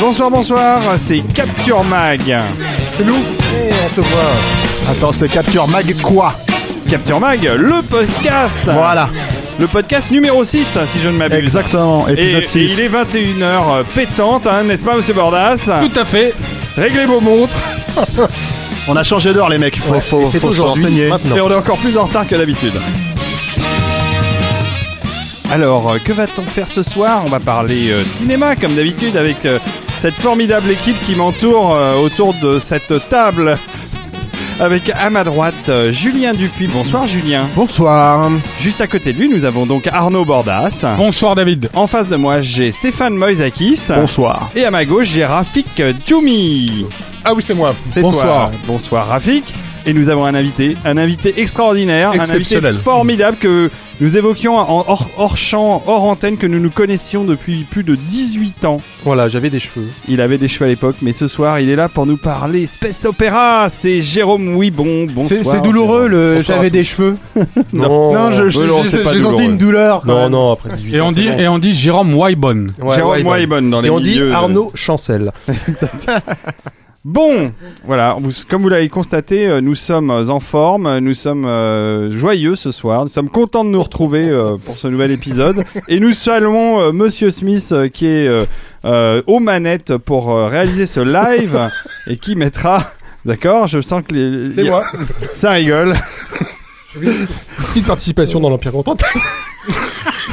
bonsoir, bonsoir, c'est Capture Mag. C'est nous on se voit. Attends, c'est Capture Mag quoi Capture Mag, le podcast. Voilà. Le podcast numéro 6, si je ne m'abuse. Exactement, Et, épisode et 6. il est 21h pétante, hein, n'est-ce pas, monsieur Bordas Tout à fait. Réglez vos montres. On a changé d'heure les mecs, faut, Ouais, faut, et se aujourd'hui, renseigner. maintenant. Et on est encore plus en retard que d'habitude. Alors, euh, que va-t-on faire ce soir? On va parler euh, cinéma, comme d'habitude, avec euh, cette formidable équipe qui m'entoure euh, autour de cette table. Avec à ma droite euh, Julien Dupuis. Bonsoir Julien. Bonsoir. Juste à côté de lui, nous avons donc Arnaud Bordas. Bonsoir David. En face de moi, j'ai Stéphane Moïsakis. Bonsoir. Et à ma gauche, j'ai Rafik Djoumi. Ah oui, c'est moi. C'est Bonsoir. toi. Bonsoir Rafik. Et nous avons un invité, un invité extraordinaire, un invité Exceptionnel. formidable que nous évoquions en hors, hors champ, hors antenne, que nous nous connaissions depuis plus de 18 ans. Voilà, j'avais des cheveux. Il avait des cheveux à l'époque, mais ce soir, il est là pour nous parler Space Opera. C'est Jérôme Ouibon. Bonsoir. C'est douloureux, le j'avais des cheveux. Non, Non, je- je- non, je- j'ai senti une douleur. Non, même. non, après 18 Et ans. on dit, bon. et on dit Jérôme Wybon. Ouais, Jérôme Ouibon dans les Et on dit milieux de- Arnaud Chancel. Bon, voilà, vous- comme vous l'avez constaté, euh, nous sommes en forme, nous sommes euh, joyeux ce soir, nous sommes contents de nous retrouver euh, pour ce nouvel épisode. Et nous saluons euh, Monsieur Smith qui est aux manettes pour réaliser ce live et qui mettra... D'accord, je sens que les... C'est moi. Ça rigole. Petite participation dans l'Empire contre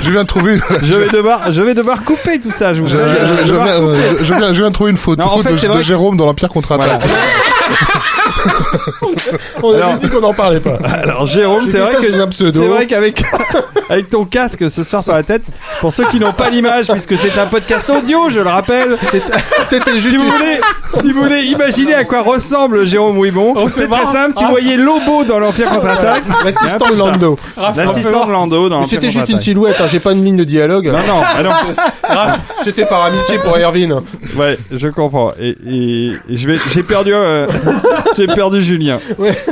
Je viens de trouver. Je vais devoir, je vais devoir couper tout ça. Je, vous Je, je- je viens, euh, je viens- viens de trouver une photo Non, en fait, de, de Jérôme dans l'Empire contre-attaque. On Alors- avait dit qu'on n'en parlait pas. Alors Jérôme, c'est vrai ça que sous un pseudo. c'est vrai qu'avec avec ton casque ce soir sur la tête, pour ceux qui n'ont pas l'image, puisque c'est un podcast audio, je le rappelle, C'était juste si vous voulez, si vous voulez imaginer à quoi ressemble Jérôme Ouibon, c'est très simple. Si vous voyez Lobo dans l'Empire contre-attaque, l'assistant. Lando. l'assistant de Lando dans c'était juste une silhouette, hein, j'ai pas une ligne de dialogue. Non non, ah non. C'était par amitié pour Erwin. ouais, je comprends. Et, et- et je vais, j'ai perdu, euh, j'ai perdu Julien. Ouais.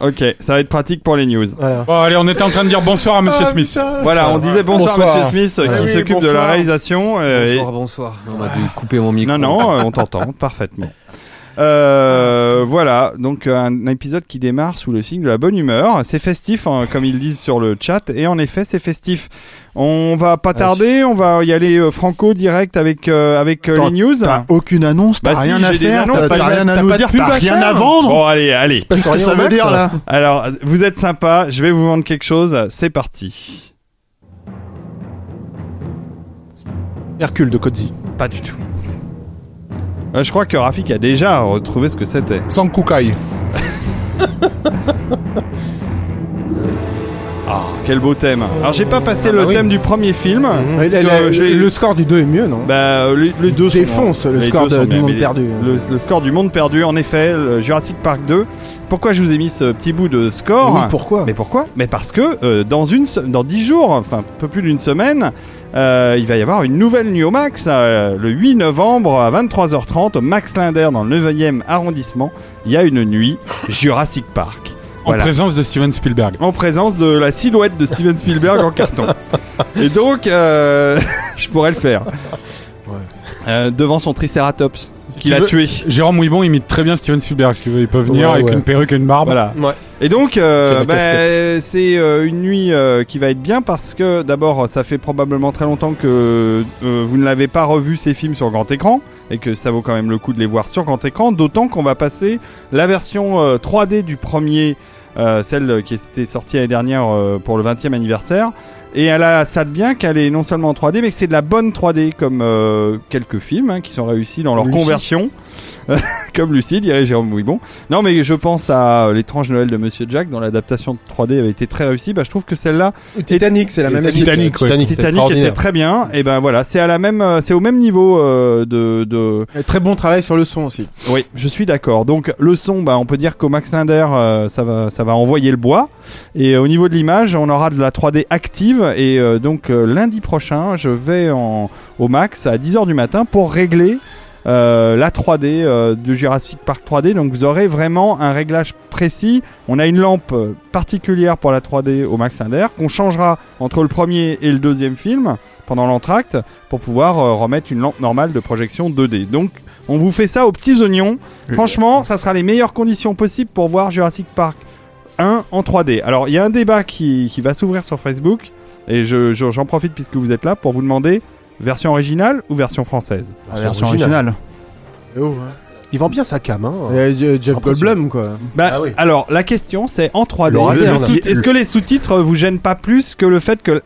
Ok, ça va être pratique pour les news. Voilà. Bon, allez, on était en train de dire bonsoir à Monsieur Smith. Voilà, on disait bonsoir, Bonsoir. Monsieur Smith euh, qui oui, s'occupe de la réalisation. euh, et- Bonsoir, bonsoir. On m'a dû couper mon micro. Non, non, euh, on t'entend parfaitement. Euh, voilà, donc euh, un, épisode qui démarre sous le signe de la bonne humeur. C'est festif, hein, comme ils disent sur le chat, et en effet, c'est festif. On va pas tarder, on va y aller euh, franco direct avec avec euh, les news. T'as aucune annonce, t'as Bah si, rien à j'ai des faire, annonces, t'as rien à t'as nous pas de dire, pub t'as à rien faire à vendre. Bon, allez, allez. Qu'est-ce que ça veut dire là Alors, vous êtes sympa, je vais vous vendre quelque chose. C'est parti. Hercule de Kodzi. Pas du tout. Euh, je crois que Rafik a déjà retrouvé ce que c'était. Sankukai. Ah, quel beau thème. Alors, j'ai pas passé Ah bah le oui. thème du premier film. Parce le, que score du 2 est mieux, non? Bah, euh, les, les deux sont- défonce le les score deux de- sont du bien, Monde mais les- Perdu. Le, le score du monde perdu, en effet, le Jurassic Park 2. Pourquoi je vous ai mis ce petit bout de score? Oui, pourquoi? Mais pourquoi? Mais parce que euh, dans une, se- dans 10 jours, enfin un peu plus d'une semaine, euh, il va y avoir une nouvelle nuit au Max euh, le 8 novembre à 23h30 au Max Linder dans le 9e arrondissement. Il y a une nuit Jurassic Park. En présence de Steven Spielberg. En présence de la silhouette de Steven Spielberg en carton. Et donc, euh, je pourrais le faire. Euh, devant son Triceratops qu'il a veux- tué. Jérôme Wibon imite très bien Steven Spielberg, si tu veux. Il peut venir Ouais, avec ouais. une perruque et une barbe. Voilà. Ouais. Et donc, euh, bah, c'est euh, une nuit euh, qui va être bien parce que d'abord, ça fait probablement très longtemps que euh, vous ne l'avez pas revu ces films sur grand écran et que ça vaut quand même le coup de les voir sur grand écran. D'autant qu'on va passer la version euh, 3D du premier, euh, celle qui était sortie l'année dernière euh, pour le 20e anniversaire. Et elle a ça de bien qu'elle est non seulement en 3D, mais que c'est de la bonne 3D comme euh, quelques films hein, qui sont réussis dans leur Lucie. conversion. comme Lucie, dirait Jérôme Ouibon. Non, mais je pense à euh, l'étrange Noël de Monsieur Jack, dont l'adaptation 3D avait été très réussie. Bah, je trouve que celle-là, Titanic, c'est la même Titanic. Titanic, c'est Titanic était très bien. Et ben voilà, c'est à la même, euh, c'est au même niveau euh, de, Très bon travail sur le son aussi. Oui, je suis d'accord. Donc le son, bah, on peut dire qu'au Max Linder, euh, ça va, ça va envoyer le bois. Et euh, au niveau de l'image, on aura de la 3D active. Et euh, donc euh, lundi prochain, je vais en, au Max à 10h du matin pour régler euh, la 3D euh, du Jurassic Park 3D. Donc vous aurez vraiment un réglage précis. On a une lampe euh, particulière pour la 3D au Max Linder qu'on changera entre le premier et le deuxième film pendant l'entracte pour pouvoir euh, remettre une lampe normale de projection 2D. Donc on vous fait ça aux petits oignons. Franchement, ça sera les meilleures conditions possibles pour voir Jurassic Park 1 en 3D. Alors, il y a un débat qui, qui va s'ouvrir sur Facebook, et je- je- j'en profite puisque vous êtes là pour vous demander version originale ou version française La version originale. Il vend bien sa cam, hein. Et, euh, Jeff. Goldblum, quoi. bah, Ah oui. Alors, la question c'est en 3D. Laura le Dern. sous- Est-ce que les sous-titres vous gênent pas plus que le fait que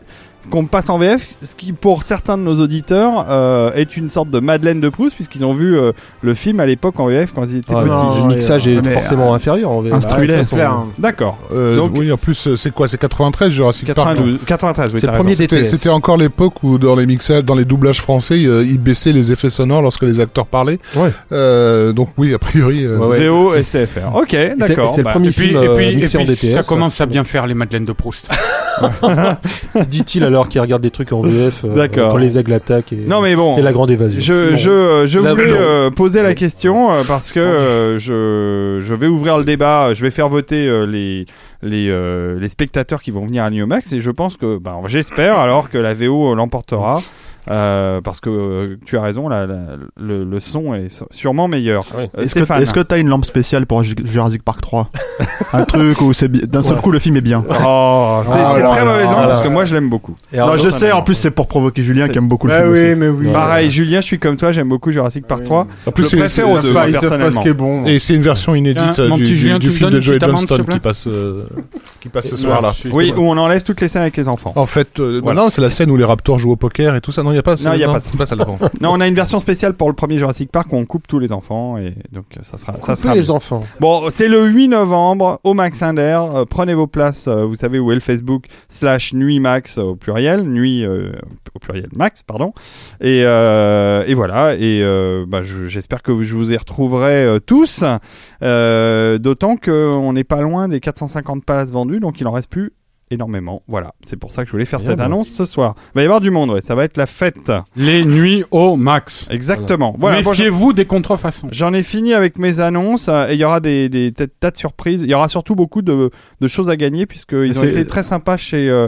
qu'on passe en VF, ce qui pour certains de nos auditeurs euh, est une sorte de Madeleine de Proust puisqu'ils ont vu euh, le film à l'époque en VF quand ils étaient Ah, petits. non. le mixage est mais, forcément inférieur en VF. clair, hein. D'accord. Euh, Donc- oui, en plus, euh, c'est quoi C'est 93 Jurassic Park. 92, 93, oui, C'est le premier raison. C'était DTS. c'était encore l'époque où dans les mixages, dans les doublages français, euh, ils baissaient les effets sonores lorsque les acteurs parlaient. Ouais. Euh, donc oui, a priori. euh, Ouais, ouais. VO STFR. Ok, d'accord. C'est le Bah, premier Et puis, film et euh, puis, et mixé en puis DTS. ça commence à bien faire les Madeleines de Proust. Dit-il alors qu'il regarde des trucs en VF euh, quand les aigles attaquent et, Non mais bon, et la grande évasion. je, je La- voulais euh, poser la question euh, parce que euh, je, je vais ouvrir le débat, je vais faire voter euh, les, les, euh, les spectateurs qui vont venir à Niomax et je pense que, bah, j'espère alors que la VO l'emportera. Euh, parce que euh, tu as raison, la- la- le, le son est sûrement meilleur. Oui. Euh, Est-ce que que t'as une lampe spéciale pour Ju- Jurassic Park 3 Un truc où c'est d'un seul Ouais. coup le film est bien. Oh, c'est Ah, là, très là, là, là, parce que là. moi je l'aime beaucoup. Non, je sais, en plus c'est pour provoquer Julien qui aime beaucoup le film oui, aussi. mais oui. Pareil, Julien, je suis comme toi, j'aime beaucoup Jurassic Park Oui. 3. En plus, Je préfère aux deux, personnellement. ce qui est bon. Et c'est une version inédite du, tu film de Joey Johnston qui passe, qui passe ce soir-là. Oui, où on enlève toutes les scènes avec les enfants. En fait, euh, Voilà. non, c'est la scène où les Raptors jouent au poker et tout ça. Non, il n'y a pas. Non, il y a pas ça. pas ça là-bas. Non, on a une version spéciale pour le premier Jurassic Park où on coupe tous les enfants et donc euh, ça sera ça sera les bien. enfants. Bon, c'est le 8 novembre au Max Inder. Euh, prenez vos places, euh, vous savez où est le Facebook slash Nuit Max au pluriel, Nuit euh, au pluriel Max, pardon. Et, euh, et voilà. Et euh, bah, je- j'espère que je vous y retrouverai euh, tous. Euh, D'autant qu'on n'est pas loin des 450 places vendues, donc il en reste plus énormément. Voilà, c'est pour ça que je voulais faire cette annonce ce soir. Il va y avoir du monde, ouais. ça va être la fête. Les nuits au max. Exactement. Voilà. Méfiez-vous des contrefaçons. J'en ai fini avec mes annonces euh, et il y aura des, des tas- de surprises. Il y aura surtout beaucoup de, de choses à gagner puisqu'ils ont été très sympas chez, euh,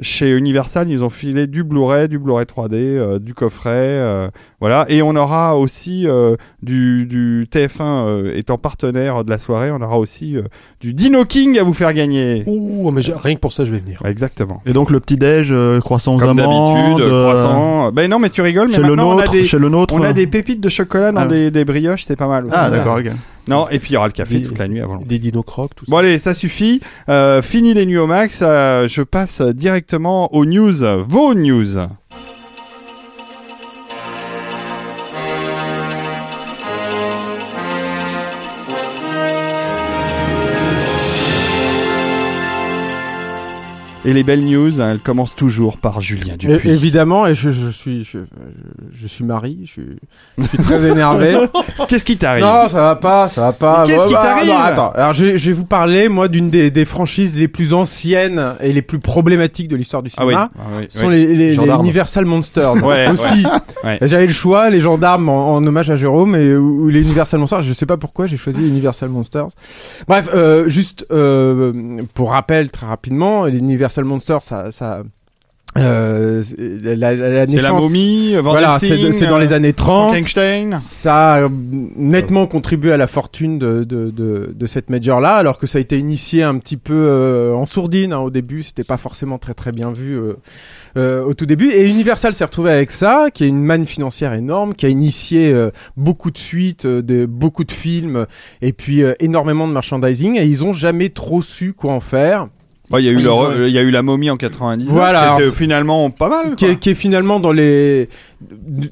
chez Universal. Ils ont filé du Blu-ray, du Blu-ray 3D, euh, du coffret. euh, voilà. Et on aura aussi euh, du, du TF1 euh, étant partenaire de la soirée. On aura aussi euh, du Dino King à vous faire gagner. Ouh, mais rien que pour ça, je vais venir. Exactement. Et donc le petit déj, euh, croissant aux Comme d'habitude, euh, croissant. Ben non, mais tu rigoles. Mais chez le maintenant, on a nôtre, des, chez le nôtre. on a des pépites de chocolat dans Ah. des, des brioches. C'est pas mal aussi. Ah d'accord. Non, et puis il y aura le café Des- toute la nuit avant. Des dino crocs, tout ça. Bon allez, ça suffit. Euh, fini les nuits au max. Euh, je passe directement aux news, vos news. Et les belles news, hein, elles commencent toujours par Julien Dupuis. évidemment, et je, je suis, je, je suis mari, je suis, je suis très énervé. Qu'est-ce qui t'arrive? Non, ça va pas, ça va pas. Qu'est-ce qui bah, t'arrive? non, Attends, alors je, vais- je vais vous parler, moi, d'une des, des franchises les plus anciennes et les plus problématiques de l'histoire du Ah oui. cinéma. Ah oui, Ce sont oui. les, les- les. Universal Monsters. Ouais, aussi. Ouais. J'avais le choix, les gendarmes en, en hommage à Jérôme et ou, ou les Universal Monsters. Je sais pas pourquoi j'ai choisi les Universal Monsters. Bref, euh, juste euh, pour rappel très rapidement, les Universal Monsters, ça, ça, Euh, la, la, la C'est naissance. la momie, Van Voilà, c'est dans les euh, années 30. Frankenstein. Ça a euh, nettement contribué à la fortune de, de, de, de cette major-là, alors que ça a été initié un petit peu euh, en sourdine hein, au début. C'était pas forcément très très bien vu euh, au tout début. Et Universal s'est retrouvé avec ça, qui est une manne financière énorme, qui a initié euh, beaucoup de suites, euh, de, beaucoup de films, et puis euh, énormément de merchandising. Et ils ont jamais trop su quoi en faire. Il y a eu ont- y a la momie en 99. Voilà, qui alors était c'est- finalement pas mal. qui est, qui est finalement dans les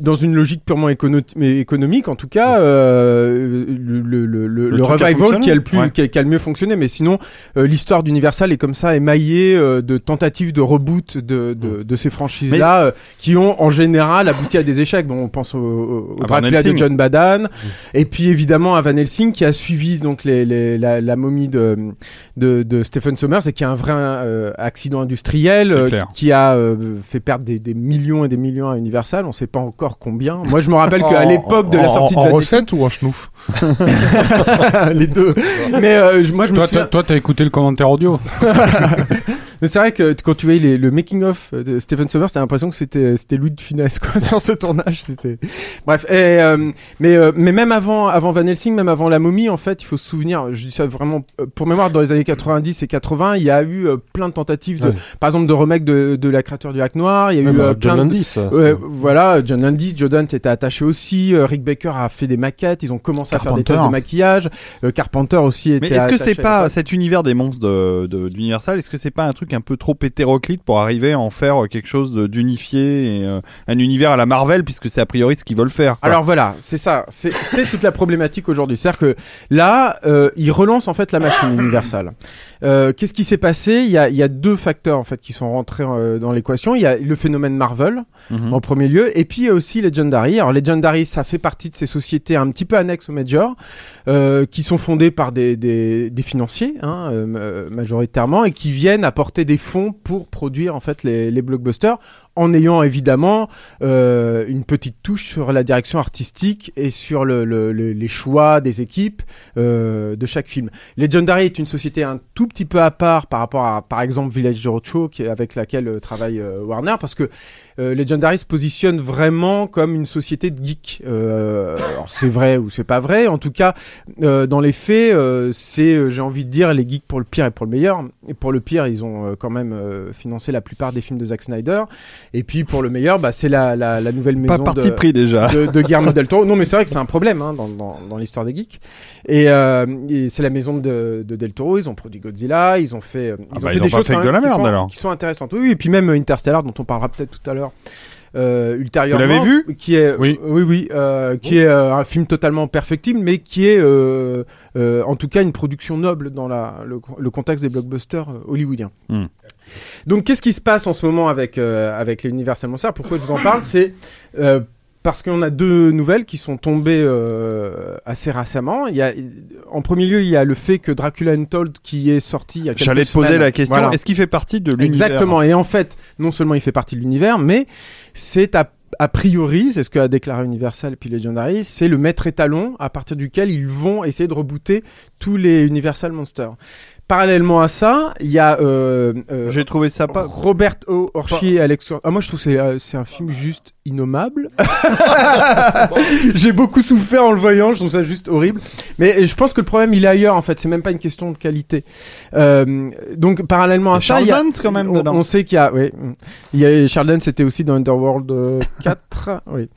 dans une logique purement écono- économique en tout cas euh, le, le, le, le- le truc a revival qui a le plus Ouais. qui, a, qui a le mieux fonctionné mais sinon euh, l'histoire d'Universal est comme ça émaillée euh, de tentatives de reboot de, de, de ces franchises là qui ont en général abouti à des échecs bon on pense au, au, Dracula de. John Badan et puis évidemment à Van Helsing qui a suivi donc les, les, la, la momie de, de, de Stephen Sommers et qui a un vrai euh, accident industriel euh, qui a euh, fait perdre des, des millions et des millions à Universal. On sait pas encore combien. Moi, je me rappelle qu'à En- l'époque de la en- sortie en, de Van recette ou en schnouf les deux. Mais euh, je- moi, je me Toi, souviens. t'as- toi, t'as écouté le commentaire audio Mais c'est vrai que quand tu voyais les- le making of de Stephen Sommers, t'as l'impression que c'était c'était Louis de Funès quoi sur ce tournage. C'était bref. Et, euh, mais euh, mais même avant avant Van Helsing, même avant La Momie, en fait, il faut se souvenir. Je dis ça vraiment euh, pour mémoire. Dans les années 90 et 80, il y a eu euh, plein de tentatives, de, Ouais. par exemple, de remake de, de La créature du Hack Noir. Il y a eu euh, John plein de, Landis, ça, voilà, John Landis, Joe Dante était attaché aussi, euh, Rick Baker a fait des maquettes, ils ont commencé à faire des tests de maquillage, euh, Carpenter aussi était Mais est-ce que c'est pas cet univers des monstres de, de- d'Universal Est-ce que c'est pas un truc un peu trop hétéroclite pour arriver à en faire quelque chose d'unifié et euh, un univers à la Marvel puisque c'est a priori ce qu'ils veulent faire quoi. Alors voilà, c'est ça, c'est toute la problématique aujourd'hui. C'est-à-dire que là, euh, ils relancent en fait la machine Universal. Euh, Qu'est-ce qui s'est passé? Il y, a, il y a deux facteurs en fait qui sont rentrés euh, dans l'équation. Il y a le phénomène Marvel Mhm. en premier lieu, et puis il y a aussi Legendary. Alors Legendary, ça fait partie de ces sociétés un petit peu annexes au Major, euh, qui sont fondées par des, des, des financiers hein, euh, euh, majoritairement, et qui viennent apporter des fonds pour produire en fait les, blockbusters, en ayant évidemment euh, une petite touche sur la direction artistique et sur le, le- le- les choix des équipes euh, de chaque film. Legendary est une société un tout petit peu à part par rapport à, par exemple, Village Roadshow, avec laquelle euh, travaille Warner, parce que euh, Legendary se positionne vraiment comme une société de geeks. Euh, alors c'est vrai ou c'est pas vrai. En tout cas, euh, dans les faits, euh, c'est, euh, j'ai envie de dire, les geeks pour le pire et pour le meilleur. Et pour le pire, ils ont euh, quand même euh, financé la plupart des films de Zack Snyder. Et puis pour le meilleur, bah, c'est la, la, la nouvelle maison pas parti de, pris déjà. de, de Guillermo del Toro. Non, mais c'est vrai que c'est un problème hein, dans, dans, dans l'histoire des geeks. Et, euh, et c'est la maison de, de del Toro. Ils ont produit Godzilla. Ils ont fait, ils Ah ont bah, fait ils ont des choses fait de la qui merde, sont- alors. qui sont intéressantes. Oui, oui, et puis même Interstellar, dont on parlera peut-être tout à l'heure. Euh, ultérieurement, Vous l'avez vu Qui est, Oui. oui, oui, euh, qui est euh, un film totalement perfectible, mais qui est, euh, euh, en tout cas, une production noble dans la, le, le contexte des blockbusters euh, hollywoodiens. Hmm. Donc, qu'est-ce qui se passe en ce moment avec euh, avec Monsters? Pourquoi je vous en parle? C'est euh, parce qu'on a deux nouvelles qui sont tombées euh, assez récemment. Il y a, en premier lieu, il y a le fait que Dracula Untold, qui est sorti il y a quelques J'allais te poser la question. Voilà. Est-ce qu'il fait partie de l'univers Exactement. Et en fait, non seulement il fait partie de l'univers, mais c'est à, a priori, c'est ce qu'a déclaré Universal puis Legendary, c'est le maître étalon à partir duquel ils vont essayer de rebooter tous les Universal Monsters. Parallèlement à ça, il y a euh, euh, J'ai trouvé ça pas. Robert O. Orchi et Alex. Ah, moi, je trouve que c'est euh, c'est un film juste innommable. J'ai beaucoup souffert en le voyant. Je trouve ça juste horrible. Mais je pense que le problème, il est ailleurs. En fait, c'est même pas une question de qualité. Euh, donc, parallèlement à ça, il y a. Charles Dance, quand même on, dedans. on sait qu'il y a. Oui, il y a Charles Dance, c'était aussi dans Underworld euh, 4. oui,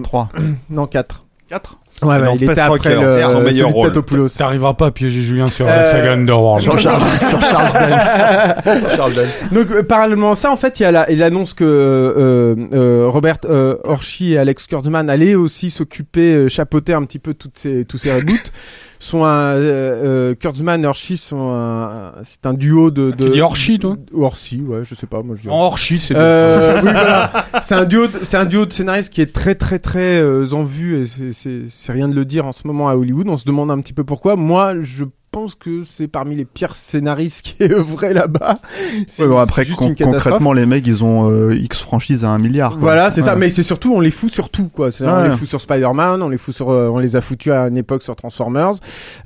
3. non 4. 4 Ouais, dans ouais, il était après le, son meilleur rôle. Tatopoulos. T'arriveras pas à piéger Julien sur Euh, la saga Underworld. Sur Charles, sur Charles Dance. Charles Dance. Donc euh, parallèlement à ça, en fait, il y a la, il annonce que euh, euh, Robert euh, Orchi et Alex Kurtzman allaient aussi s'occuper, euh, chapeauter un petit peu toutes ces, tous ces reboots. Sont un, euh, euh, Kurtzman et Orchi sont un, c'est un duo de. de Tu dis Orchi, toi Orchi, ouais, je sais pas, moi je dis. Orchi, c'est Euh, oui, voilà. C'est un duo, de- c'est un duo de scénaristes qui est très très très euh, en vue et c'est- c'est c'est rien de le dire en ce moment à Hollywood. On se demande un petit peu pourquoi. Moi, je pense que c'est parmi les pires scénaristes qui est œuvré là-bas. Ouais, bon, après, con- concrètement, les mecs, ils ont euh, X franchises à un milliard. quoi. Voilà, c'est ça. Ouais. Mais c'est surtout, on les fout sur tout, quoi. C'est- On Ouais. les fout sur Spider-Man, on les fout sur, euh, on les a foutus à une époque sur Transformers,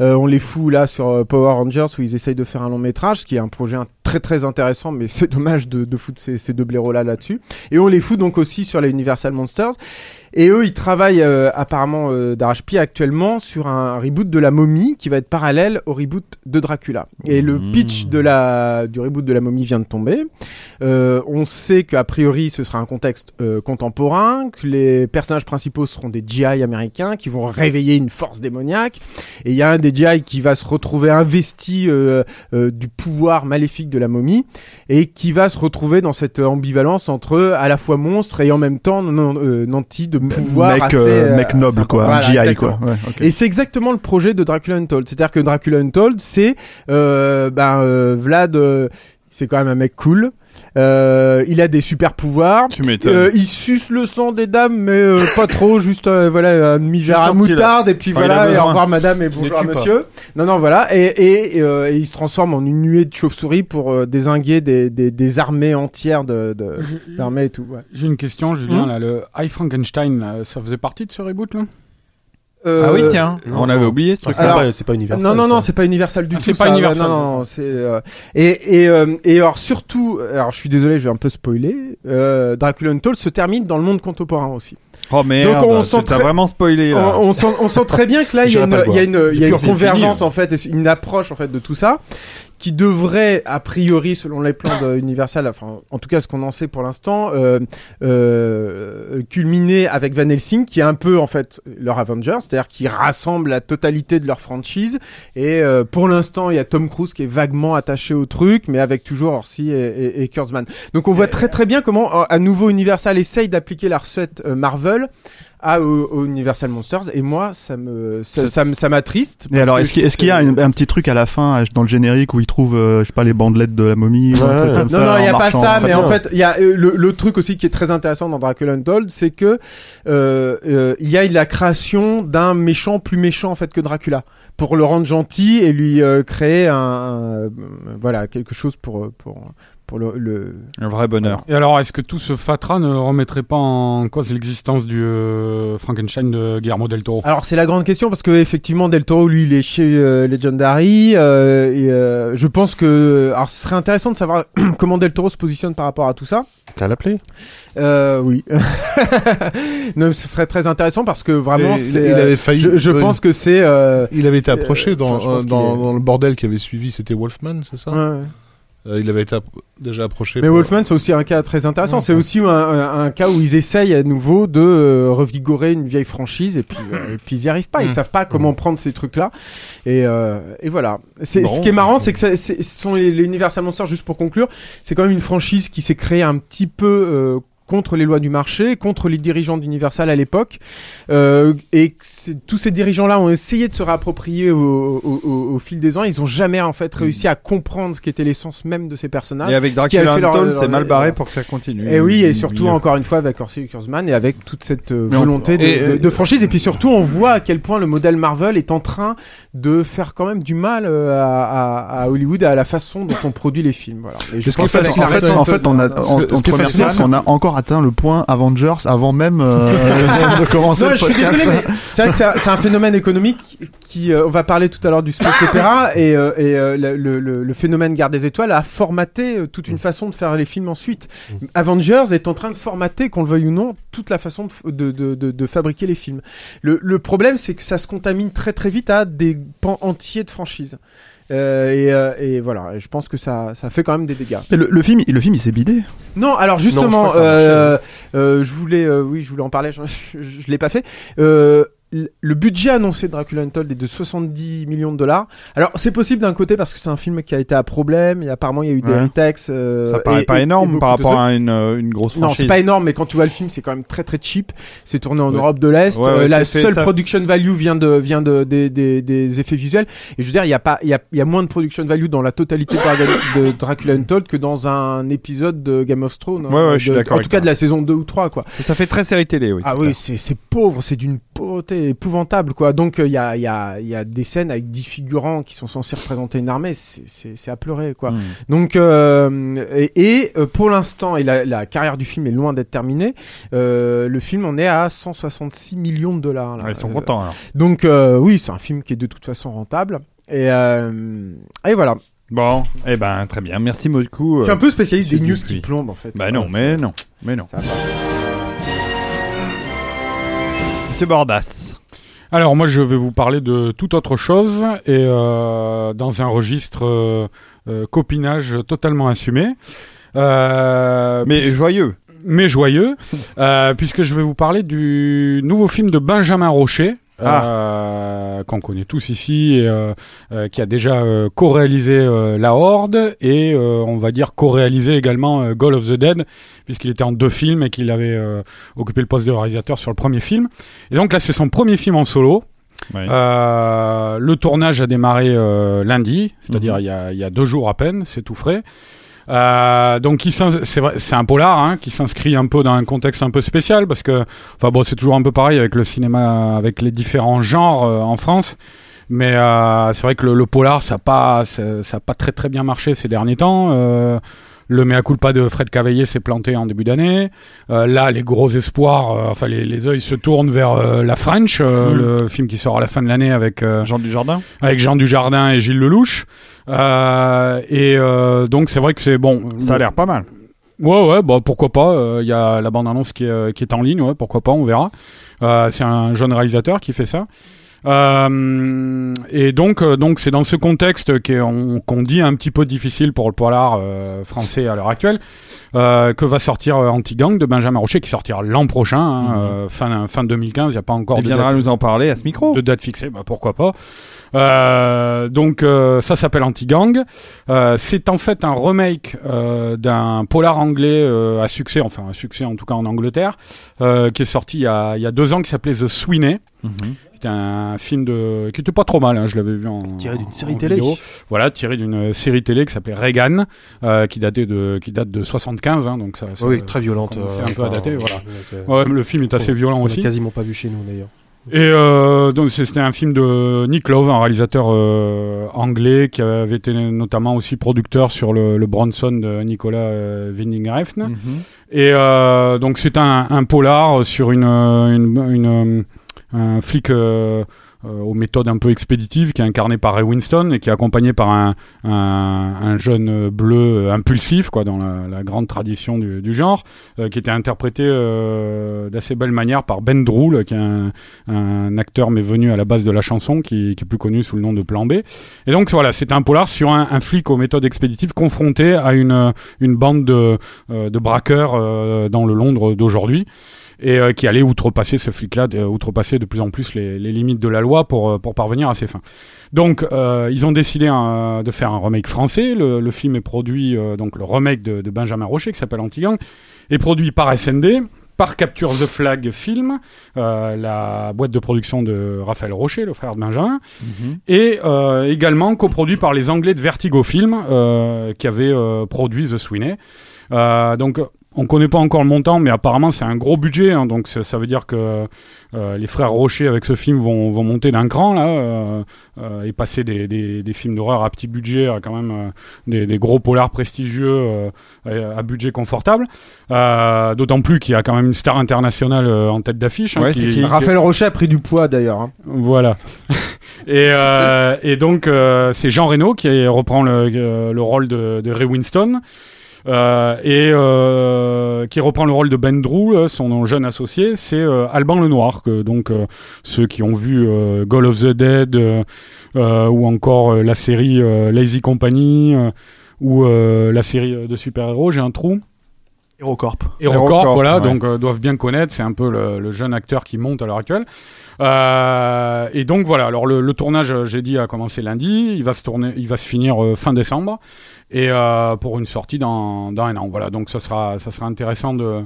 Euh, on les fout là sur euh, Power Rangers où ils essayent de faire un long métrage, qui est un projet très très intéressant, mais c'est dommage de, de foutre ces, ces deux blaireaux là là-dessus. Et on les fout donc aussi sur les Universal Monsters. Et eux, ils travaillent euh, apparemment euh, d'arrache-pied actuellement sur un reboot de la momie qui va être parallèle au reboot de Dracula. Et le pitch de la, du reboot de la momie vient de tomber. Euh, on sait qu'a priori ce sera un contexte euh, contemporain, que les personnages principaux seront des GI américains qui vont réveiller une force démoniaque. Et il y a un des GI qui va se retrouver investi euh, euh, du pouvoir maléfique de la momie et qui va se retrouver dans cette ambivalence entre à la fois monstre et en même temps non, nanti de pouvoir mec, assez, euh, euh, mec noble, quoi. Voilà, un GI, exactement. quoi. Ouais. Et c'est exactement le projet de Dracula Untold. C'est-à-dire que Dracula Untold, c'est euh, ben euh, Vlad, euh, c'est quand même un mec cool. Euh, il a des super pouvoirs. Tu m'étonnes. Euh, il suce le sang des dames, mais euh, pas trop, juste euh, voilà un demi verre à moutarde et puis voilà et au revoir madame et bonjour monsieur. Non non voilà et et, euh, et il se transforme en une nuée de chauves-souris pour euh, désinguer des, des des armées entières de d'armées et tout. Ouais. J'ai une question, Julien. Hmm là, le High Frankenstein, là, ça faisait partie de ce reboot là? Ah oui, Euh, tiens, non, on avait non. oublié ce truc. c'est pas, c'est pas universel. Non, non, non, c'est pas universal du Ah, tout. c'est pas ça. Universal. Ouais, Non, non, c'est euh, et et euh, et alors surtout, alors je suis désolé, je vais un peu spoiler. Euh, Dracula Untold se termine dans le monde contemporain aussi. Oh merde, Donc, on sent t'as très- vraiment spoilé là. On, on sent, on sent très bien que là il y a une, il y a une, il y a une convergence fini. en fait, et une approche en fait de tout ça qui devrait a priori selon les plans de Universal, enfin en tout cas ce qu'on en sait pour l'instant, euh, euh, culminer avec Van Helsing qui est un peu en fait leur Avengers, c'est-à-dire qui rassemble la totalité de leur franchise. Et euh, pour l'instant il y a Tom Cruise qui est vaguement attaché au truc, mais avec toujours Orsi et, et, et Kurtzman. Donc on voit très très bien comment euh, à nouveau Universal essaye d'appliquer la recette euh, Marvel à Universal Monsters. Et moi ça me ça, ça, me- ça m'attriste. Et alors, est-ce qu'il y a un, un petit truc à la fin, euh, dans le générique, où il trouve, euh, je sais pas, les bandelettes de la momie ou un Ouais, truc ouais. comme non, ça, non, il n'y a pas ça, mais en fait, il y a euh, le, le truc aussi qui est très intéressant dans Dracula Untold, c'est que euh, euh, il y a la création d'un méchant plus méchant en fait que Dracula pour le rendre gentil et lui euh, créer un, un, euh, voilà quelque chose pour euh, pour pour le, le... Un vrai bonheur. Et alors, est-ce que tout ce fatras ne remettrait pas en cause l'existence du euh, Frankenstein de Guillermo del Toro? Alors c'est la grande question parce que effectivement Del Toro lui il est chez euh, Legendary euh, et euh, je pense que alors ce serait intéressant de savoir comment Del Toro se positionne par rapport à tout ça. Qu'à l'appeler? Euh, oui. non, ce serait très intéressant parce que vraiment, Et c'est, il, avait failli. je, je ouais, pense que c'est. Euh, Il avait été approché Euh, dans, euh, dans le bordel qui avait suivi, c'était Wolfman, c'est ça? Ouais. Euh, Il avait été déjà approché. Mais pour- Wolfman, c'est aussi un cas très intéressant. Ouais, c'est ouais. aussi un, un- un cas où ils essayent à nouveau de euh, revigorer une vieille franchise et puis, euh, et puis ils y arrivent pas. Ils Mm. savent pas comment prendre ces trucs-là. Et, euh, et voilà. C'est, Bon. ce qui est marrant, c'est que ça- c'est- ce sont les, les Universal Monsters, juste pour conclure, c'est quand même une franchise qui s'est créée un petit peu. Contre les lois du marché, contre les dirigeants d'Universal à l'époque, euh, et tous ces dirigeants-là ont essayé de se réapproprier au, au- au- au fil des ans. Ils ont jamais en fait réussi à comprendre ce qu'était l'essence même de ces personnages. Et avec Ce Dracula leur- c'est mal barré leur- pour que ça continue. et oui, et surtout encore une fois avec Orsi Kurzman et avec toute cette euh, on- volonté de, et, de- de franchise. Et puis surtout, on voit à quel point le modèle Marvel est en train de faire quand même du mal euh, à, à- à Hollywood et à la façon dont on produit les films. Voilà. Et je Ce pense que en fait, recette En fait, on a, en, Ce ce fascinant, a encore atteint le point Avengers avant même euh, de commencer Non, le je suis podcast. désolé, mais c'est vrai que c'est un, phénomène économique qui, euh, on va parler tout à l'heure du space opéra et, euh, et le, le- le- le phénomène Garde des Étoiles a formaté toute une façon de faire les films ensuite. Avengers est en train de formater, qu'on le veuille ou non, toute la façon de, f- de, de, de, de fabriquer les films. Le, le problème, c'est que ça se contamine très très vite à des pans entiers de franchise. Euh, et, euh, et voilà, et je pense que ça, ça fait quand même des dégâts. Mais le, le film, le film, il s'est bidé. Non, alors Non, justement, je crois que ça a euh, euh, je voulais, euh, oui, je voulais en parler. Je, je, je l'ai pas fait. Euh, le budget annoncé de Dracula Untold est de 70 millions de dollars. Alors c'est possible d'un côté parce que c'est un film qui a été à problème et apparemment il y a eu des Ouais. retakes. euh, Ça paraît et- pas et- et énorme par rapport à une, euh, une grosse Non, franchise. c'est pas énorme, mais quand tu vois le film, c'est quand même très très cheap. C'est tourné en Ouais. Europe de l'Est. Ouais, Euh, la seule ça- production value vient de vient de des, des, des effets visuels. Et je veux dire, il y a pas il y a, il y a moins de production value dans la totalité de, Dracula Untold que dans un épisode de Game of Thrones. hein, Ouais, ouais, de- je suis d'accord En tout cas, de la saison 2 ou 3 quoi. Ça fait très série télé, oui. Ah oui, c'est pauvre, c'est d'une pauvreté épouvantable quoi. Donc il y a il y a y a des scènes avec 10 figurants qui sont censés représenter une armée, c'est à pleurer quoi. Hmm. Donc euh, et, et, euh, pour l'instant et la, la carrière du film est loin d'être terminée. euh, le film en est à 166 millions de dollars. là. Ouais, Ils sont Euh, contents alors. donc euh, oui, c'est un film qui est de toute façon rentable. Et, euh, et voilà. Bon, eh ben très bien. Merci beaucoup. Je suis un peu spécialiste des news qui plombent en fait. Bah non, mais non, mais non. ça va. Monsieur Bordas. Alors moi je vais vous parler de toute autre chose et euh, dans un registre euh, euh, copinage totalement assumé. Mais joyeux. mais joyeux, puisque je vais vous parler du nouveau film de Benjamin Rocher. Ah. euh, qu'on connaît tous ici, et, euh, euh, qui a déjà euh, co-réalisé euh, La Horde et euh, on va dire co-réalisé également euh, Goal of the Dead, puisqu'il était en deux films et qu'il avait euh, occupé le poste de réalisateur sur le premier film. Et donc là, c'est son premier film en solo. Ouais. Euh, le tournage a démarré euh, lundi, c'est-à-dire Mhm. y il y a deux jours à peine, c'est tout frais. Euh, donc c'est un polar hein, qui s'inscrit un peu dans un contexte un peu spécial parce que, enfin bon, c'est toujours un peu pareil avec le cinéma, avec les différents genres euh, en France. Mais euh, c'est vrai que le, polar, ça pas, ça, pas très très bien marché ces derniers temps. Le mea culpa de Fred Cavaillé s'est planté en début d'année. Euh, là, les gros espoirs, euh, enfin les, les yeux se tournent vers euh, La French, Mhm. le film qui sort à la fin de l'année avec Jean Dujardin. avec Jean Dujardin et Gilles Lelouch. Et donc c'est vrai que c'est bon. Ça a l'air pas mal. Ouais, ouais, bah pourquoi pas. Il y a la bande-annonce qui est, qui est en ligne, ouais, pourquoi pas, on verra. Euh, c'est un jeune réalisateur qui fait ça. Euh, et donc, euh, donc c'est dans ce contexte qu'on dit un petit peu difficile pour le polar euh, français à l'heure actuelle euh, que va sortir Anti-Gang de Benjamin Rocher, qui sortira l'an prochain, hein, Mhm. fin, fin 2015. Il n'y a pas encore Il de viendra date nous en parler à ce micro. de date fixée, bah pourquoi pas. Donc ça s'appelle Anti-Gang. C'est en fait un remake d'un polar anglais à succès, enfin un succès en tout cas en Angleterre, qui est sorti il y a, il y a deux ans, qui s'appelait The Sweeney. Mhm. C'était un film de qui était pas trop mal, hein, je l'avais vu en Tiré d'une série télé. vidéo. Voilà, tiré d'une série télé qui s'appelait Reagan, euh, qui datait de qui date de 75, hein, donc ça. ça Oui, très violente. commençait euh, un peu à dater, voilà. c'est- Ouais, le film est assez on- violent on aussi. l'a quasiment pas vu chez nous d'ailleurs. Et euh, donc c'est- c'était un film de Nick Love, un réalisateur euh, anglais qui avait été notamment aussi producteur sur le, le Bronson de Nicolas euh, Winding Refn. Mhm. Et euh, donc c'est un, un polar sur une, euh, une, une, euh, un flic euh, euh, aux méthodes un peu expéditives qui est incarné par Ray Winston et qui est accompagné par un, un, un jeune bleu euh, impulsif quoi dans la, la grande tradition du, du genre euh, qui était interprété euh, d'assez belle manière par Ben Droul qui est un, un acteur mais venu à la base de la chanson qui, qui est plus connu sous le nom de Plan B. Et donc voilà c'était un polar sur un, flic aux méthodes expéditives confronté à une, une bande de, euh, de braqueurs dans le Londres d'aujourd'hui et euh, qui allait outrepasser ce flic-là, de- outrepasser de plus en plus les, les limites de la loi pour, euh, pour parvenir à ses fins. Donc, euh, ils ont décidé euh, de faire un remake français. Le, le film est produit, euh, donc le remake de, de Benjamin Rocher, qui s'appelle Antigang, est produit par SND, par Capture the Flag Film, euh, la boîte de production de Raphaël Rocher, le frère de Benjamin, Mhm. et euh, également coproduit par les Anglais de Vertigo Film, euh, qui avaient euh, produit The Sweeney. Euh, donc, on connaît pas encore le montant, mais apparemment c'est un gros budget, hein, donc ça, ça veut dire que euh, les frères Rocher avec ce film vont, vont monter d'un cran là euh, euh, et passer des, des, des films d'horreur à petit budget à quand même euh, des, des gros polars prestigieux euh, à, budget confortable. Euh, D'autant plus qu'il y a quand même une star internationale euh, en tête d'affiche. hein, Ouais, c'est qui Raphaël Rocher a pris du poids d'ailleurs. hein. voilà. et, euh, et donc, euh, c'est Jean Reno qui reprend le, le rôle de, de Ray Winston. Euh, et euh, qui reprend le rôle de Ben Drew, euh, son jeune associé, c'est Alban Lenoir, que donc ceux qui ont vu Goal of the Dead ou encore la série Lazy Company ou la série de super-héros, j'ai un trou. HeroCorp. HeroCorp, HeroCorp, voilà, ouais. donc euh, doivent bien connaître, c'est un peu le, le jeune acteur qui monte à l'heure actuelle. Euh, et donc voilà, alors le, le tournage, euh, j'ai dit, a commencé lundi, il va se tourner, il va se finir euh, fin décembre, et euh, pour une sortie dans, dans un an. Voilà, donc ça sera, ça sera intéressant de,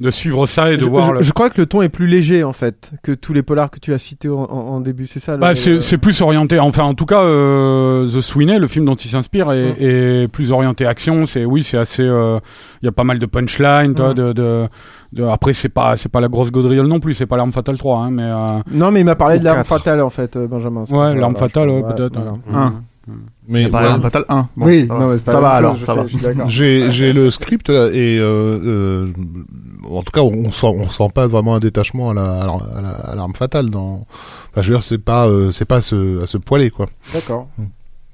de suivre ça et de Je, voir. je- le- je crois que le ton est plus léger en fait que tous les polars que tu as cités en, début, c'est ça Bah, c'est plus orienté, enfin en tout cas euh, The Sweeney, le film dont il s'inspire, est, est plus orienté action. C'est oui, c'est assez, euh, il y a pas mal de punchline, toi, Mm. de, de, de- après c'est pas c'est pas la grosse gaudriole non plus, c'est pas l'arme fatale 3, hein, mais euh, Non, mais il m'a parlé de l'arme fatale en fait, Benjamin. Ouais, l'arme fatale, ouais, ouais, peut-être. Un. Mais voilà. Fatal 1. Bon, oui, ça non, ça va alors, ça sais, va. d'accord. J'ai j'ai le script là, et euh, euh, en tout cas on sent on sent pas vraiment un détachement à la à la- à la- à l'arme fatale dans. Enfin, je veux dire c'est pas euh, c'est pas à se, à se poiler quoi. D'accord.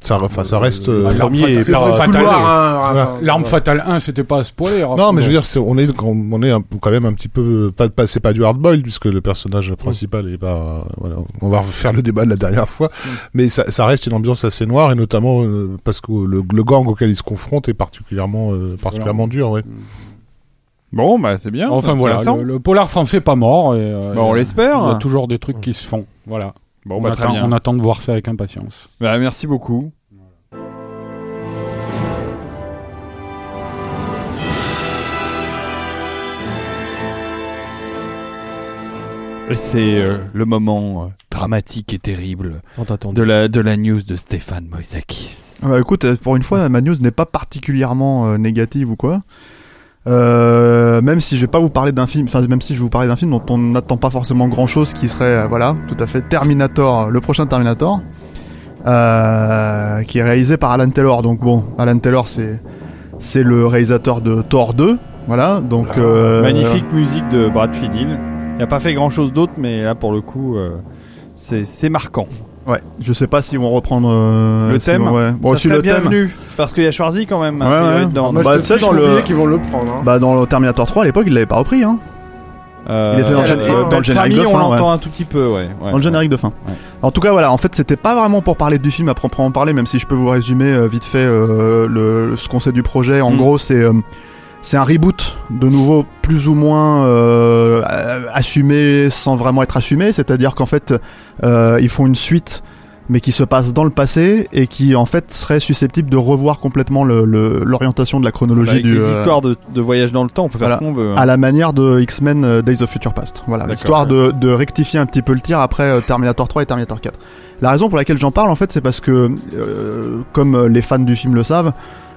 ça, enfin, ça reste. euh, Ah, premier L'arme fatale- fatale- hein, Voilà. fatale 1, c'était pas spoiler. hein, Non, mais je veux dire, c'est- on est, on est un- quand même un petit peu, pas, pas- c'est pas du hardboil puisque le personnage principal est pas, voilà, on va refaire le débat de la dernière fois, mais ça, ça reste une ambiance assez noire et notamment euh, parce que le, le gang auquel il se confronte est particulièrement, euh, particulièrement dur, ouais. Bon, bah c'est bien. Enfin voilà, Intéressant. le, le polar français pas mort. Et, euh, Bah, on a- l'espère. Il y a toujours des trucs qui se font. Voilà. Bon, on, bah, très attend, bien. on attend de voir ça avec impatience. Bah, merci beaucoup. Et c'est euh, le moment euh, dramatique et terrible de la, de la news de Stéphane Moïsakis. Ah bah, écoute, euh, pour une fois, ma news n'est pas particulièrement euh, négative ou quoi. Euh, même si je vais pas vous parler d'un film, enfin même si je vais vous parler d'un film dont on n'attend pas forcément grand chose, qui serait euh, voilà, tout à fait Terminator, le prochain Terminator, euh, qui est réalisé par Alan Taylor. Donc bon, Alan Taylor c'est c'est le réalisateur de Thor 2, voilà. Donc euh, Magnifique musique de Brad Fiedel. Il a pas fait grand chose d'autre, mais là pour le coup, c'est marquant. Ouais, je sais pas s'ils vont reprendre euh, le si- thème, ouais. Bon, ça si serait le thème. bienvenu. Parce qu'il y a Schwarzy quand même. Ouais, hein, ouais. va être dans- Moi, Bah, tu sais, dans le- qu'ils vont le prendre. hein. Bah dans le Terminator 3 à l'époque, il l'avait pas repris hein. Euh, Il est fait dans le dans le générique de Famille, fin, on ouais. l'entend un tout petit peu, ouais. ouais. dans le générique de fin. Ouais. En tout cas, voilà, en fait, c'était pas vraiment pour parler du film à proprement parler, même si je peux vous résumer euh, vite fait euh, le, ce qu'on sait du projet. En Mm. gros, c'est euh, c'est un reboot, de nouveau plus ou moins euh, assumé sans vraiment être assumé, c'est-à-dire qu'en fait, euh, ils font une suite mais qui se passe dans le passé et qui en fait serait susceptible de revoir complètement le- le- l'orientation de la chronologie Avec du les euh, histoires de, de voyage dans le temps, on peut faire voilà. ce qu'on veut. hein. à la manière de X-Men euh, Days of Future Past. Voilà, D'accord. histoire de, de rectifier un petit peu le tir après euh, Terminator 3 et Terminator 4. La raison pour laquelle j'en parle, en fait, c'est parce que, euh, comme les fans du film le savent,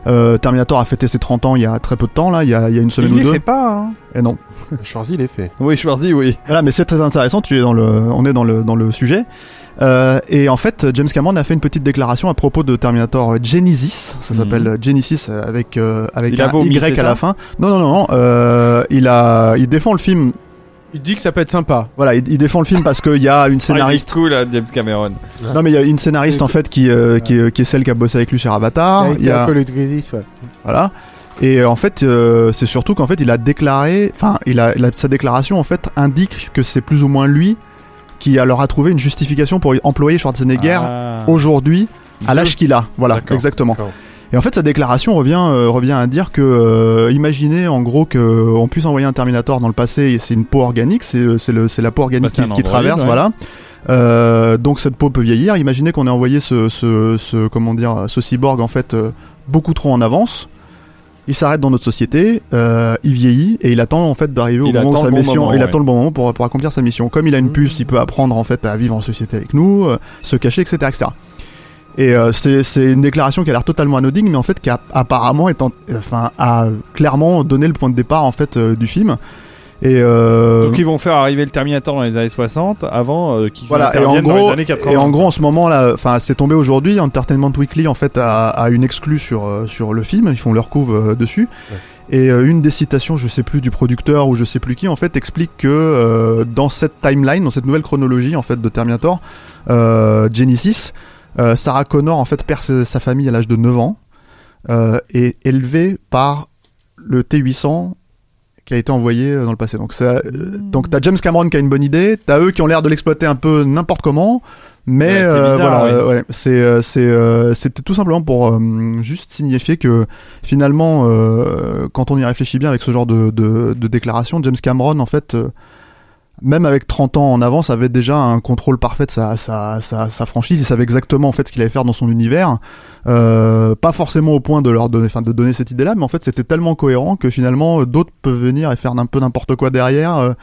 euh, Terminator a fêté ses 30 ans il y a très peu de temps, là, il y a, il y a une semaine Il ou les deux. fait pas, hein. Et non. Schwarzy, il est fait. Oui, Schwarzy, oui. Voilà, mais c'est très intéressant, tu es dans le, on est dans le, dans le sujet. Euh, et en fait, James Cameron a fait une petite déclaration à propos de Terminator Genesis. Ça Mhm. s'appelle Genesis avec euh, avec Il a un vomi, Y à la fin. Non, non, non, non. euh, il a, il défend le film. Il dit que ça peut être sympa. Voilà, il, il défend le film parce qu'il y a une scénariste. Ah, il est cool, là, James Cameron. Non, mais il y a une scénariste en fait qui, euh, qui, est, qui est celle qui a bossé avec lui sur Avatar. Il y a, Call of Duty, ouais. voilà. Et euh, en fait, euh, c'est surtout qu'en fait, il a déclaré, enfin, il a, il a- sa déclaration en fait indique que c'est plus ou moins lui qui alors a trouvé une justification pour employer Schwarzenegger Ah. aujourd'hui à l'âge qu'il a. Voilà, D'accord, exactement. Et en fait, sa déclaration revient, euh, revient à dire que, euh, imaginez en gros qu'on puisse envoyer un Terminator dans le passé, et c'est une peau organique, c'est c'est le- c'est la peau organique Bah, c'est qui, traverse, ouais. voilà. Euh, donc cette peau peut vieillir. Imaginez qu'on ait envoyé ce, ce, ce- comment dire, ce cyborg en fait euh, beaucoup trop en avance. Il s'arrête dans notre société, euh, il vieillit et il attend en fait d'arriver au Il moment où sa bon mission. moment, il ouais. attend le bon moment pour, pour accomplir sa mission. Comme il a une puce, il peut apprendre en fait à vivre en société avec nous, euh, se cacher, etc., etc. Et euh, c'est c'est une déclaration qui a l'air totalement anodine, mais en fait qui a apparemment étant, enfin, a clairement donné le point de départ en fait euh, du film. Et euh, Donc ils vont faire arriver le Terminator dans les années 60 avant euh, qu'il voilà. Et en intervienne dans les années 80. et en gros, en ce moment là, enfin, c'est tombé aujourd'hui. Entertainment Weekly en fait a, a une exclue sur sur le film. Ils font leur couve euh, dessus. Et une des citations, je sais plus du producteur ou je sais plus qui, en fait, explique que euh, dans cette timeline, dans cette nouvelle chronologie en fait de Terminator, euh, Genesis, euh, Sarah Connor en fait perd sa, famille à l'âge de 9 ans euh, et élevée par le T800 qui a été envoyé euh, dans le passé. Donc ça, euh, donc t'as James Cameron qui a une bonne idée, t'as eux qui ont l'air de l'exploiter un peu n'importe comment, mais Ouais, euh, bizarre, voilà, ouais, c'est c'est c'était tout simplement pour juste signifier que finalement, quand on y réfléchit bien avec ce genre de, de, de déclaration, James Cameron en fait. Même avec 30 ans en avance, avait déjà un contrôle parfait de sa, sa, sa, sa franchise. Il savait exactement en fait ce qu'il allait faire dans son univers. Euh, pas forcément au point de leur donner, enfin de donner cette idée-là, mais en fait c'était tellement cohérent que finalement d'autres peuvent venir et faire un peu n'importe quoi derrière. euh,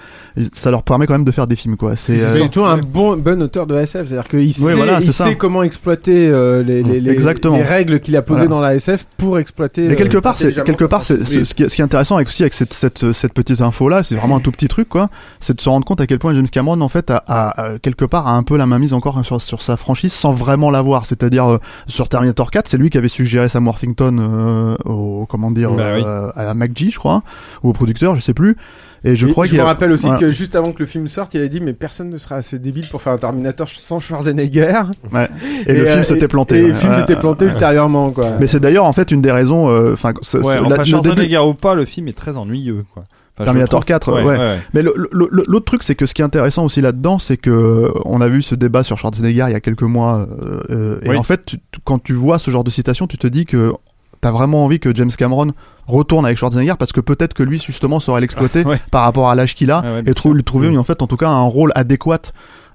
ça leur permet quand même de faire des films quoi. C'est euh, surtout un bon, bon auteur de SF, c'est-à-dire qu'il sait, voilà, c'est il sait comment exploiter euh, les, les, les, Exactement. les règles qu'il a posées Voilà. dans la SF pour exploiter. Mais quelque euh, part, c'est quelque part, c'est ce qui, est- ce qui est intéressant avec aussi avec cette cette, cette petite info là, c'est vraiment un tout petit truc quoi. C'est de se rendre compte à quel point James Cameron en fait a, a- a- quelque part a un peu la main mise encore sur sur sa franchise sans vraiment l'avoir. C'est-à-dire euh, sur Terminator 4, c'est lui qui avait suggéré Sam Worthington euh, au comment dire Bah oui. euh, à la MacG, je crois, ou au producteur, je sais plus. Et je Et crois je me a- rappelle aussi voilà. que juste avant que le film sorte, il a dit mais personne ne sera assez débile pour faire un Terminator sans Schwarzenegger. Ouais. Et, le euh, film s'était planté. Et ouais. le film Ouais. s'était planté ultérieurement quoi. Mais c'est d'ailleurs en fait une des raisons. euh, Enfin, ce- enfin, Schwarzenegger début- ou pas, le film est très ennuyeux. Quoi. Enfin, Terminator trouve. 4, ouais. Mais l'autre truc, c'est que ce qui est intéressant aussi là-dedans, c'est que euh, on a vu ce débat sur Schwarzenegger il y a quelques mois. euh, euh, et en fait, tu- quand tu vois ce genre de citation, tu te dis que t'as vraiment envie que James Cameron retourne avec Schwarzenegger parce que peut-être que lui justement saurait l'exploiter Ouais. par rapport à l'âge qu'il a ouais, et trou- lui trouver en fait en tout cas un rôle adéquat.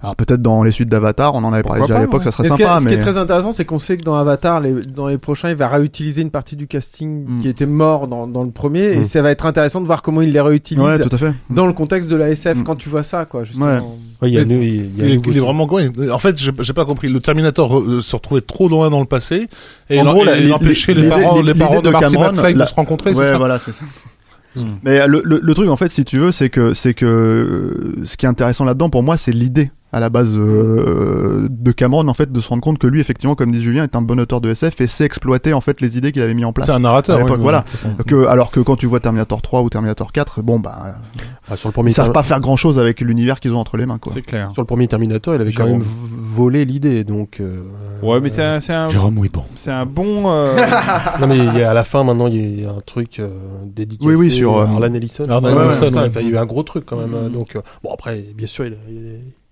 Alors peut-être dans les suites d'Avatar, on en avait parlé Pourquoi déjà à l'époque, ouais. ça serait Et ce, qui est, sympa. ce qui est mais très intéressant, c'est qu'on sait que dans Avatar, les- dans les prochains, il va réutiliser une partie du casting Mm. qui était mort dans, dans le premier, et Mm. ça va être intéressant de voir comment il les réutilise ouais, tout à fait. dans le contexte de la SF Mm. quand tu vois ça, quoi. Justement. Ouais. Ouais, il y a, Mais- il y a- il y a Il est, vraiment ouais. En fait, j'ai pas compris. Le Terminator euh, se retrouvait trop loin dans le passé et En il, gros, il empêchait les parents, les parents de, Marty Cameron, McFly de se rencontrer, c'est Ouais, ça voilà, c'est ça. Mais le, le, le truc, en fait, si tu veux, c'est que, c'est que euh, ce qui est intéressant là-dedans, pour moi, c'est l'idée à la base euh, de Cameron, en fait, de se rendre compte que lui, effectivement, comme dit Julien, est un bon auteur de SF et sait exploiter, en fait, les idées qu'il avait mis en place. C'est un narrateur. à voilà. Que, alors que quand tu vois Terminator 3 ou Terminator 4, bon, bah, Ah, sur le premier ils savent pas faire grand chose avec l'univers qu'ils ont entre les mains, quoi. C'est clair. Sur le premier Terminator, il avait quand même volé l'idée, donc. euh, Ouais, mais c'est un, c'est un, Jérôme, oui, bon. c'est un bon. euh, non, mais il y a, à la fin, maintenant, il y a un truc euh, dédié Oui, oui, sur, à euh, Harlan Ellison. Ouais, ouais, Ellison, ça, ouais. enfin, il y a eu un gros truc quand même. euh, Donc, euh, bon, après, bien sûr, il,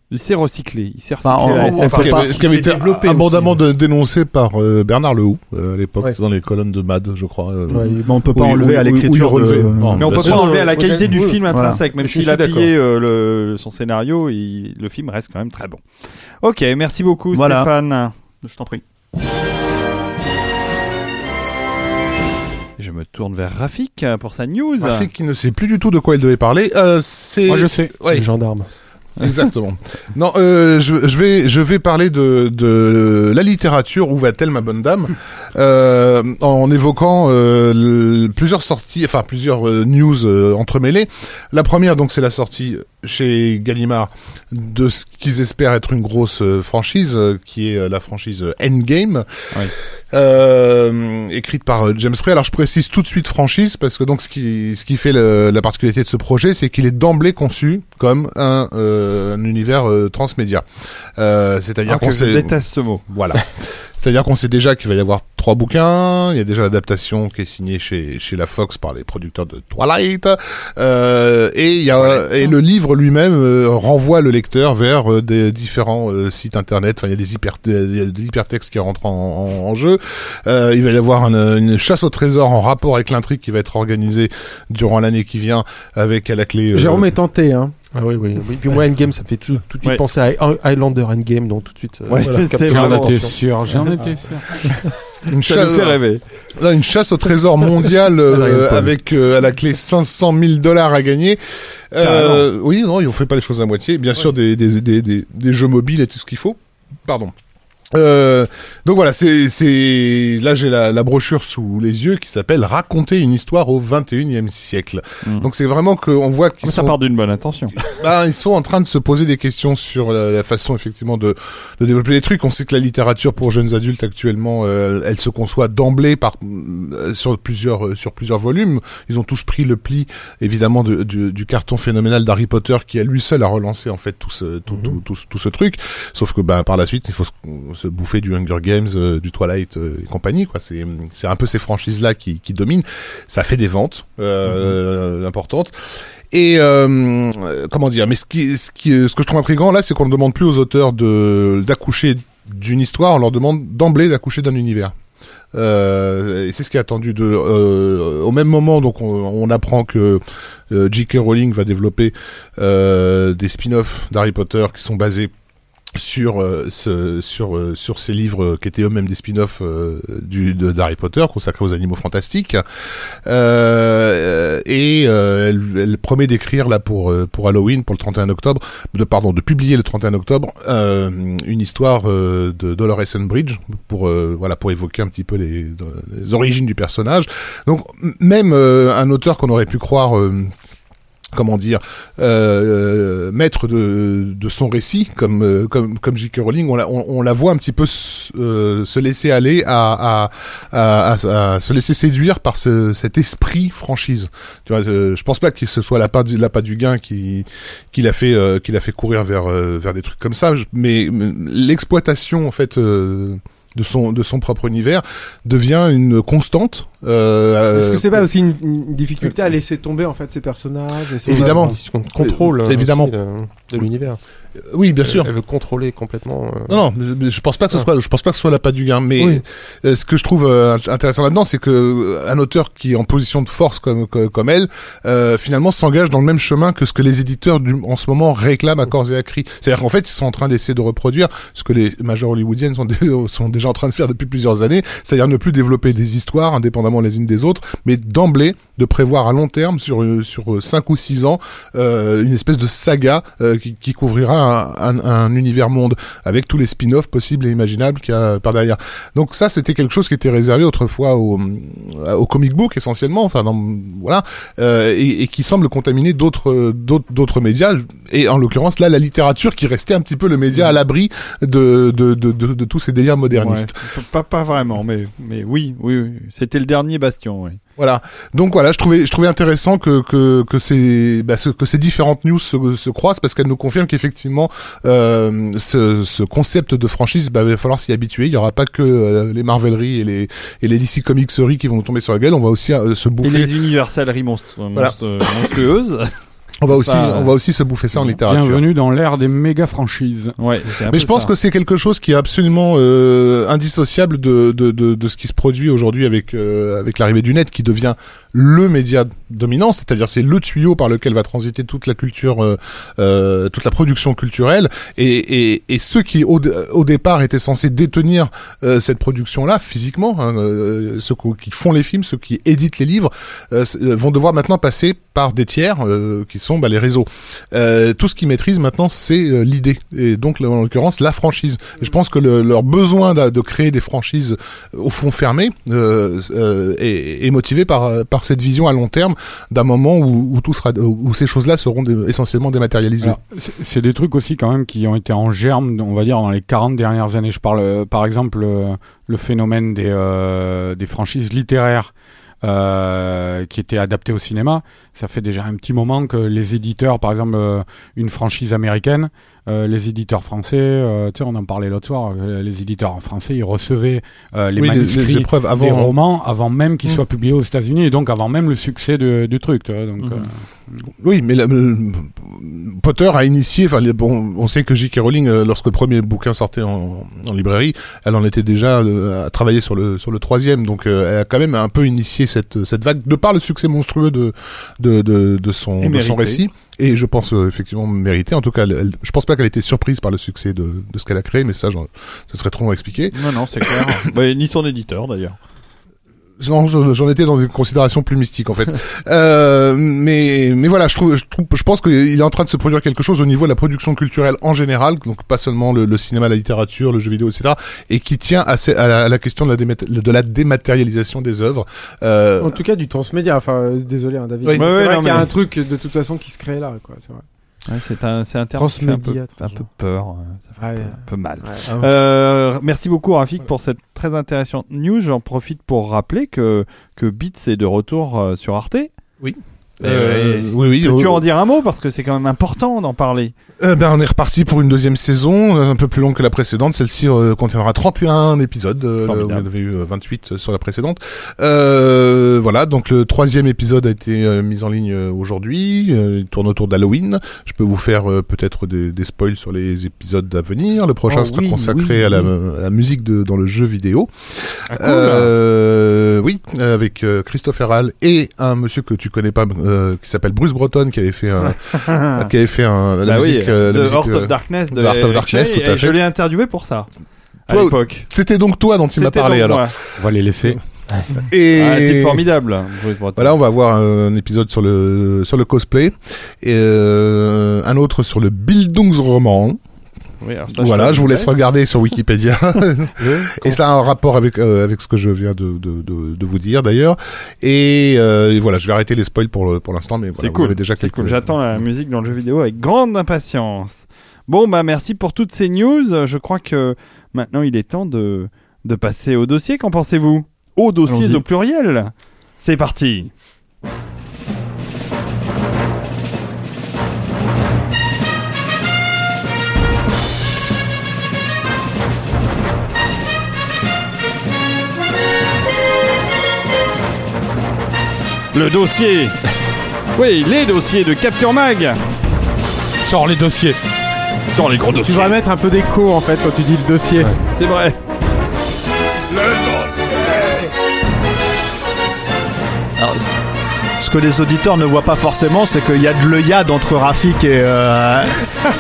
il s'est recyclé. Il s'est Enfin, recyclé. la SF. enfin, Ce qui avait, ce qui avait qui s'est été développé abondamment aussi. de- dénoncé par euh, Bernard Lehoux euh, à l'époque Ouais. dans les colonnes de Mad, je crois. euh, Ouais, Mais on peut pas enlever à l'écriture. de- Mais on peut Bien pas enlever à la qualité du film voilà. intrinsèque, même s'il a pillé euh, le, son scénario, il- le film reste quand même très bon. Ok, merci beaucoup Voilà. Stéphane. Je t'en prie. Je me tourne vers Rafik pour sa news. Rafik qui ne sait plus du tout de quoi il devait parler. Euh, c'est Moi, je sais. Ouais. Les gendarmes. Exactement. non, euh, je, je vais je vais parler de de la littérature. Où va-t-elle, ma bonne dame? Euh, En évoquant euh, plusieurs sorties, enfin plusieurs euh, news euh, entremêlées. La première, donc, c'est la sortie chez Gallimard de ce qu'ils espèrent être une grosse euh, franchise, euh, qui est euh, la franchise Endgame, Oui. euh, écrite par James Frey. Alors, je précise tout de suite franchise parce que donc ce qui ce qui fait le- la particularité de ce projet, c'est qu'il est d'emblée conçu comme un, euh, un univers euh, transmédia. C'est-à-dire qu'on que je déteste ce mot. voilà. C'est-à-dire qu'on sait déjà qu'il va y avoir trois bouquins. Il y a déjà l'adaptation qui est signée chez chez la Fox par les producteurs de Twilight. Euh, et il y a et le livre lui-même euh, renvoie le lecteur vers euh, des différents euh, sites internet. Enfin, il y a des hyper de l'hypertexte qui rentre en, en- en jeu. Euh, il va y avoir une, une chasse au trésor en rapport avec l'intrigue qui va être organisée durant l'année qui vient avec à la clé. Jérôme est tenté, hein. Ah oui, oui, oui. Puis moi, Endgame, ça me fait tout, tout de suite Ouais. penser à Hi- Highlander Endgame, donc tout de suite. euh, Ouais, voilà, J'en étais sûr, j'en étais sûr. une chasse-. Là, une au trésor mondial euh, avec euh, à la clé 500 000 dollars à gagner. Euh, oui, non, ils ont fait pas les choses à moitié. Bien sûr, des, des, des, des, des jeux mobiles et tout ce qu'il faut. Pardon. Euh, donc voilà, c'est c'est là j'ai la, la brochure sous les yeux qui s'appelle Raconter une histoire au 21e siècle. Mhm. Donc c'est vraiment qu'on voit qu'ils Ça sont part d'une bonne intention. bah, ils sont en train de se poser des questions sur la, la façon effectivement de, de développer les trucs. On sait que la littérature pour jeunes adultes actuellement, euh, elle se conçoit d'emblée par euh, sur plusieurs sur plusieurs volumes. Ils ont tous pris le pli évidemment de, du, du carton phénoménal d'Harry Potter qui à lui seul a relancé en fait tout ce tout, tout, tout, ce- tout ce truc. Sauf que ben par la suite il faut se, se bouffer du Hunger Games, euh, du Twilight euh, et compagnie quoi. C'est c'est un peu ces franchises là qui, qui dominent. Ça fait des ventes euh, importantes. Et euh, comment dire Mais ce qui, ce qui, ce que je trouve intriguant là, c'est qu'on ne demande plus aux auteurs de d'accoucher d'une histoire, on leur demande d'emblée d'accoucher d'un univers. Euh, et c'est ce qui est attendu de. euh, au même moment, donc on, on apprend que J.K. Rowling va développer des spin-offs d'Harry Potter qui sont basés sur euh, sur euh, sur ces livres euh, qui étaient eux-mêmes des spin-offs euh, d'Harry Potter consacrés aux animaux fantastiques. Et elle, elle promet d'écrire là pour pour Halloween pour le 31 octobre de pardon de publier le 31 octobre une histoire de Dolores Umbridge pour voilà pour évoquer un petit peu les, les origines du personnage. Donc même un auteur qu'on aurait pu croire comment dire euh, maître de, de son récit comme euh, comme comme J.K. Rowling on la, on, la voit un petit peu se, euh, se laisser aller à à, à, à, se laisser séduire par ce, cet esprit franchise tu vois euh, je pense pas que ce soit la part la du gain qui qui l'a fait euh, qui l'a fait courir vers vers des trucs comme ça mais mais l'exploitation en fait de son de son propre univers devient une constante euh, Est-ce que c'est pas aussi une, une difficulté à laisser tomber en fait ces personnages et Évidemment. Contrôle euh, Évidemment. aussi, euh, de l'univers? Oui bien sûr Elle veut contrôler complètement. euh, Non, non, je pense pas que ce Ah. soit, je pense pas que ce soit la patte du gain. Mais Oui. euh, ce que je trouve euh, intéressant là-dedans, c'est que un auteur qui est en position de force comme comme, comme elle, finalement s'engage dans le même chemin que ce que les éditeurs du, en ce moment réclament à corps et à cri. C'est-à-dire qu'en fait, ils sont en train d'essayer de reproduire ce que les majors hollywoodiennes sont, dé- sont déjà en train de faire depuis plusieurs années, c'est-à-dire ne plus développer des histoires indépendamment les unes des autres, mais d'emblée de prévoir à long terme sur sur cinq ou six ans une espèce de saga qui, qui couvrira un, un, un univers monde avec tous les spin-offs possibles et imaginables qu'il y a par derrière. Donc ça, c'était quelque chose qui était réservé autrefois au, au comic book essentiellement, enfin dans, voilà, euh, et, et qui semble contaminer d'autres d'autres d'autres médias et en l'occurrence là la littérature qui restait un petit peu le média à l'abri de de, de, de de tous ces délires modernistes. Ouais, pas, pas vraiment, mais, mais oui, oui, oui. C'était le dernier bastion, oui. Voilà. Donc voilà, je trouvais, je trouvais intéressant que que que ces bah, que ces différentes news se, se croisent parce qu'elles nous confirment qu'effectivement euh, ce, ce concept de franchise, bah, il va falloir s'y habituer. Il y aura pas que euh, les Marveleries et les et les DC Comicseries qui vont nous tomber sur la gueule. On va aussi euh, se Et bouffer. les universaleries monstre, Voilà. monstre- monstrueuses. On va aussi pas, euh, on va aussi se bouffer ça en littérature. Bienvenue dans l'ère des méga franchises. Ouais, Mais je pense ça. que c'est quelque chose qui est absolument euh, indissociable de, de, de, de ce qui se produit aujourd'hui avec, euh, avec l'arrivée du net, qui devient le média dominant, c'est-à-dire c'est le tuyau par lequel va transiter toute la culture, euh, euh, toute la production culturelle, et, et, et ceux qui au, au départ étaient censés détenir euh, cette production-là physiquement, hein, euh, ceux qui font les films, ceux qui éditent les livres, euh, euh, vont devoir maintenant passer par des tiers euh, qui sont bah, les réseaux. Euh, tout ce qu'ils maîtrisent maintenant, c'est euh, l'idée, et donc en l'occurrence la franchise. Je pense que le- leur besoin de créer des franchises euh, au fond fermé est, motivé par, cette vision à long terme d'un moment où, tout sera, où ces choses-là seront essentiellement dématérialisées. C'est- des trucs aussi quand même qui ont été en germe, on va dire, dans les 40 dernières années. Je parle par exemple le phénomène des, franchises littéraires qui étaient adaptées au cinéma. Ça fait déjà un petit moment que les éditeurs, par exemple euh, une franchise américaine, euh, les éditeurs français, euh, tu sais, on en parlait l'autre soir, les éditeurs français, ils recevaient les Oui, les- manuscrits les épreuves avant- des romans avant même qu'ils Mm. soient publiés aux États-Unis et donc avant même le succès de- du truc. Tu vois, donc, euh, Oui, mais la- le- Potter a initié. Enfin, les- bon, on sait que J.K. Rowling, lorsque le premier bouquin sortait en, en librairie, elle en était déjà à travailler sur le sur le troisième. Donc, elle a quand même un peu initié cette cette vague de par le succès monstrueux de de de, de son de récit. Et je pense euh, effectivement mérité. En tout cas, elle, elle- je pense pas qu'elle ait été surprise par le succès de, de ce qu'elle a créé, mais ça, j'en- ce serait trop long à expliquer. Non, non, c'est clair. Ouais, ni son éditeur d'ailleurs. Non, je- j'en étais dans des considérations plus mystiques en fait. euh, mais mais voilà, je trouve, je trouve, je pense qu'il est en train de se produire quelque chose au niveau de la production culturelle en général, donc pas seulement le, le cinéma, la littérature, le jeu vidéo, etc., et qui tient à, à la, à la question de la, démat- de la dématérialisation des œuvres. Euh, En tout cas, du transmédia. Enfin, euh, désolé, hein, David. Oui. C'est ouais, vrai qu'il y a mais- un truc de toute façon qui se crée là, quoi. C'est vrai. Ouais, c'est un, c'est un terme qui fait un peu, un peu peur. euh, Ça fait un Ouais. peu- un peu mal. Ouais. Euh, merci beaucoup Rafik pour cette très intéressante news. J'en profite pour rappeler que, que Beats est de retour euh, sur Arte. Oui. Euh, Euh, oui, oui. Peux-tu euh, en dire un mot parce que c'est quand même important d'en parler? Euh, ben, on est reparti pour une deuxième saison, euh, un peu plus longue que la précédente. Celle-ci contiendra 31 épisodes. On avait eu euh, 28 sur la précédente. Euh, voilà, donc le troisième épisode a été mis en ligne aujourd'hui. Il tourne autour d'Halloween. Je peux vous faire peut-être des, des spoils sur les épisodes à venir. Le prochain Oh, sera oui, consacré oui, à, la, oui. à la musique de, dans le jeu vidéo. Ah, Euh, oui, avec Christopher Hall et un monsieur que tu connais pas, euh, qui s'appelle Bruce Breton, qui avait fait un, qui avait fait un, la Bah oui, musique, euh, la de musique, Heart euh, of Darkness. de Heart of Darkness, et tout à Je l'ai interviewé pour ça. À l'époque. C'était donc toi dont il m'a parlé alors. moi. on va les laisser. Et Ah, un type formidable. Bruce Breton. voilà, on va avoir un épisode sur le sur le cosplay et euh, un autre sur le Bildungsroman. Oui, alors ça, Voilà, je vous laisse regarder sur Wikipédia. et ça a un rapport avec euh, avec ce que je viens de de, de, de vous dire d'ailleurs. Et, euh, et voilà, je vais arrêter les spoils pour pour l'instant, mais voilà, vous cool. avez déjà C'est quelques. cool. J'attends la musique dans le jeu vidéo avec grande impatience. Bon, bah merci pour toutes ces news. Je crois que maintenant il est temps de, de passer au dossier. Qu'en pensez-vous? Au dossier au pluriel. C'est parti. Le dossier. Oui, les dossiers de Capture Mag. Sors les dossiers. Sors les gros Tu dossiers. devrais mettre un peu d'écho en fait quand tu dis le dossier. C'est vrai. Alors, ce que les auditeurs ne voient pas forcément, c'est qu'il y a de l'œillade entre Rafik et, euh,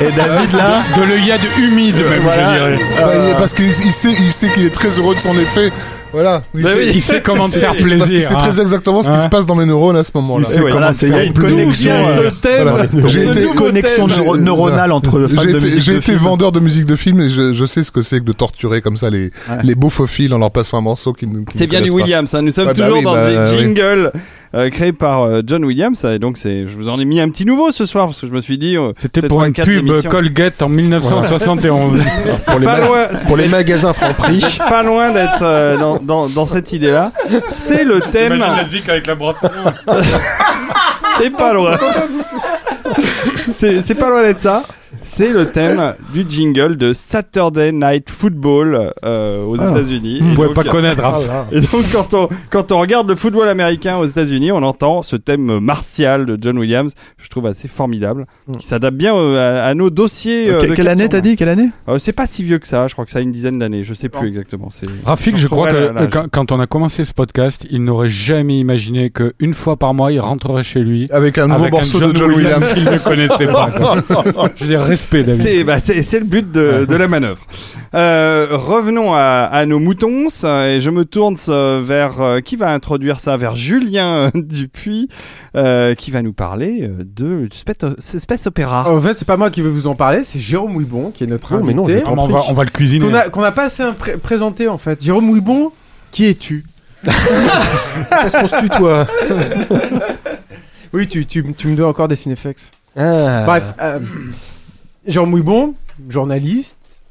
et David là. De l'œillade humide, même, Voilà. je dirais. Ouais, parce qu'il il sait, il sait qu'il est très heureux de son effet. Voilà. Il Bah oui, Il sait comment te faire Parce qu'il plaisir. sait hein. très exactement ce qui Ouais. se passe dans mes neurones à ce moment-là. Et voilà, c'est- il y a une connexion, euh, ce thème voilà. Été- connexion neuro- neuronale entre fans J'ai de été, musique j'ai été film. vendeur de musique de film et je, je sais ce que c'est que de torturer comme ça les, les beaufophiles en leur passant un morceau qui qui C'est bien du. Williams. hein. Nous sommes Ouais, bah toujours oui, dans bah, des oui. Euh, créés par euh, John Williams. Et donc, c'est, je vous en ai mis un petit nouveau ce soir parce que je me suis dit. euh, C'était pour une 24 pub émissions. Colgate en 1971. Pour les, pas ma- loin, pour les magasins Franprix. c'est pas loin d'être euh, dans, dans, dans cette idée-là. C'est le thème. zik avec la brosse à dents. C'est pas loin. c'est, c'est pas loin d'être ça. C'est le thème du jingle de Saturday Night Football euh, aux États-Unis. Vous pouvez donc, pas connaître. Ah Raph. là. Et donc, quand on, quand on regarde le football américain aux États-Unis, on entend ce thème martial de John Williams, que je trouve assez formidable, qui s'adapte bien euh, à, à nos dossiers. euh, Que- de quelle année t'as dit Quelle année? Euh, C'est pas si vieux que ça, je crois que ça a une dizaine d'années, je sais plus exactement. C'est... Rafik, Je je crois que quand, quand on a commencé ce podcast, il n'aurait jamais imaginé qu'une fois par mois, il rentrerait chez lui. Avec un nouveau avec morceau un de John Williams. qu'il ne connaissait pas. je veux dire, respect, David. C'est, bah, c'est, le but de, de la manœuvre. Euh, revenons à, à nos moutons, ça, et je me tourne euh, vers euh, qui va introduire ça, vers Julien euh, Dupuis, euh, qui va nous parler euh, de Space, Space Opéra. En fait, c'est pas moi qui vais vous en parler, c'est Jérôme Ouibon qui est notre Oh, mais non, invité. Ah, on, va, on va le cuisiner. Qu'on a, qu'on a pas assez présenté en fait. Jérôme Ouibon, qui es-tu? Est-ce qu'on se tutoie? Oui, tu, tu, tu me dois encore des Cinefex. ah. Bref, euh, Jérôme Ouibon, journaliste,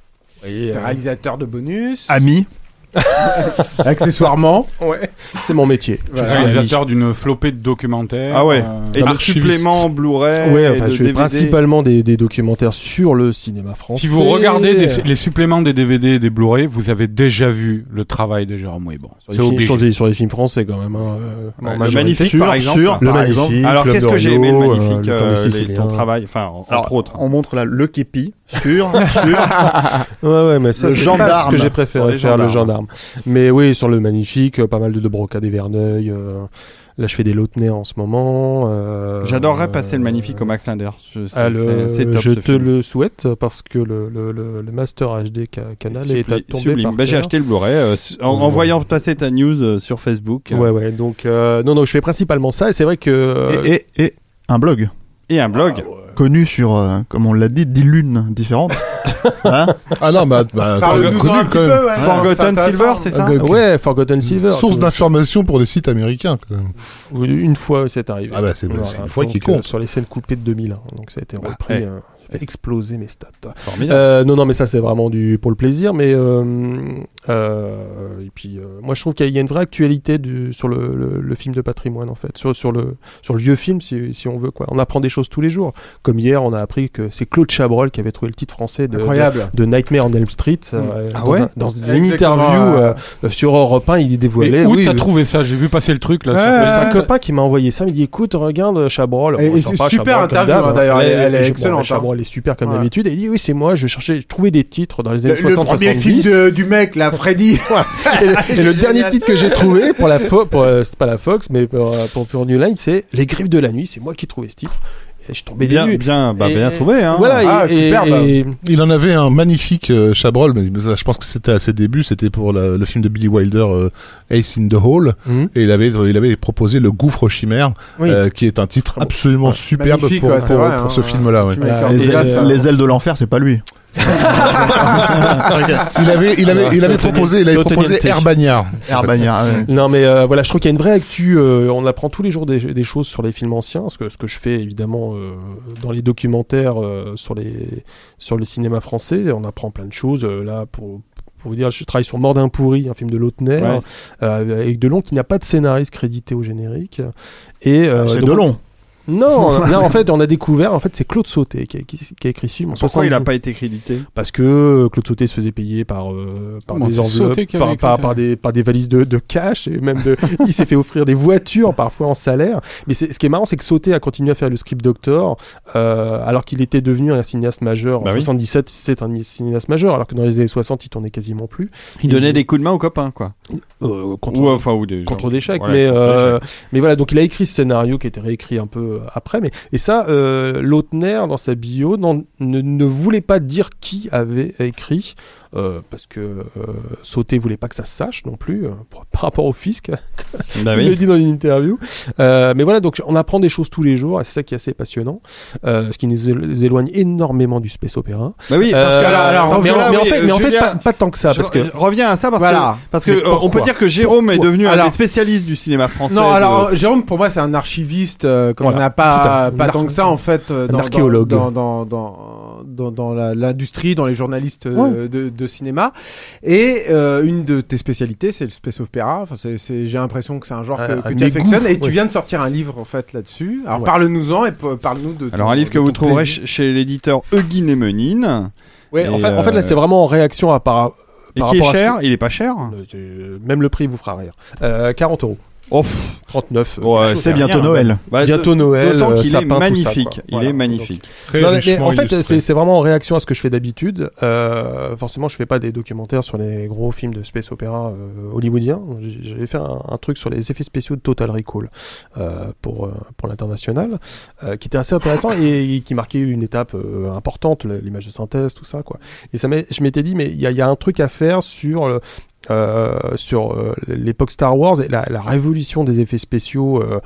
Oui, euh, réalisateur de bonus, Ami. accessoirement. ouais, c'est mon métier. Je suis réalisateur d'une flopée de documentaires. Ah ouais. euh, Et de archiviste. suppléments Blu-ray, Ouais, enfin, de je fais DVD. principalement des, des documentaires sur le cinéma français. Si vous regardez des- les suppléments des DVD et des Blu-ray, vous avez déjà vu le travail de Jérôme sur C'est obligé. sur, sur les films français quand même. Hein, euh, Ouais, le. Magnifique, Sur- par exemple. sur- Le par Magnifique. exemple. Alors, qu'est-ce que j'ai aimé le Magnifique, euh, euh, les- ton travail, enfin, en- Alors, entre autres. on montre là le képi sur, sur. Ouais, ouais, mais ça, Le c'est gendarme. ce que j'ai préféré faire, le gendarme. Mais oui, sur le magnifique, euh, pas mal de, de brocades et Verneuil. euh, là, je fais des Lautner en ce moment. euh, J'adorerais passer le Magnifique au Max Linder. Je, c'est, ah, le- c'est- c'est top, je ce te film. le souhaite parce que le, le, le, le Master HD ca- Canal est à Sublime. tomber Sublime. par Bah, j'ai acheté le Blu-ray euh, en, voyant passer ta news euh, sur Facebook. Ouais, ouais. Donc, euh, non, non, je fais principalement ça. Et c'est vrai que. euh, Et, et, et un blog Et un blog. Connu sur, euh, comme on l'a dit, 10 lunes différentes. Hein Ah non, bah, bah Parle-nous-en connu un quand même. peu, ouais. Forgotten C'est Silver, c'est ça Euh, Ouais, Forgotten Silver. Source d'information pour des sites américains. quand même. Oui, Une fois, c'est arrivé. Ah bah, c'est- c'est une fois donc, qui euh, compte. sur les scènes coupées de 2001. Donc ça a été repris. eh. euh, fait exploser mes stats. Formidable. Euh, non, non, mais ça c'est vraiment du pour le plaisir. Mais euh, euh, et puis euh, moi je trouve qu'il y a une vraie actualité du, sur le, le, le film de patrimoine en fait, sur, sur le sur le vieux film si, si on veut quoi. On apprend des choses tous les jours. Comme hier, on a appris que c'est Claude Chabrol qui avait trouvé le titre français de, de, de Nightmare on Elm Street. euh, Ah dans, ouais un- dans une interview sur Europe 1, il Mais dévoilait. où oui, t'as oui. trouvé ça? J'ai vu passer le truc là. Ouais. C'est un copain qui m'a envoyé ça. Il me dit écoute, regarde Chabrol. Et- c'est super Chabrol, interview, d'hab, hein, d'ailleurs, elle est- elle est je- excellente, hein. Chabrol est super comme Ouais. d'habitude. Et il dit oui, c'est moi. Je cherchais, je trouvais des titres dans les années Le, le 60 premier film 70. de- du mec, là, Freddy. Et le, et le dernier titre que j'ai trouvé pour la Fo- pour euh, c'est pas la Fox, mais pour, euh, pour, pour New Line, c'est Les Griffes de la nuit. C'est moi qui ai trouvé ce titre. Et je suis tombé bien, des bien, bah, Et- bien trouvé. Hein. Voilà, Ah, et, et- superbe. et- Il en avait un magnifique euh, Chabrol, mais je pense que c'était à ses débuts, c'était pour la- le film de Billy Wilder, euh, Ace in the Hole, Mhm. et il avait, il avait proposé Le Gouffre chimère, Oui. euh, qui est un titre absolument superbe pour, ouais, c'est pour, vrai, pour hein, ce film-là. ouais. Avec les, les ailes de l'enfer, c'est pas lui. Il avait, il avait, il avait proposé, il avait proposé. Air Bagnard. Air Bagnard, ouais. Non mais euh, voilà, je trouve qu'il y a une vraie actu. euh, on apprend tous les jours des, des choses sur les films anciens, ce que, ce que je fais évidemment euh, dans les documentaires euh, sur les sur le cinéma français. On apprend plein de choses. euh, là pour pour vous dire, je travaille sur Mort d'un pourri, un film de Lautner, Ouais. euh, avec Delon qui n'a pas de scénariste crédité au générique. Et euh, C'est donc- de long. Non, non, en fait, on a découvert, en fait, c'est Claude Sauté qui a, qui- qui a écrit ce film. en Pourquoi il 72. a pas été crédité Parce que Claude Sauté se faisait payer par, euh, par des enveloppes, par, des, par des valises de, de cash, et même de, il s'est fait offrir des voitures parfois en salaire. Mais ce qui est marrant, c'est que Sauté a continué à faire le script doctor, euh, alors qu'il était devenu un cinéaste majeur. Bah en oui. 77, c'est un cinéaste majeur, alors que dans les années 60, il tournait quasiment plus. Il donnait des coups de main aux copains, quoi. Euh, contre, Ou enfin, ou des contre des chèques. Voilà, mais, contre euh, mais voilà, donc il a écrit ce scénario qui a été réécrit un peu euh, après. Mais, et ça, euh, Lautner, dans sa bio, ne voulait pas dire qui avait écrit. Euh, parce que euh, Sauté voulait pas que ça se sache non plus euh, pour- par rapport au fisc Bah il oui. le dit dans une interview Euh, mais voilà donc on apprend des choses tous les jours et c'est ça qui est assez passionnant euh, ce qui nous élo- éloigne énormément du space opéra Bah oui, parce que Euh, alors, parce mais, que en- là, mais en oui, fait, mais en fait Julien, pas, pas tant que ça je- parce que je reviens à ça parce Voilà. que parce que Mais on peut dire que Jérôme est devenu un des spécialistes du cinéma français. Non, alors Jérôme, pour moi, c'est un archiviste, euh, comme Voilà, on n'a pas, pas tant que ça, en fait, euh, un dans, archéologue. dans, dans, dans, dans, l'industrie, dans les journalistes euh, de, de cinéma. Et euh, une de tes spécialités, c'est le space opéra. Enfin, j'ai l'impression que c'est un genre que, un que tu affectionnes. Et tu viens de sortir un livre, en fait, là-dessus. Alors, Ouais. parle-nous-en et parle-nous de Alors ton- un livre que vous trouverez plaisir. chez l'éditeur Euguin et Menine ouais, en, fait, en fait là euh, c'est vraiment en réaction à par, et par qui est rapport à ce cher. Il est pas cher. Euh, même le prix vous fera rire euh, 40 euros Oh, pff, 39 euh, ouais, C'est bientôt rien. Noël. bah, Bientôt Noël, D'autant euh, qu'il est tout ça, magnifique. Il est magnifique. Non, mais- en fait, c'est vraiment en réaction à ce que je fais d'habitude. Euh, forcément, je fais pas des documentaires sur les gros films de space opéra euh, hollywoodiens. J'avais fait un, un truc sur les effets spéciaux de Total Recall euh, pour euh, pour l'international, euh, qui était assez intéressant et, et qui marquait une étape euh, importante, l'image de synthèse, tout ça, quoi. Et ça je m'étais dit, mais il y a, il y a un truc à faire sur le- euh, sur euh, l'époque Star Wars la, révolution des effets spéciaux, euh,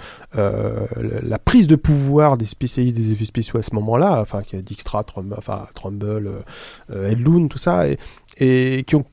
la- prise de pouvoir des spécialistes des effets spéciaux à ce moment-là, enfin Dijkstra, Trum, enfin Trumbull, euh, Edlund, tout ça, et, qui ont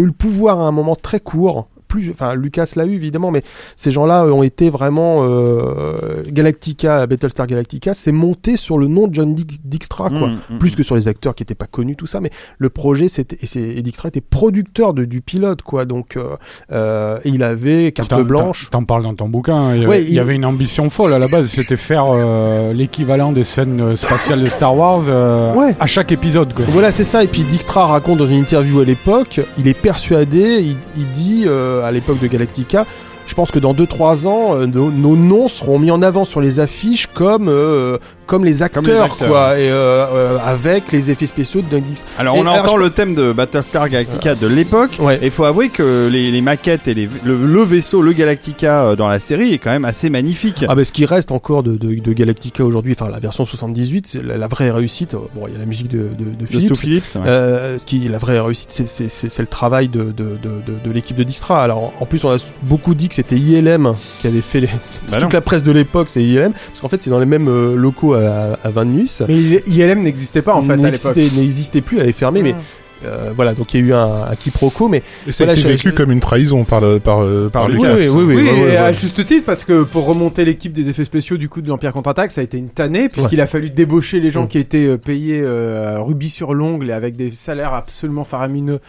eu le pouvoir à un moment très court. Plus, enfin, Lucas l'a eu évidemment, mais ces gens-là ont été vraiment euh, Galactica, Battlestar Galactica, c'est monté sur le nom de John Dix- Dijkstra, quoi Mm, mm, plus mm. que sur les acteurs qui étaient pas connus tout ça mais le projet c'était et et Dijkstra était producteur de, du pilote quoi donc euh, euh, et il avait carte blanche T'en parles dans ton bouquin. Il y, avait, il y avait une ambition folle à la base. C'était faire euh, l'équivalent des scènes euh, spatiales de Star Wars euh, Ouais. à chaque épisode. Quoi. voilà c'est ça et puis Dijkstra raconte dans une interview à l'époque il est persuadé il, il dit euh, à l'époque de Galactica je pense que dans 2-3 ans, euh, nos, noms seront mis en avant sur les affiches comme, euh, comme, les acteurs, Comme les acteurs. quoi, et, euh, euh, avec les effets spéciaux de Doug. Alors Et on entend le thème de Battlestar Galactica de l'époque. Ouais. Et il faut avouer que les, les maquettes et les, le, le vaisseau, le Galactica euh, dans la série est quand même assez magnifique. Ah bah ce qui reste encore de, de, de Galactica aujourd'hui, enfin la version 78, c'est la, la vraie réussite. Bon, il y a la musique de, de, Philips. Ouais. Euh, ce qui la vraie réussite, c'est- le travail de, l'équipe de Dijkstra. Alors en plus, on a beaucoup dit que c'était ILM qui avait fait les, Bah toute non. la presse de l'époque, c'est ILM, parce qu'en fait c'est dans les mêmes euh, locaux à, à Van Nuys. Mais ILM n'existait pas, en fait, à l'époque. N'existait plus, elle avait fermé, mais euh, voilà, donc il y a eu un, un quiproquo, mais Et ça a Voilà, été vécu je- comme une trahison par, le- par, euh, par, Par Lucas. Oui, oui, oui, Oui, ouais, ouais, et à ouais. juste titre, parce que pour remonter l'équipe des effets spéciaux du coup de l'Empire contre-attaque, ça a été une tannée, puisqu'il a fallu débaucher les gens Mm. qui étaient euh, payés euh, rubis sur l'ongle et avec des salaires absolument faramineux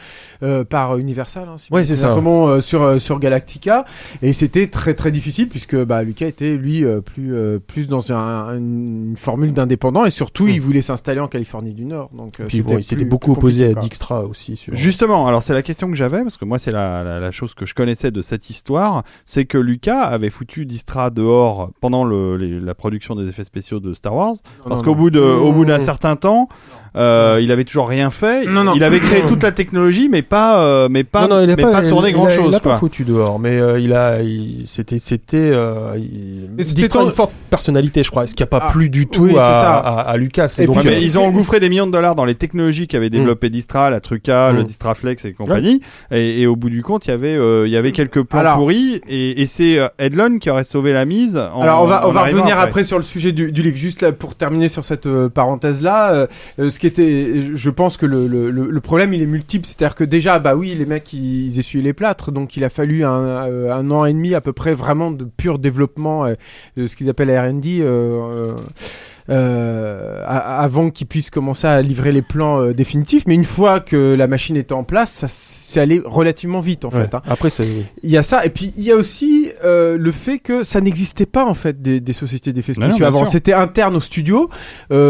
euh, par Universal. Hein, si Ouais, c'est ça. euh, sur euh, sur Galactica, et c'était très très difficile puisque bah Lucas était lui euh, plus euh, plus dans un- une formule d'indépendant et surtout il voulait s'installer en Californie du Nord. Donc euh, puis bon, il s'était beaucoup opposé à compliqué, aussi. Sur... Justement, alors c'est la question que j'avais, parce que moi c'est la, la, la chose que je connaissais de cette histoire, c'est que Lucas avait foutu Distra dehors pendant le, les- la production des effets spéciaux de Star Wars, Non, parce qu'au bout d'un certain temps, euh, il avait toujours rien fait. Non, non. Il avait créé toute la technologie, mais pas, euh, mais pas, non, non, il a mais pas, pas tourné il a- grand Il chose. a pas foutu dehors, mais euh, il a, il- c'était, c'était, euh, ton- une forte personnalité, je crois, ce qui a pas Ah, plu du tout oui, c'est à, ça. à, à Lucas. Et donc, puis, mais ils ont engouffré des millions de dollars dans les technologies qu'avait développé Distra, la Truca, le Mm. Distraflex et compagnie. Et, et au bout du compte, il y avait, euh, il y avait quelques plans Alors- pourris. Et, et c'est euh, Edlund qui aurait sauvé la mise. En, Alors on va, on va revenir après. sur le sujet du, du livre. Juste là pour terminer sur cette euh, parenthèse là, ce, je pense que le, le, problème il est multiple, c'est-à-dire que déjà, bah oui, les mecs ils essuyaient les plâtres, donc il a fallu un, euh, an et demi à peu près vraiment de pur développement euh, de ce qu'ils appellent R&D. Euh, avant qu'ils puissent commencer à livrer les plans euh, définitifs, mais une fois que la machine était en place, ça c'est allé relativement vite en Ouais. fait. hein. Après. Il y a ça, et puis il y a aussi euh, le fait que ça n'existait pas en fait des, des sociétés d'effets non, spéciaux avant. C'était interne au studio,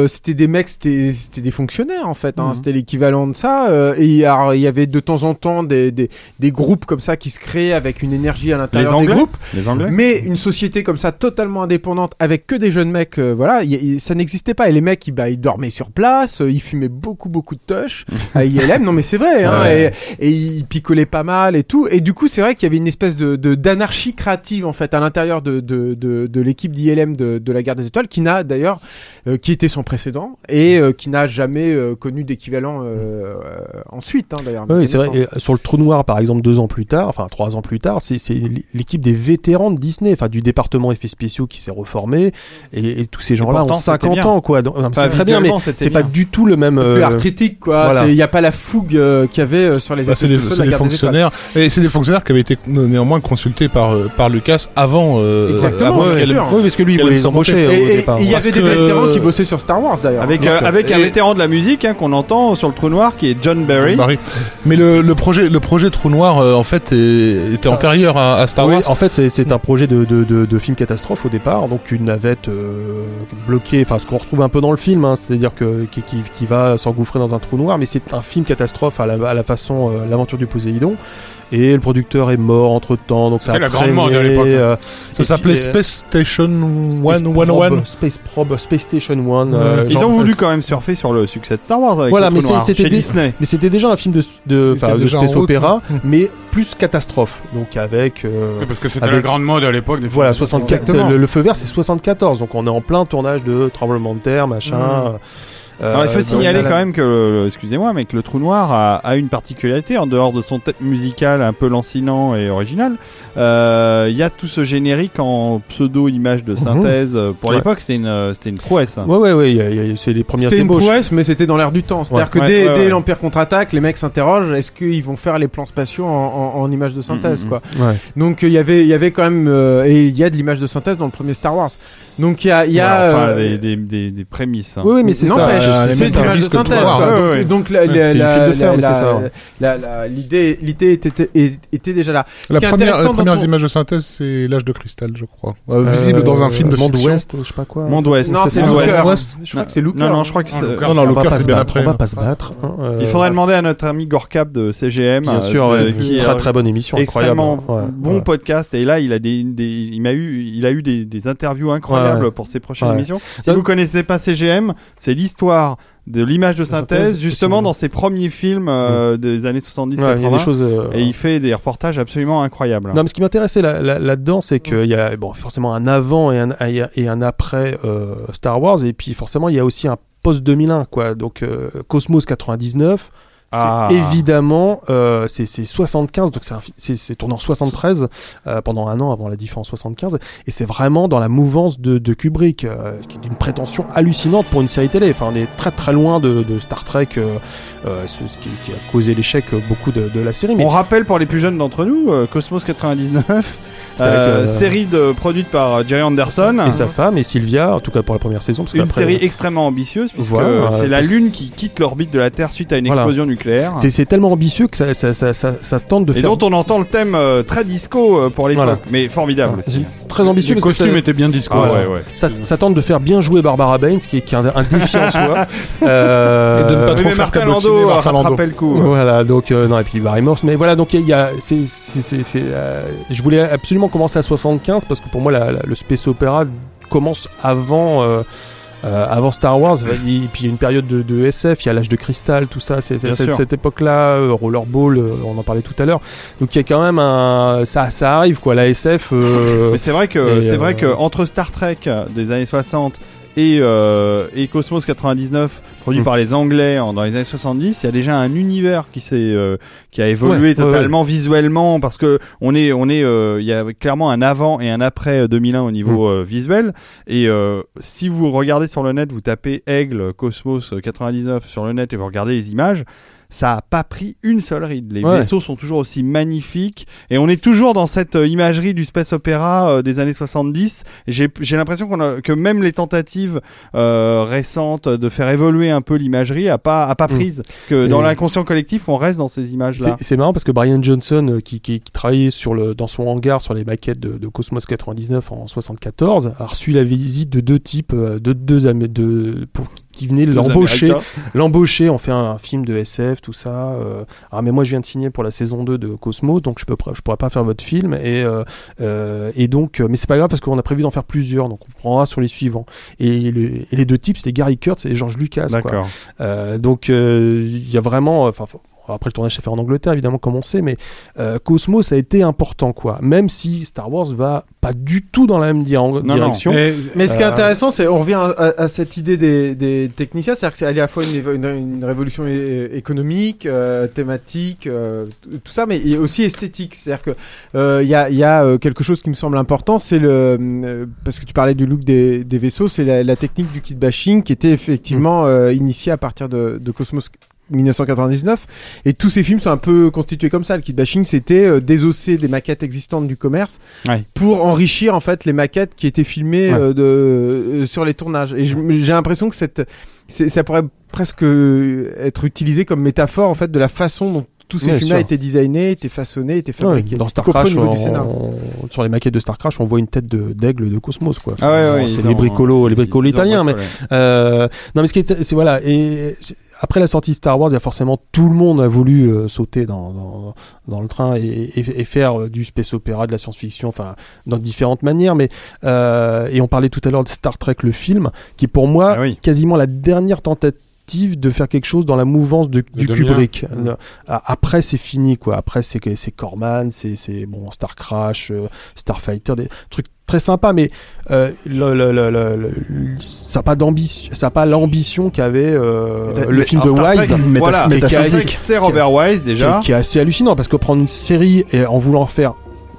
c'était des mecs, c'était des fonctionnaires en fait. Hein, Mhm. C'était l'équivalent de ça. et alors, il y avait de temps en temps des, des, des groupes comme ça qui se créaient avec une énergie à l'intérieur des groupes. Les Anglais Mais une société comme ça, totalement indépendante, avec que des jeunes mecs, voilà, y- y- ça n'existait pas. Et les mecs, ils, bah, ils dormaient sur place, euh, ils fumaient beaucoup, beaucoup de touch à ILM. Non, mais c'est vrai, hein, Ouais. et, et ils picolaient pas mal et tout. Et du coup, c'est vrai qu'il y avait une espèce de de- d'anarchie créative en fait à l'intérieur de de, de, de l'équipe d'ILM de, de la Guerre des Étoiles, qui n'a d'ailleurs, euh, qui était sans précédent et euh, qui n'a jamais euh, connu d'équivalent euh, euh, ensuite, hein, d'ailleurs. Oui, c'est vrai. Et, sur le Trou Noir, par exemple, deux ans plus tard, enfin trois ans plus tard, c'est c'est l'équipe des vétérans de Disney, enfin du département effets spéciaux qui s'est reformé, et, et tous ces gens-là ont 50 bien. ans, quoi. Donc, non, mais Enfin, c'est très bien, mais c'est pas du tout le même. plus euh, art critique quoi voilà. Il n'y a pas la fougue euh, qu'il y avait euh, sur les Bah, c'est des, fonctionnaires et c'est des fonctionnaires qui avaient été néanmoins consultés par par Lucas avant euh, Exactement, avant bien qu'elle- sûr. Oui, parce que lui, il voulait aime les embaucher s'en au Et- et départ. il y avait des vétérans qui bossaient sur Star Wars d'ailleurs. Avec, avec un vétéran de la musique hein, qu'on entend sur le trou noir qui est John Barry. Mais le, le projet le projet Trou Noir en fait est- était antérieur à, Star Oui, Wars. en fait, c'est- c'est un projet de, de, de, de film catastrophe au départ, donc une navette euh, bloquée, enfin ce qu'on retrouve un peu dans le film, hein, c'est-à-dire que qui, va s'engouffrer dans un trou noir, mais c'est un film catastrophe à la, à la façon euh, l'aventure du Poséidon. Et le producteur est mort entre temps, donc ça a la grande traîné, mode à l'époque, hein. euh, Ça s'appelait euh, Space Station Space 101. Probe, Space Probe, Space Station One. euh, Ils ont voulu quand même surfer sur le succès de Star Wars avec Voilà, le mais trou c'est- noir c'était Disney. Mais c'était déjà un film de, de, de space opéra, mais plus catastrophe. Donc avec. euh, Oui, parce que c'était avec- la grande mode à l'époque. Voilà, films. 64. Exactement. Le, le feu vert, c'est 74. Donc on est en plein tournage de tremblement de terre, machin. Mhm. Euh, Alors, il faut euh, signaler quand même que, le- excusez-moi, mais que le trou noir a, a une particularité en dehors de son tête musicale un peu lancinant et original. euh, Il y a tout ce générique en pseudo image de synthèse. euh, Pour Ouais. l'époque, c'était une, euh, c'était une prouesse. hein. Ouais, ouais, ouais. il y a- il y a- C'est les premières C'était une prouesse, mais c'était dans l'air du temps. C'est-à-dire Ouais. que Ouais, dès, ouais, dès ouais. l'Empire contre-attaque, les mecs s'interrogent est-ce qu'ils vont faire les plans spatiaux en, en, en images de synthèse, Mhm. quoi. Ouais. Donc il y avait, il y avait quand même, euh, et il y a de l'image de synthèse dans le premier Star Wars. Donc il y a, il y a. Enfin, euh, des, des, des, des prémices. hein. Oui, oui, mais c'est non, ça. Euh, c'est mecs de l'image de synthèse. Noir, quoi. ouais, Donc, l'idée, était, déjà là. Ce La qui est première, intéressant les dans premières images de synthèse, c'est l'âge de cristal, je crois. Euh, visible dans un film de Monde. Ouest, je sais pas quoi. Monde Ouest. Non, c'est Monde Ouest. Je crois que c'est Looker. Non, non, je crois que c'est. Non, non, Looker, c'est bien après. on va pas se battre. hein, euh, Il faudrait demander à notre ami Gorkap de CGM. Bien euh, sûr, euh, qui est très très bonne émission, incroyable. extrêmement bon podcast et là il a des, des il m'a eu il a eu des, interviews incroyables pour ses prochaines émissions. Si vous connaissez pas CGM, c'est l'histoire de l'image de synthèse synthèse, justement dans ses premiers films euh, des années 70 Ouais, il y a 80 des choses. euh, et il fait des reportages absolument incroyables. Non, mais ce qui m'intéressait là- là- là-dedans, c'est qu'il y a bon, forcément un avant et un, et un après euh, Star Wars, et puis forcément il y a aussi un post 2001, quoi. Donc Cosmos 99. C'est Ah. évidemment, euh, c'est c'est 75, donc c'est tourné en 73 euh, pendant un an avant la diff en 75, et c'est vraiment dans la mouvance de, de Kubrick, euh, qui est d'une prétention hallucinante pour une série télé. Enfin, on est très très loin de, de Star Trek, euh, euh, ce, qui, qui a causé l'échec beaucoup de, de la série. Mais On rappelle pour les plus jeunes d'entre nous Cosmos 99 C'est avec, euh, euh, série de, produite par Jerry Anderson et sa femme et Sylvia, en tout cas pour la première saison, parce Une série extrêmement ambitieuse puisque Voilà, c'est euh, la Lune qui quitte l'orbite de la Terre suite à une Voilà. explosion nucléaire. C'est, c'est tellement ambitieux que ça, ça, ça, ça, ça tente de Et faire. dont on entend le thème euh, très disco euh, pour l'époque, Voilà. mais formidable aussi. Très ambitieux costumes ça, étaient bien disco. Ah ouais, ouais. ça, ça tente de faire bien jouer Barbara Baines, qui est, qui est un, un défi en soi. Euh, Et de ne pas trop mais faire Martin Landau. rattrapé le coup. Voilà, donc euh, non et puis Barry Morse, mais voilà donc il y a, euh, je voulais absolument commencer à 75 parce que pour moi la- la- le space opéra commence avant. euh, euh, avant Star Wars, et puis il y a une période de, de SF, il y a l'âge de cristal, tout ça, cette, cette époque-là, euh, Rollerball, euh, on en parlait tout à l'heure. Donc il y a quand même un, ça, ça arrive quoi, la SF. Mais c'est vrai que c'est vrai que entre Star Trek des années 60 et, euh, et Cosmos 99 produit Mm. par les Anglais en, dans les années 70, il y a déjà un univers qui s'est euh, qui a évolué Ouais, ouais, totalement visuellement parce que on est on est euh, il y a clairement un avant et un après euh, 2001 au Mm. niveau euh, visuel et euh, si vous regardez sur le net, vous tapez Aigle Cosmos 99 sur le net et vous regardez les images, ça a pas pris une seule ride. Les Ouais. vaisseaux sont toujours aussi magnifiques et on est toujours dans cette euh, imagerie du space opéra euh, des années 70. Et J'ai l'impression qu'on a que même les tentatives euh, récentes de faire évoluer un peu l'imagerie a pas a pas Mm. prise. Que dans l'inconscient collectif, on reste dans ces images là. C'est marrant parce que Brian Johnson, euh, qui, qui, qui travaillait sur le, dans son hangar sur les maquettes de, de Cosmos 99 en 74, a reçu la visite de deux types, de deux Amé- de, pour, qui venaient l'embaucher, l'embaucher, on fait un, un film de SF, tout ça. euh, ah mais moi je viens de signer pour la saison 2 de Cosmos, donc je peux je pourrais pas faire votre film et euh, euh, et donc euh, mais c'est pas grave parce qu'on a prévu d'en faire plusieurs, donc on prendra sur les suivants. Et, le- et les deux types c'était Gary Kurtz et George Lucas. quoi. D'accord. Donc il y a vraiment, enfin après le tournage s'est fait en Angleterre évidemment comme on sait, mais euh, Cosmos a été important quoi. Même si Star Wars va pas du tout dans la même di- non. direction. Et- Mais ce qui est Euh, intéressant, c'est on revient à, à- à cette idée des, des techniciens, c'est-à-dire que c'est à la fois une, une, une révolution économique, euh, thématique, euh, tout ça, mais aussi esthétique. C'est-à-dire que euh, il y a, il y a euh, quelque chose qui me semble important, c'est le euh, parce que tu parlais du look des, des vaisseaux, c'est la, la technique du kit bashing qui était effectivement euh, initiée à partir de, de Cosmos 1999 et tous ces films sont un peu constitués comme ça le kit bashing c'était euh, désosser des maquettes existantes du commerce Ouais. pour enrichir en fait les maquettes qui étaient filmées Ouais. euh, de, euh, sur les tournages et j'ai l'impression que cette c'est- ça pourrait presque euh, être utilisé comme métaphore en fait de la façon dont tous ces Ouais, films-là étaient designés, étaient façonnés, étaient Ouais, fabriqués. dans Y Star Crash, on- du scénar. sur les maquettes de Star Crash, on voit une tête d'aigle de Cosmos quoi. Ah ouais, ouais, c'est les bricolos, les bricolos italiens, mais. Euh, non, mais ce qui est, c'est voilà. Et c'est- après la sortie de Star Wars, il y a forcément tout le monde a voulu euh, sauter dans, dans, dans le train et, et- et faire euh, du space opéra, de la science-fiction, enfin dans différentes manières. Mais euh, et on parlait tout à l'heure de Star Trek, le film, qui est pour moi Ah oui. quasiment la dernière tentative de faire quelque chose dans la mouvance de, du 2001. Kubrick. Mmh. Après, c'est fini, quoi. Après, c'est Corman, c'est c'est, bon Star Crash, euh, Starfighter, des trucs très sympas, mais euh, le, le- le- le- le- ça n'a pas d'ambition, ça a pas l'ambition qu'avait euh, le film de Star Wise, Trek, voilà, qui qui- c'est Robert Wise qui, déjà. est- qui est assez hallucinant parce que prendre une série et en voulant faire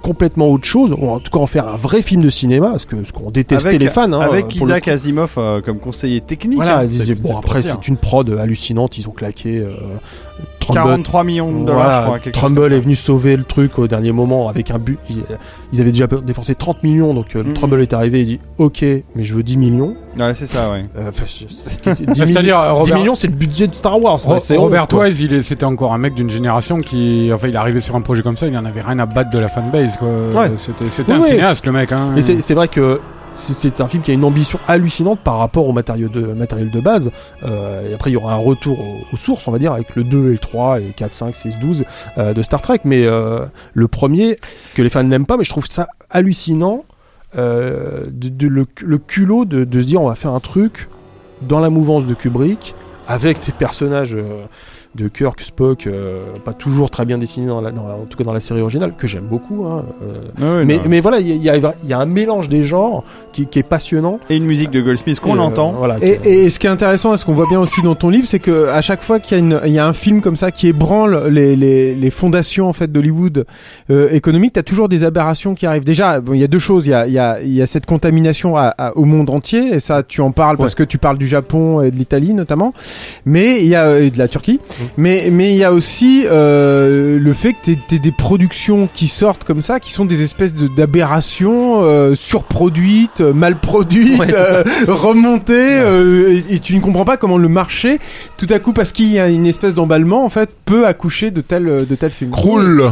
complètement autre chose, ou en tout cas en faire un vrai film de cinéma, parce que ce qu'on détestait avec, les fans, hein, avec le Isaac. Asimov euh, comme conseiller technique. Voilà, hein, ils disaient, bon après c'est une prod hallucinante, ils ont claqué euh, Trumbull- 43 millions de dollars, Voilà, je crois. quelque chose Trumbull comme est venu sauver le truc au dernier moment avec un but. Ils, ils avaient déjà dépensé 30 millions, donc euh, Mhm. Trumbull est arrivé et dit Ok, mais je veux 10 millions. Ouais, c'est ça, ouais. Euh, enfin, je- c'est- 10 C'est-à-dire, millions- euh, 10 Robert- millions, c'est le budget de Star Wars. Ro- Robert 11, quoi. Wise, c'était encore un mec d'une génération qui, enfin, il est arrivé sur un projet comme ça, il en avait rien à battre de la fanbase, quoi. Ouais. C'était, un oui. cinéaste, le mec, hein. Mais c'est vrai que c'est- un film qui a une ambition hallucinante par rapport au matériel de base. Euh, et après, il y aura un retour aux, sources, on va dire, avec le 2 et le 3 et 4, 5, 6, 12 euh, de Star Trek. Mais euh, le premier, que les fans n'aiment pas, mais je trouve ça hallucinant, euh, le, culot de, se dire on va faire un truc dans la mouvance de Kubrick, avec des personnages de Kirk, Spock, euh, pas toujours très bien dessinés, dans la, dans la- en tout cas dans la série originale, que j'aime beaucoup. hein, euh, ouais, mais, mais voilà, il y, a- il y y a un mélange des genres qui, qui est passionnant. Et une musique de Goldsmith qu'on euh, entend. Voilà, Et, et ce qui est intéressant, et ce qu'on voit bien aussi dans ton livre, c'est que à chaque fois qu'il y a, une, il y a un film comme ça qui ébranle les, les, les fondations en fait d'Hollywood euh, économique, t'as toujours des aberrations qui arrivent. Déjà, bon, il y a deux choses. Il y a, il y a, il y a cette contamination à- à- au monde entier, et ça, tu en parles parce que tu parles du Japon et de l'Italie notamment, mais il y a et de la Turquie. Mais mais il y a aussi euh, le fait que t'aies des productions qui sortent comme ça, qui sont des espèces de- d'aberrations euh, surproduites, euh, mal produites, Ouais, euh, remontées, euh, et, et tu ne comprends pas comment le marché, tout à coup, parce qu'il y a une espèce d'emballement, en fait, peut accoucher de tel de tel film. Krul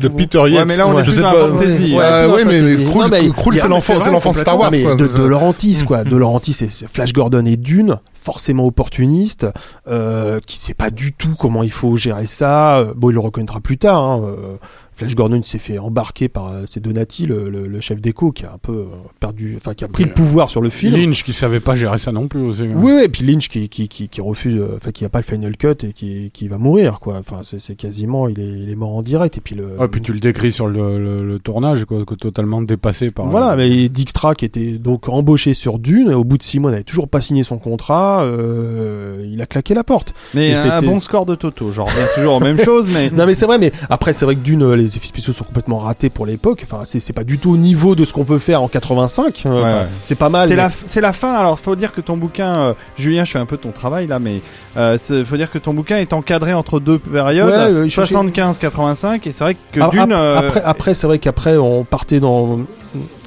de Peter Ouais, Yates. mais là, on est je sais dans pas. la fantasy. Ouais, Ouais, ouais, mais, mais fantasy. Krul, Non, mais Krul, il y a- c'est l'enfant, c'est l'enfant de Star Wars, mais quoi. de, de Laurentis quoi de Laurentis c'est c'est Flash Gordon est d'une forcément opportuniste euh, qui sait pas du tout comment il faut gérer ça Euh, bon il le reconnaîtra plus tard hein, euh, Flash Gordon s'est fait embarquer par euh, c'est Donati, le, le- le chef d'écho, qui a un peu euh, perdu, enfin qui a pris le pouvoir sur le film. Lynch qui savait pas gérer ça non plus. aussi, hein. Oui, oui, et puis Lynch qui, qui, qui, qui refuse, euh, enfin qui a pas le final cut et qui, qui va mourir, quoi. Enfin, c'est c'est quasiment, il est, il est mort en direct. Et puis le. Ouais, puis tu le décris sur le, le- le tournage, quoi, que totalement dépassé par. Voilà, mais Dijkstra qui était donc embauché sur Dune, au bout de six mois, n'avait toujours pas signé son contrat, euh, il a claqué la porte. Mais Et un c'était- bon score de Toto, genre toujours aux mêmes choses, mais Non mais c'est vrai, mais après c'est vrai que Dune, euh, les effets spéciaux sont complètement ratés pour l'époque. Enfin, c'est pas du tout au niveau de ce qu'on peut faire en 85. euh, Ouais, enfin, ouais. C'est pas mal. c'est mais- la, fin. Alors, faut dire que ton bouquin, euh, Julien, je fais un peu ton travail là, mais euh, faut dire que ton bouquin est encadré entre deux périodes, Ouais, euh, je- 75-85, et c'est vrai que Dune. euh, Après, après c'est vrai qu'après on partait dans.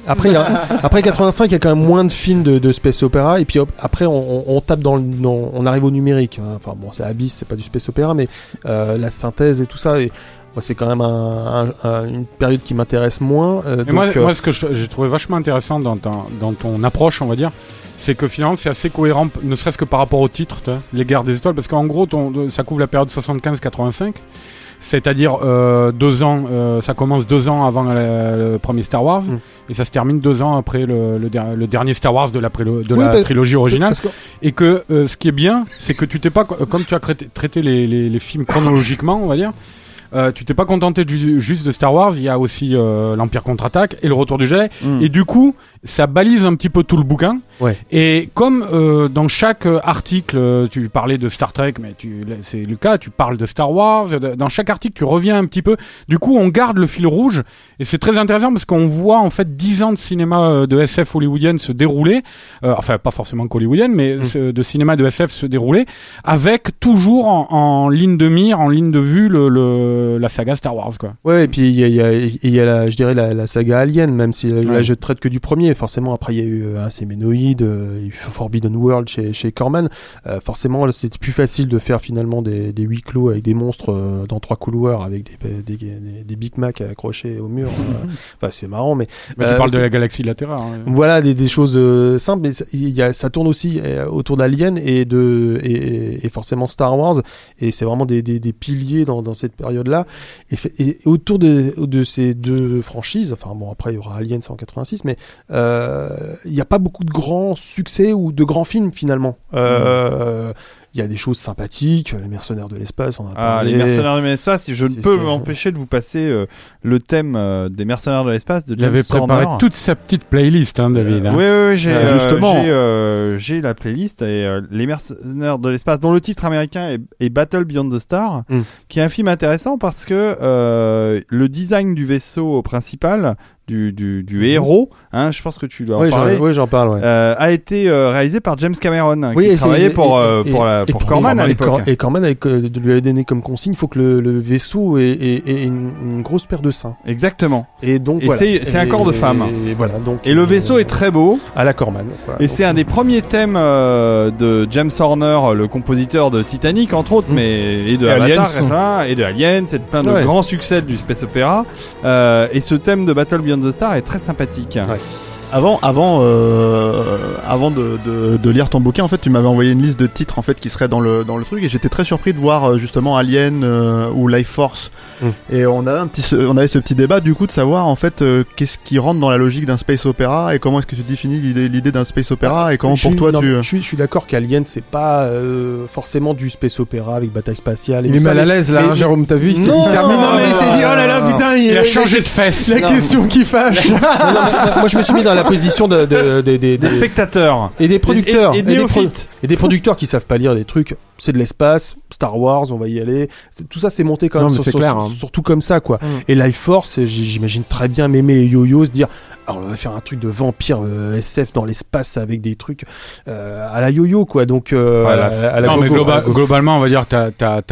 Après, a- après 85, il y a quand même moins de films de, de space opéra, et puis hop, après on, on- on tape dans, le, dans- on arrive au numérique. hein. Enfin bon, c'est Abyss, c'est pas du space opéra, mais euh, la synthèse et tout ça. Et, moi, c'est quand même un- un- un- une période qui m'intéresse moins. euh, donc, moi, euh, moi, ce que j'ai trouvé vachement intéressant dans, ta- dans ton approche, on va dire, c'est que finalement, c'est assez cohérent, ne serait-ce que par rapport au titre, Les Guerres des Étoiles, parce qu'en gros, ton- ça couvre la période 75-85. C'est-à-dire euh, deux ans, euh, ça commence deux ans avant le premier Star Wars Mm. et ça se termine deux ans après le, le der- le dernier Star Wars de la, prélo- de Oui, la parce- trilogie originale. que- Et que euh, ce qui est bien, c'est que tu t'es pas, comme tu as traité, traité les, les- les films chronologiquement, on va dire, euh, tu t'es pas contenté du- juste de Star Wars, il y a aussi euh, l'Empire contre-attaque et le Retour du Jedi. hmm. Et du coup, ça balise un petit peu tout le bouquin. Ouais. Et comme euh, dans chaque euh, article, euh, tu parlais de Star Trek, mais c'est le cas, tu parles de Star Wars. Dans chaque article, tu reviens un petit peu. Du coup, on garde le fil rouge. Et c'est très intéressant parce qu'on voit en fait 10 ans de cinéma de SF hollywoodienne se dérouler. Euh, enfin, pas forcément qu'hollywoodienne, mais Mm. ce- de cinéma de SF se dérouler. Avec toujours en, en ligne de mire, en ligne de vue, le, le- la saga Star Wars. Quoi. Ouais, et puis il y a, il y a- il y a la, je dirais la, la saga Alien, même si là Ouais. je traite que du premier. Forcément, après il y a eu euh, un Séménoïde, euh, Forbidden World chez, chez Corman. Euh, forcément, c'était plus facile de faire finalement des, des huis clos avec des monstres euh, dans trois couloirs avec des, des, des, des Big Mac accrochés au mur. Enfin, c'est marrant, mais Mais tu parles de la galaxie latérale. hein. voilà des, des choses simples, mais ça, y a, ça tourne aussi autour d'Alien et de et, et forcément Star Wars, et c'est vraiment des, des, des piliers dans, dans cette période-là. Et, autour de, de ces deux franchises, enfin bon après il y aura Alien 186, mais euh, il n'y a pas beaucoup de grands succès ou de grands films finalement. Euh, Il y a des choses sympathiques, les mercenaires de l'espace, on a Ah, parlé. les mercenaires de l'espace, je ne peux m'empêcher de vous passer euh, le thème euh, des mercenaires de l'espace de Il avait préparé toute sa petite playlist, hein, David. Euh, hein. oui, oui, oui, j'ai Euh, euh, justement. j'ai, euh, la playlist et euh, les mercenaires de l'espace, dont le titre américain est, est Battle Beyond the Star, Mm. qui est un film intéressant parce que euh, le design du vaisseau principal, du, du, du héros, hein, je pense que tu dois en Oui, parler. oui, j'en parle. Ouais. euh, a été euh, réalisé par James Cameron, hein, Oui, qui travaillait pour, et- euh, et- pour, la, et- pour et- Corman à et- l'époque. Et Corman avec, euh, lui avait donné comme consigne, il faut que le, le vaisseau ait, ait- ait une, une grosse paire de seins. Exactement. Et donc Et voilà. c'est- c'est un corps de femme. Et voilà donc. Et le euh, vaisseau est très beau. à la Corman. quoi. Et Donc, c'est un des premiers thèmes euh, de James Horner, le compositeur de Titanic entre autres, Mm. mais et de Et Avatar Aliens. récemment, et de Aliens, c'est plein de Ouais. grands succès du space opéra. Euh, et ce thème de Battle Beyond the Star est très sympathique. Ouais. Avant, avant, euh, avant de, de, de lire ton bouquin, en fait, tu m'avais envoyé une liste de titres en fait qui seraient dans le dans le truc, et j'étais très surpris de voir euh, justement Alien euh, ou Life Force. Mm. Et on avait un petit, ce- on avait ce petit débat du coup de savoir en fait euh, qu'est-ce qui rentre dans la logique d'un space opéra et comment est-ce que tu définis l'idée l'idée d'un space opéra et comment je pour suis- toi non, tu. Je suis, je suis d'accord qu'Alien c'est pas euh, forcément du space opéra avec bataille spatiale. Et Il est mal à l'aise là, mais- hein, Jérôme, t'as vu Il s'est Non, il s'est remis- non, non, mais il s'est dit, oh là là, putain, Il a changé de fesse. La question qui fâche. Moi je me suis mis dans la position de, de- des- des- spectateurs. et des producteurs Et, et, des pro- des producteurs qui savent pas lire des trucs c'est de l'espace Star Wars on va y aller tout ça c'est monté quand Non, même mais sur- c'est sur- clair, hein. surtout comme ça quoi Mm. et Life Force j'imagine très bien mémé et yo-yo se dire alors on va faire un truc de vampire euh, SF dans l'espace avec des trucs euh, à la yo-yo quoi donc euh, Voilà. à la- à la non, mais Gogo. globa- globalement, on va dire, t'as as,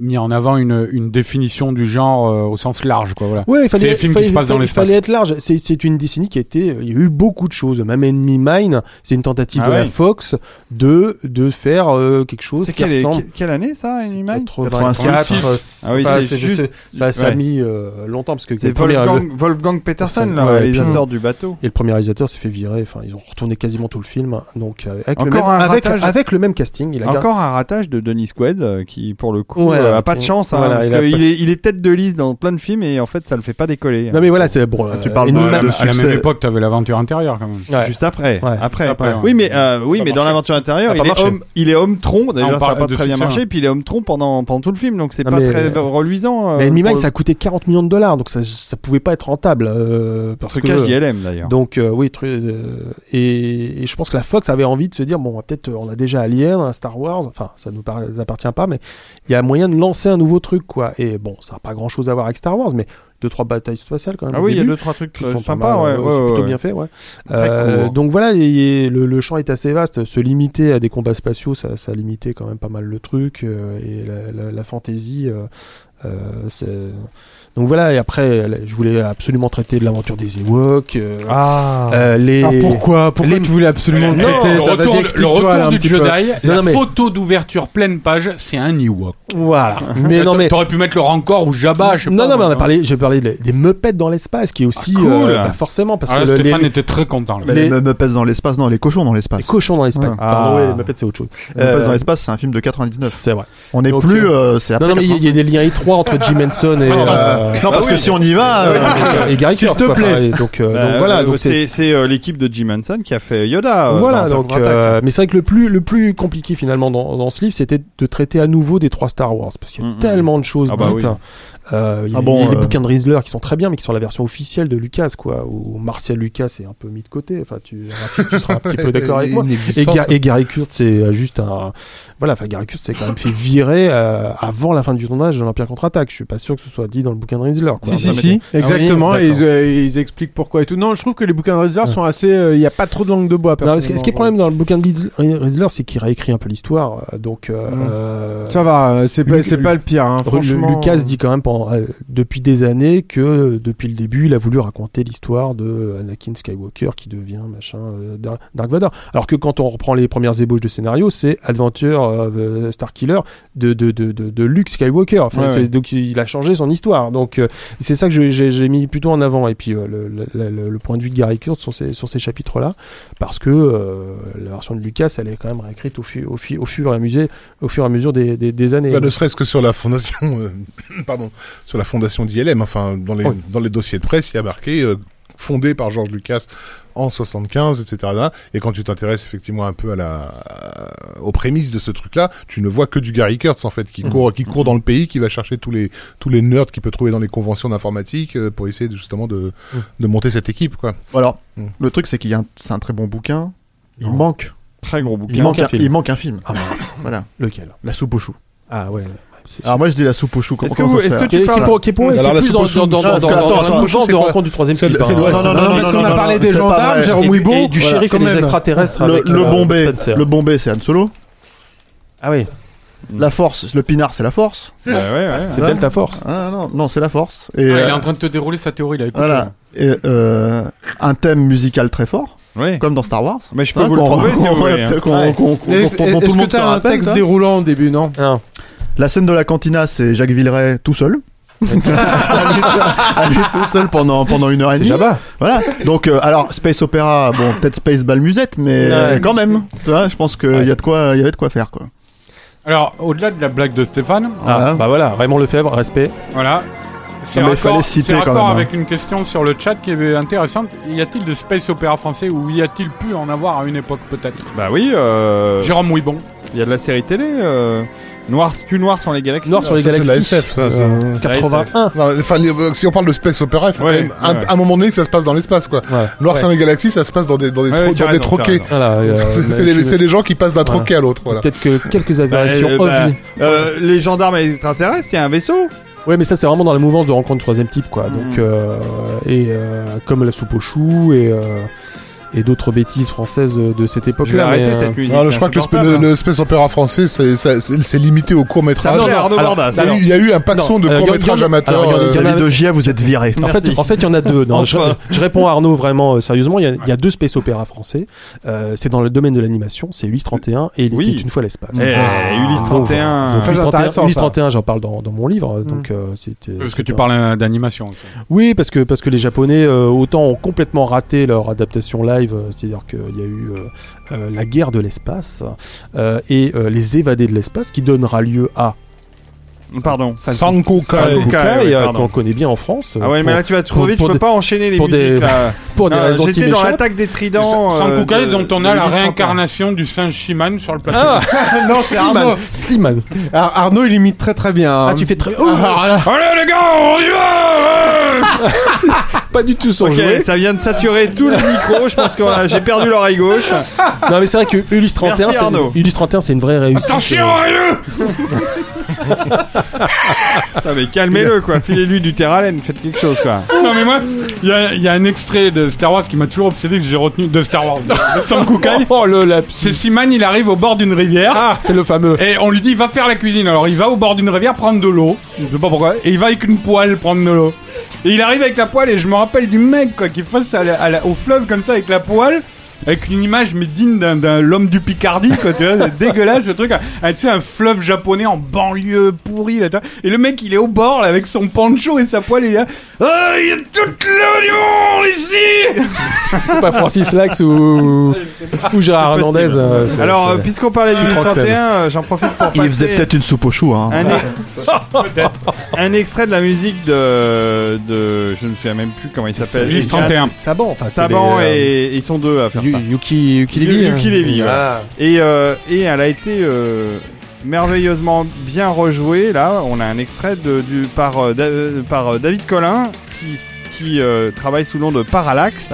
mis en avant une, une définition du genre euh, au sens large, quoi. Voilà. Ouais, il fallait, C'est les films qui se passent dans fallait- l'espace. fallait être large. C'est, c'est une décennie qui a été. Il y a eu beaucoup de choses. Même Enemy Mine, c'est une tentative Ah de la. Fox de, de faire euh, quelque chose C'est qui quelle, ressemble. quelle- quelle année ça, 84, euh, Ah oui, enfin, c'est juste- ça, ça a ouais. mis euh, longtemps parce que C'est le Wolfgang, Wolfgang Peterson, le réalisateur du bateau. Et le premier réalisateur s'est fait virer. Enfin, ils ont retourné quasiment tout le film. Donc, euh, avec, le Encore même, un avec, ratage. avec le même casting. Il a gar- Encore un ratage de Denis Quaid euh, qui, pour le coup, Ouais, euh, a pas de chance hein, voilà, parce qu'il est, il est tête de liste dans plein de films et en fait ça le fait pas décoller. Non, mais voilà, c'est bon. tu euh, parles à la même époque, t'avais l'aventure intérieure quand même. Juste après. Après. Oui, mais oui, mais dans l'aventure intérieure, il est homme, homme tronc. Ah, D'ailleurs, ça a parle pas de très bien marché. Puis il est homme tronc pendant pendant tout le film, donc c'est pas mais- très reluisant. euh, Mais Enemy le- ça a coûté 40 millions de dollars, donc ça, ça pouvait pas être rentable. euh, parce truc que, HDLM d'ailleurs. Donc euh, oui, euh, et, et je pense que la Fox avait envie de se dire bon, peut-être, euh, on a déjà Alien, un Star Wars, enfin ça nous par- appartient pas, mais il y a moyen de lancer un nouveau truc quoi. Et bon, ça n'a pas grand-chose à voir avec Star Wars, mais deux trois batailles spatiales quand même. Ah oui, il y a deux trois trucs qui euh, sympas. Ouais, euh, ouais, plutôt bien fait, ouais. Euh, court. donc voilà, le, le champ est assez vaste. Se limiter à des combats spatiaux, ça, ça limitait quand même pas mal le truc. euh, et la, la, la fantasy, euh, c'est. Donc voilà, et après, je voulais absolument traiter de l'aventure des Ewoks. euh, Ah. euh, les... Alors pourquoi Pourquoi les- tu voulais absolument Non, traiter le Ça, retour, le là, du Jedi. Non, la non, mais- photo d'ouverture pleine page, c'est un Ewok. Voilà. Mais non, mais. T'aurais pu mettre le Rancor ou Jabba, je sais Non, pas. non, mais on a parlé, j'ai parlé des, des Muppets dans l'espace, qui est aussi. Ah, cool. euh, bah, forcément, parce Ah, que là, le- Stéphane les, était très content. là. Les- les Muppets dans l'espace, non, les cochons dans les l'espace. cochons dans l'espace. Pardon, Ah. ouais, les Muppets, c'est autre chose. Les Muppets Euh, dans l'espace, c'est un film de 99. C'est vrai. On n'est plus. Non, non, mais il y, a- il y a des liens étroits entre Jim Henson et. Euh, Non, parce que si on y va. euh, et Gary S'il te quoi, plaît. donc, euh, donc voilà. euh, Donc c'est- euh, l'équipe de Jim Henson qui a fait Yoda. euh, voilà, donc, euh, mais c'est vrai que le plus, le plus compliqué finalement dans, dans ce livre, c'était de traiter à nouveau des trois Star Wars, parce qu'il y a Mm, mm. tellement de choses Ah bah dites. oui. Euh, Il y a Ah les- bon, les, euh, bouquins de Riesler qui sont très bien, mais qui sont la version officielle de Lucas, quoi. Où Martial Lucas est un peu mis de côté. Enfin, tu, seras un petit peu d'accord avec moi. Et. Ga- et Gary Kurtz, c'est euh, juste un. Voilà, enfin, Gary Kurtz s'est quand même fait virer euh, avant la fin du tournage de l'Empire contre-attaque. Je suis pas sûr que ce soit dit dans le bouquin de Riesler. quoi. Si, si, si, exactement. Ah oui, et ils, euh, expliquent pourquoi et tout. Non, je trouve que les bouquins de Ouais. sont assez. euh, Il n'y a pas trop de langue de bois. Non, ce, qui- ce qui est problème dans le bouquin de Riesler- Riesler, c'est qu'il réécrit un peu l'histoire. Donc, euh, Mm. euh, Ça va, c'est pas, pas le pire. Hein, franchement. Lucas dit quand même pendant, euh, depuis des années que euh, depuis le début, il a voulu raconter l'histoire de Anakin Skywalker qui devient machin euh, Dar- Dark Vador. Alors que quand on reprend les premières ébauches de scénario, c'est Adventure euh, Starkiller de, de, de, de, Luke Skywalker. Enfin, Ouais, c'est- ouais. Donc il a changé son histoire. Donc c'est ça que j'ai mis plutôt en avant. Et puis le, le, le- le point de vue de Gary Kurtz sur ces, sur ces chapitres-là, parce que la version de Lucas, elle est quand même réécrite au, fu- au, fu- au fur et à mesure, au fur et à mesure des, des, des années. Bah, ne serait-ce que sur la fondation, euh, pardon, sur la fondation d'ILM. Enfin, dans les Oui. dans les dossiers de presse, il y a marqué euh, fondé par George Lucas en 75, etc. Et quand tu t'intéresses effectivement un peu à la à- aux prémices de ce truc-là, tu ne vois que du Gary Kurtz en fait qui Mhm. court qui court dans le pays, qui va chercher tous les tous les nerds qu'il peut trouver dans les conventions d'informatique euh, pour essayer de- justement de Mhm. de monter cette équipe quoi. Alors, Mm. le truc, c'est qu'il y a un- c'est un très bon bouquin. Il Non. manque, Très gros bouquin. il manque, un un, film. il manque un film. Ah mince. Voilà, Lequel? La soupe aux choux. Ah ouais. Alors moi, je dis la soupe aux choux. Est-ce que vous- est-ce que tu qui parles pour- qui pour- qui est Alors, la soupe dans, au chou, dans, dans, dans, au chou, de rencontre du troisième type. Non, non, non, Non, non, parce non, qu'on a non, parlé non, des gendarmes. Jérôme Et du- shérif et des extraterrestres. Le, avec, le euh, Bombay, le Bombay, c'est Han Solo. Ah oui, La Force, le Pinard, c'est la Force. Ouais, ouais, ouais. c'est Ah. Delta Force. Ah non, non, c'est la Force. Et Ah, il est euh, en train de te dérouler sa théorie là. écoute, voilà. Et euh, un thème musical très fort, Ouais. comme dans Star Wars. Mais je peux Hein, vous le prouver si vous voulez. hein. Est-ce que t'as un texte déroulant au début, non? Non. La scène de la cantina, c'est Jacques Villeray tout seul. à, lui, à lui tout seul pendant, pendant une heure et C'est demie. Jabba. Voilà. Donc, euh, alors, Space Opera, bon, peut-être Space Ball Musette, mais Ouais. quand même. Tu vois, je pense qu'il y a de quoi, il y avait de quoi faire, quoi. Alors, au-delà de la blague de Stéphane, Ah, Voilà. bah voilà, Raymond Lefebvre, respect. voilà. C'est Non, mais il fallait raccord, citer c'est quand raccord même, hein. avec une question sur le chat qui est intéressante. Y a-t-il de space opéra français ou y a-t-il pu en avoir à une époque peut-être? Bah oui, euh, Jérôme Ouibon. il y a de la série télé. Euh, Noir, plus noir sans les galaxies. Noir sur les Ça, c'est la galaxies. SF, ça, c'est- Euh, 81. Non, enfin, les- euh, si on parle de space opéra, il faut Ouais, quand même un, ouais. un moment donné que ça se passe dans l'espace, quoi. Ouais. Noir Ouais. sur les galaxies, ça se passe dans des, dans des, Ouais, tro- ouais, tu as dans des raison, tu as troquets. raison. Voilà, euh, c'est les, c'est les gens qui passent d'un Voilà. troquet à l'autre, voilà. Peut-être que quelques Bah, aberrations euh, bah, ovni. euh, les gendarmes extraterrestres, il y a un vaisseau. Ouais, mais ça, c'est vraiment dans la mouvance de rencontre troisième type, quoi. Mm. Donc, euh, et euh, comme la soupe aux choux, et, euh, et d'autres bêtises françaises de, cette Je vais époque-là. arrêter mais, euh, cette musique. Non, c'est je crois que le, space opéra français, c'est limité au court métrage. Il y, a alors, eu, il y a eu un paxon de court métrage amateur. a- euh, de Gia, vous êtes viré. En fait, Merci. en fait, il y en a deux. Non, je, Enfin. je réponds à Arnaud vraiment euh, sérieusement. Il y, a, il y a deux space opéras français. Euh, c'est dans le domaine de l'animation. C'est Ulysse 31 et Il Oui. était une fois l'espace. Eh, Ulysse Donc, 31. donc, Très Ulysse 31, intéressant, Ulysse ça. 31, j'en parle dans, dans mon livre. Donc, euh, c'était. Parce que tu parles d'animation. aussi. Oui, parce que parce que les Japonais euh, autant ont complètement raté leur adaptation live, euh, c'est-à-dire qu'il y a eu euh, euh, la guerre de l'espace et les évadés de l'espace qui donnera lieu à Pardon. Ouais, euh, qu'on connaît bien en France. Ah ouais, euh, mais là tu vas trop vite, je peux pas enchaîner les musiques là. pour des raisons J'étais dans l'attaque des tridents. euh, Sankukai, de- dont on a la Ulysse 31. réincarnation du singe Shiman sur le plateau. Ah, non, c'est Arnaud. Slimane. Arnaud, il imite très très bien. Ah, tu fais très. Oh, Ah, là. Allez les gars, on y va pas du tout son Ok, ça vient de saturer tout le micro. Je pense que euh, j'ai perdu l'oreille gauche. Non, mais c'est vrai que Ulysse 31, Merci, Arnaud. c'est Ulysse 31, c'est une vraie réussite. Attention, Euh, Putain, mais calmez-le quoi. Filez-lui du terralène. Faites quelque chose quoi. Non mais moi, il y a, il y a un extrait de Star Wars qui m'a toujours obsédé que j'ai retenu de Star Wars, de, Sankukai. Oh le la. C'est Siman, il arrive au bord d'une rivière. Ah, c'est le fameux. Et on lui dit va faire la cuisine. Alors il va au bord d'une rivière prendre de l'eau. Je sais pas pourquoi. Et il va avec une poêle prendre de l'eau. Et il arrive avec la poêle et je me rappelle du mec quoi qui face à la- à la- au fleuve comme ça avec la poêle. Avec une image mais digne d'un, d'un l'homme du Picardie quoi, tu vois, c'est dégueulasse ce truc. Ah, tu sais un fleuve japonais en banlieue pourri là. tu vois. Et le mec il est au bord là avec son poncho et sa poêle et il est là. Ah, il y a toute l'eau du monde ici. C'est pas Francis Lax ou, ou Gérard. Hernandez. euh, Alors, c'est- euh, puisqu'on parlait du crois que c'est- 31, euh, j'en profite pour Il passer faisait peut-être une soupe au chou. Hein. un, ex- un extrait de la musique de, de je ne sais même plus comment il s'appelle. Ulysse Et 31. c'est Saban. Enfin, Saban les, euh, et ils sont deux à faire ça. Yuki, Yuki Levy. Yuki hein. Levy, ouais. Ah. Et, euh, et elle a été euh, merveilleusement bien rejouée. Là, on a un extrait de, du, par, euh, Da- par David Collin qui, qui euh, travaille sous le nom de Parallax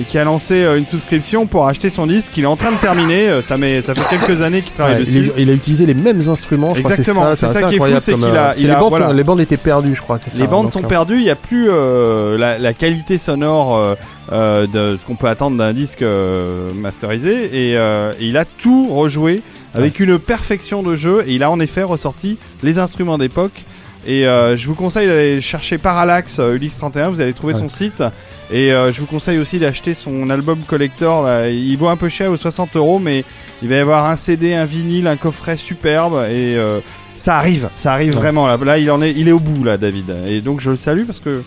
et qui a lancé euh, une souscription pour acheter son disque. Il est en train de terminer. euh, ça, met, ça fait quelques années qu'il travaille Ouais, dessus. il, a, il a utilisé les mêmes instruments. Je crois que Exactement, c'est ça, c'est ça qui est fou, c'est qu'il euh, a- il les, a- bandes voilà. sont- les bandes étaient perdues, je crois. ça, Les bandes donc, sont euh, perdues, il n'y a plus euh, la, la qualité sonore euh, euh, de ce qu'on peut attendre d'un disque euh, masterisé. Et, euh, et il a tout rejoué avec une perfection de jeu. Et il a en effet ressorti les instruments d'époque. Et euh, je vous conseille d'aller chercher Parallax euh, Ulysse 31, vous allez trouver Ouais. son site. Et euh, je vous conseille aussi d'acheter son album collector. là. Il vaut un peu cher, aux 60 euros, mais il va y avoir un CD, un vinyle, un coffret superbe. Et euh, ça arrive, ça arrive Ouais. vraiment. Là, là il, en est, il est au bout, là, David. Et donc je le salue parce que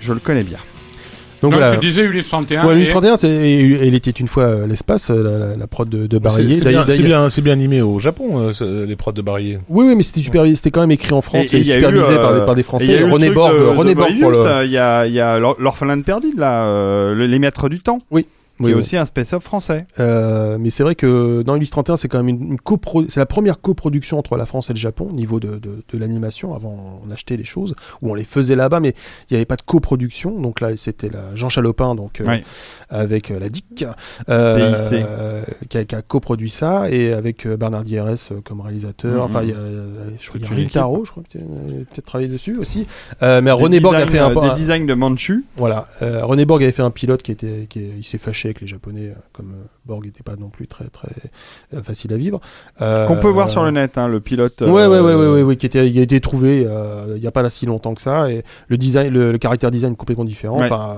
je le connais bien. Donc Donc voilà. tu disais Ulysse 31. Ouais, et- Ulysse 31, c'est, et- il était une fois euh, l'espace, euh, la, la- la prod de, de C'est Barillier. c'est D'ailleurs- bien, c'est d'ailleurs- bien, c'est bien animé au Japon, euh, les prods de Barillier. Oui, oui, mais c'était super, c'était quand même écrit en France Et- et, et eu, supervisé par, des, par des Et il y Français. a eu le René Borg, René Borg Il y a, il y a l'or- l'orphelin de Perdide, là, euh, le- les maîtres du temps, qui Oui, est oui. aussi un space-up français. Euh, mais c'est vrai que dans Ulysse 31, c'est quand même une, une copro- c'est la première coproduction entre la France et le Japon au niveau de, de, de l'animation. Avant, on achetait les choses ou on les faisait là-bas, mais il n'y avait pas de coproduction. Donc là, c'était la Jean Chalopin, donc euh, Ouais. avec euh, la DIC, euh, euh, qui, a, qui a coproduit ça et avec euh, Bernard Dieres euh, comme réalisateur. Mhm. Enfin, il y a, je crois qu'il y a Rintaro, je crois peut-être travaillé dessus aussi. Euh, mais Des René Borg a fait un, un- des designs de Manchu. voilà, euh, René Borg avait fait un pilote qui était, qui est- il s'est fâché avec les Japonais, euh, comme euh, Borg n'était pas non plus très très euh, facile à vivre. Euh, Qu'on peut voir sur le net, hein, le pilote. Ouais, euh, ouais, ouais, ouais, ouais, ouais, qui était, il a été trouvé euh, il n'y a pas là si longtemps que ça, et le design, le, le caractère design est complètement différent. Ouais. Enfin,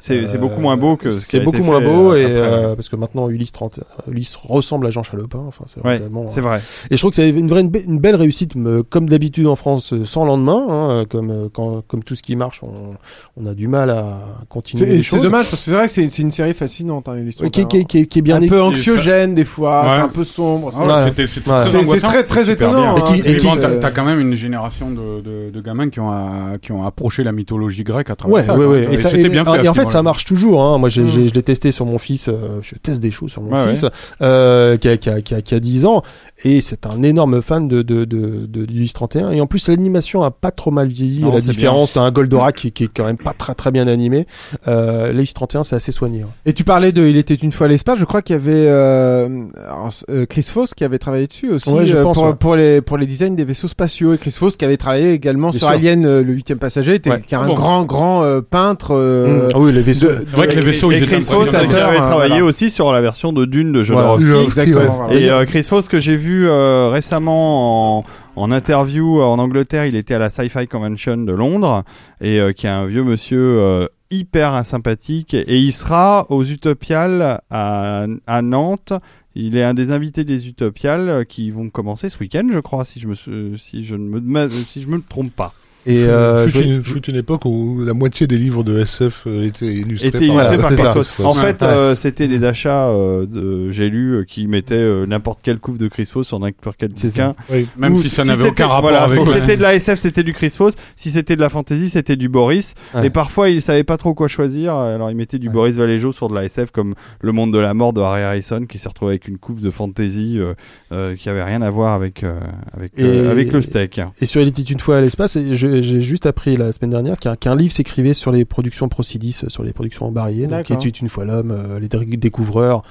C'est c'est euh, beaucoup moins beau que ce c'est a beaucoup été moins beau et euh, parce que maintenant Ulysse 30 Ulysse ressemble à Jean Chalopin enfin c'est Ouais, vraiment, c'est euh, vrai. et je trouve que c'est une vraie une, be- une belle réussite me- comme d'habitude en France sans lendemain hein, comme quand comme tout ce qui marche on, on a du mal à continuer les C'est dommage parce que c'est vrai que c'est c'est une série hein, l'histoire. Qui, qui- qui- qui est bien un peu anxiogène des fois, Ouais. c'est un peu sombre. Ah ouais, Ouais. très C'est très très étonnant. bien. Et qui- hein, et bon, t'as quand même une génération de, de, de gamins qui ont, qui ont approché la mythologie grecque à travers Ouais, ça. ouais, quoi. ouais. Et ça- c'était bien fait. Et en fait, ça marche toujours. Hein. Moi, Mm. je l'ai testé sur mon fils. euh, je teste des choses sur mon fils, euh, qui, a, qui, a, qui, a, qui a 10 ans. Et c'est un énorme fan de, de, de, de, du 31. Et en plus, l'animation a pas trop mal vieilli. Non, à la différence d'un Goldorak qui, qui est quand même pas très très bien animé. Euh, le 31, c'est assez soigné. hein. Et tu parlais de Il était une fois l'espace, je crois qu'il y avait euh, alors, euh, Chris Foss qui avait travaillé dessus aussi Ouais, je euh, pense, pour, ouais. pour les pour les designs des vaisseaux spatiaux et Chris Foss qui avait travaillé également Bien sur sûr. Alien euh, le huitième passager, était, Ouais. qui est un bon. grand grand euh, peintre. euh, Ah oui, les vaisseaux. de- C'est vrai que les vaisseaux, et ils étaient Chris Foss avait euh, travaillé voilà. aussi sur la version de Dune de Voilà. Jodorowsky. Exactement. Et euh, Chris Foss que j'ai vu euh, récemment en, en interview en Angleterre, il était à la Sci-Fi Convention de Londres et euh, qui est un vieux monsieur euh, hyper sympathique et il sera aux Utopiales à, Nantes. Il est un des invités des Utopiales qui vont commencer ce week-end, je crois, si je me si je ne me si je me trompe pas. Et Fut- euh, fut je- une, fut une époque où la moitié des livres de SF euh, étaient illustrés était par, Voilà, par Chris. En fait, Ouais. euh, c'était des achats euh, de j'ai lu euh, qui mettaient euh, n'importe quelle couve de Chris Foss sur n'importe quel bouquin. Oui. Même Ou si ça si n'avait aucun rapport voilà, avec Si c'était de la SF, c'était du Chris Foss. Si c'était de la fantasy, c'était du Boris. Ouais. Et parfois, il savait pas trop quoi choisir. Alors, il mettait du Ouais. Boris Vallejo sur de la SF, comme Le Monde de la Mort de Harry Harrison, qui s'est retrouvé avec une coupe de fantasy euh, euh, qui avait rien à voir avec euh, avec euh, Et- avec le steak. Et sur était une fois à l'espace, je- j'ai juste appris la semaine dernière qu'un qu'un livre s'écrivait sur les productions Procidis, euh, sur les productions embarriées, donc. Il était une fois l'homme, euh, les dé- découvreurs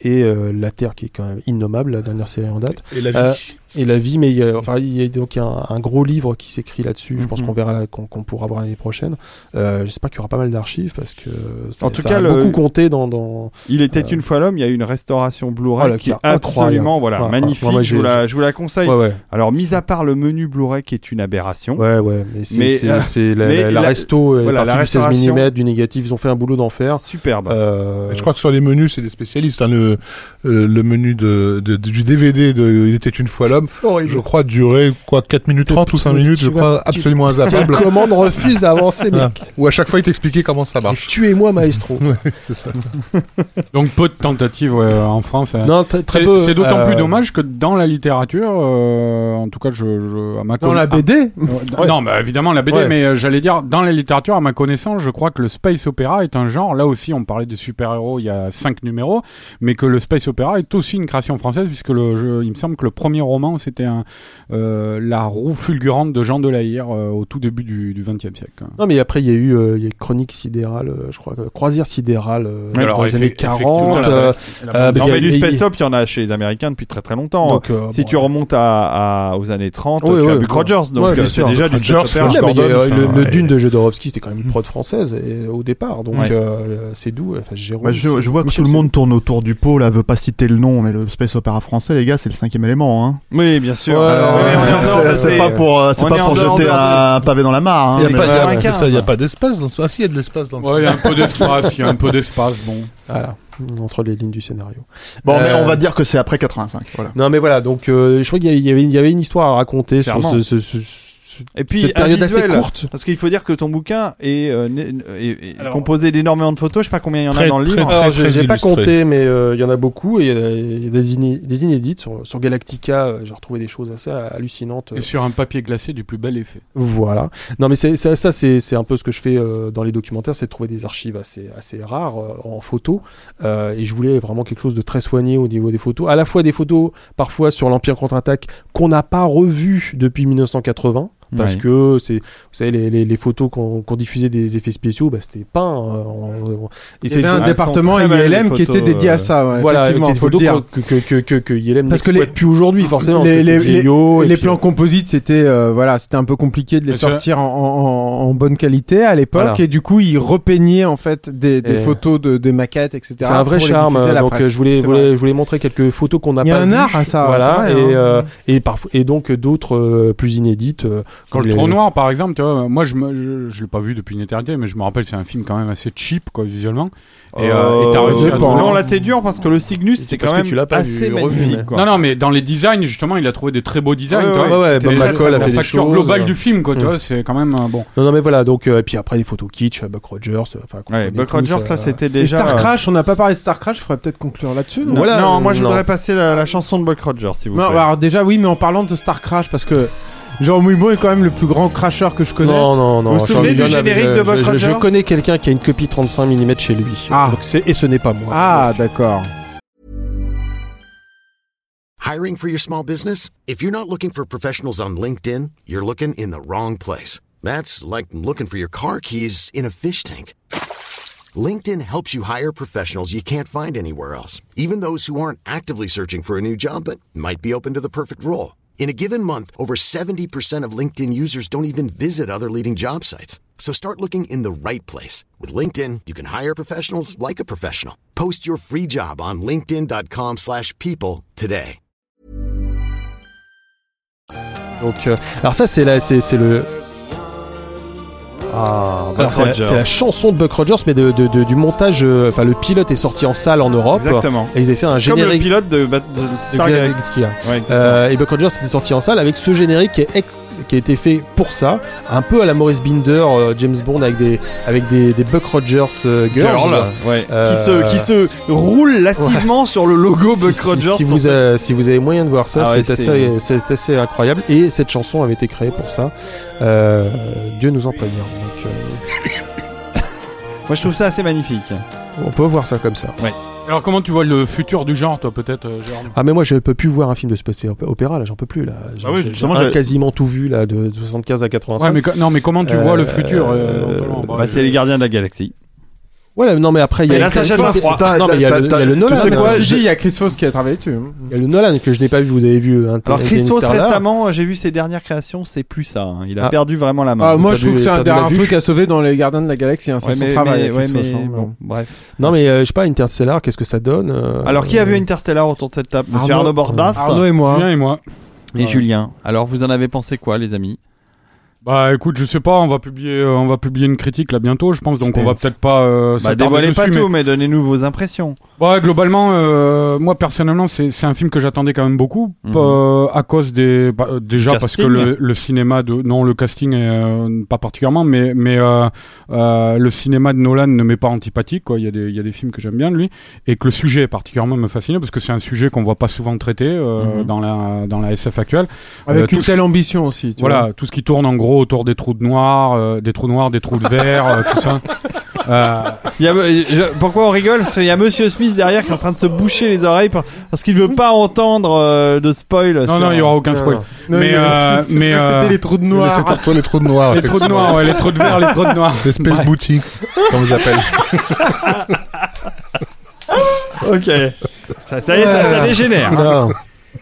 et euh, la Terre qui est quand même innommable, la dernière série en date, Et la vie. Et la vie. Mais il y a, enfin, il y a donc un, un gros livre qui s'écrit là-dessus. Je pense Mhm. qu'on verra, qu'on pourra voir l'année prochaine. Euh, J'espère qu'il y aura pas mal d'archives parce que ça, En tout ça cas, a le- beaucoup compté dans. dans... Il était Euh, une fois l'homme. Il y a eu une restauration Blu-ray Voilà, qui est absolument voilà Ouais, magnifique. ouais, je, vous la, je vous la conseille. Ouais, ouais, Alors, mis à part le menu Blu-ray qui est une aberration. ouais, ouais. Mais c'est euh, la, mais la- la la- resto est voilà, la partie du 16 restauration- mm du négatif. Ils ont fait un boulot d'enfer. Superbe. Euh, Je crois que sur les menus, c'est des spécialistes. hein. Le, le menu de, de- du DVD de Il était une fois l'homme, je crois, durait quoi 4 minutes 30 ou 5 minutes, je crois, absolument La inzappable. commande refuse d'avancer, mec. Où à chaque fois, il t'expliquait comment ça marche. Tuez-moi, maestro. C'est ça. Donc peu de tentatives ouais, en France. hein. Non, très, peu. c'est d'autant euh, plus dommage que dans la littérature, euh, en tout cas, je, je- à ma Dans la BD Ah, Non, bah, évidemment la BD, Ouais. mais euh, j'allais dire dans la littérature, à ma connaissance, je crois que le space opéra est un genre. Là aussi, on parlait de super-héros, il y a cinq numéros, mais que le space opéra est aussi une création française, puisque le, il me semble que le premier roman, c'était un, euh, la roue fulgurante de Jean Delahire euh, au tout début du XXe siècle. Non, mais après, il y a eu euh, il y a Chronique sidérale, euh, je crois, que- Croisière sidérale euh, Alors, dans les années effectivement, 40. la- euh, euh, non, il y a- mais du Space Op, il y en a chez les Américains depuis très très longtemps. donc, euh, si bon, tu remontes à, à- aux années 30, Ouais, tu ouais, as ouais. Rogers, donc c'est déjà du Opera. Le. Dune de Jodorowsky, c'était quand même une prod française au départ, donc c'est doux. Bah, je, vois que tout le monde tourne autour du pot, là, veut pas citer le nom, mais le space opéra français, les gars, c'est le cinquième élément, hein. Oui, bien sûr. Ouais, de- c'est pas pour, euh, c'est pas pour jeter un pavé dans la mare, hein. Il n'y a, pas- ouais. pas d'espace dans ce. Ah, si, il y a de l'espace dans le. Ouais, il y a un peu d'espace, il y a un peu d'espace, bon. Voilà, entre les lignes du scénario. Bon, mais Euh, on va dire que c'est après 85, voilà. Non, mais voilà, donc euh, je crois qu'il y avait- y une histoire à raconter sur Clairement. ce, ce- ce- ce- Et puis, cette période assez courte. Parce qu'il faut dire que ton bouquin est, euh, né- est- est Alors- composé d'énormément de photos. Je sais pas combien il y en a dans le livre. très, Alors, je n'ai pas compté, mais euh, il y en a beaucoup. Et il y a, il y a des, iné- des inédites sur, sur Galactica. euh, J'ai retrouvé des choses assez hallucinantes. Et sur un papier glacé du plus bel effet. Voilà. Non, mais c'est, ça, ça c'est, un peu ce que je fais euh, dans les documentaires, c'est de trouver des archives assez, assez rares euh, en photo. Euh, et je voulais vraiment quelque chose de très soigné au niveau des photos. À la fois des photos, parfois sur l'Empire contre-attaque, qu'on n'a pas revues depuis 1980. Parce Ouais. que c'est, vous savez, les, les, les photos qu'on, qu'on diffusait des effets spéciaux, bah, c'était peint. euh, en- en- et Il y c'est avait un département ILM qui était photos, dédié euh, à ça. Ouais, voilà, effectivement, des photos dire. que, que, que, que, que ILM Parce que les- plus aujourd'hui, forcément. les, les, les- puis, plans composites, c'était euh, voilà, c'était un peu compliqué de les sortir en, en, en bonne qualité à l'époque, Voilà. et du coup, ils repeignaient en fait des, des Et- photos de, des maquettes, etc. C'est un vrai charme. Donc presse. euh, je voulais, voulais, je voulais montrer quelques photos qu'on n'a Il y a pas un art à ça, Voilà. et, hein. euh, et parfois et donc d'autres euh, plus inédites. Euh, Quand le les- trou noir, par exemple, tu vois, moi je je l'ai pas vu depuis une éternité, mais je me rappelle c'est un film quand même assez cheap quoi visuellement. Et, euh, t'as réussi à dépend, trouver- Non, là t'es dur parce que le Cygnus C'est quand même tu l'as pas assez magnifique. quoi. Non non, mais dans les designs justement, il a trouvé des très beaux designs. Ouais, tu vois. ouais, la- facture choses, globale euh. du film quoi, tu Mm. vois, c'est quand même euh, bon. Non, non, mais voilà. Donc euh, et puis après des photos kitsch, Buck Rogers. euh, Buck Rogers euh, là c'était Et déjà. Star euh, Crash, on n'a pas parlé de Star Crash, il faudrait peut-être conclure là-dessus. non Non, Voilà, non, moi je voudrais passer la, chanson de Buck Rogers si vous plaît. alors déjà oui, mais en parlant de Star Crash, parce que Jean Mouillebon est quand même le plus grand crasheur que je connaisse. Non, non, non. Vous vous souvenez Jean du générique de je- Buck je, je Rogers connais quelqu'un qui a une copie 35 mm chez lui. Ah. Donc et ce n'est pas moi. Ah, d'accord. Hiring for your small business? If you're not looking for professionals on LinkedIn, you're looking in the wrong place. That's like looking for your car keys in a fish tank. LinkedIn helps you hire professionals you can't find anywhere else, even those who aren't actively searching for a new job but might be open to the perfect role. In a given month, over 70% of LinkedIn users don't even visit other leading job sites. So start looking in the right place. With LinkedIn, you can hire professionals like a professional. Post your free job on linkedin.com/people slash people today. Donc, euh, alors ça, c'est la, c'est, c'est le. Ah, Alors, c'est, la, c'est la chanson de Buck Rogers, mais de, de- de- du montage. euh, Enfin, le pilote est sorti en salle en Europe. Exactement. Et ils avaient fait un Comme générique. le pilote de, Bat- de de Stargate. Galaxy, hein. Ouais, exactement. Euh, et Buck Rogers était sorti en salle avec ce générique qui, est ex- qui a été fait pour ça, un peu à la Maurice Binder, euh, James Bond avec des avec des, des Buck Rogers euh, girls. Girl, ouais. Euh, qui, se, qui se roule lassivement sur le logo Si- Buck si- Rogers. Si, vous si vous avez moyen de voir ça, Ah c'est c'est- assez, c'est assez incroyable. Et cette chanson avait été créée pour ça. Euh, Dieu nous en prévient. Donc, euh, Moi, je trouve ça assez magnifique. on peut voir ça comme ça. Alors comment tu vois le futur du genre, toi, peut-être, euh, Ah mais moi je peux plus voir un film de space opé- opéra là, j'en peux plus là. J'ai Ah oui, j'ai- quasiment tout vu là de 75 à 85. Ouais, mais non, mais comment tu Euh, vois le futur euh, euh, Bah, Bah, c'est les gardiens de la galaxie. Voilà, non mais après il y a Mais là, ça jette un froid. Non mais il y a le, il y a le Nolan. Tu sais quoi, si il y a Chris Foss qui a travaillé dessus. Il y a le Nolan que je n'ai pas vu, vous avez vu. hein, Alors, Chris Foss, Interstellar. récemment, j'ai vu ses dernières créations, c'est plus ça. hein. Il a Ah. perdu vraiment la main. Ah, moi, je trouve que c'est un, truc à sauver dans les Gardiens de la Galaxie. Hein, c'est Ouais, son travail. mais- Chris ouais, Foss, mais bon, bref. Non mais euh, je sais pas Interstellar, qu'est-ce que ça donne euh, Alors, qui a vu euh, Interstellar autour de cette table? Monsieur Arnaud- Arnaud Bordas? Arnaud et moi. Julien et moi. et Julien. Alors, vous en avez pensé quoi, les amis? Bah écoute, je sais pas, on va publier, euh, on va publier une critique là bientôt, je pense, donc on va peut-être pas. Euh, Bah, s'attarder dévoilez pas dessus, tout, mais donnez-nous vos impressions. Ouais, globalement, euh, moi personnellement, c'est c'est un film que j'attendais quand même beaucoup Mhm. euh, à cause des bah, euh, déjà parce que Casting. le, le cinéma de non le casting est, euh, pas particulièrement, mais mais euh, euh, le cinéma de Nolan ne m'est pas antipathique quoi. Il y a des il y a des films que j'aime bien de lui et que le sujet particulièrement me fascine parce que c'est un sujet qu'on voit pas souvent traité euh, Mhm. dans la dans la SF actuelle. Avec Euh, une telle ambition aussi. tu Voilà, tout ce qui tourne en gros autour des trous de noirs, euh, des trous noirs, des trous de verre, euh, tout ça. Euh, Il y a, je- pourquoi on rigole? Parce qu'il y a Monsieur Smith derrière qui est en train de se boucher les oreilles par- parce qu'il veut pas entendre euh, de spoil. non, sur- non, il y aura aucun spoil. non. Mais mais- euh, mais euh, C'était les trous de noir. les trous de noirs. les trous de noirs, ouais, les trous de verre, les trous de noir. Les Space Ouais. Booty, comme on les appelle. Ok. Ça, ça y est, ça, ça dégénère. Non.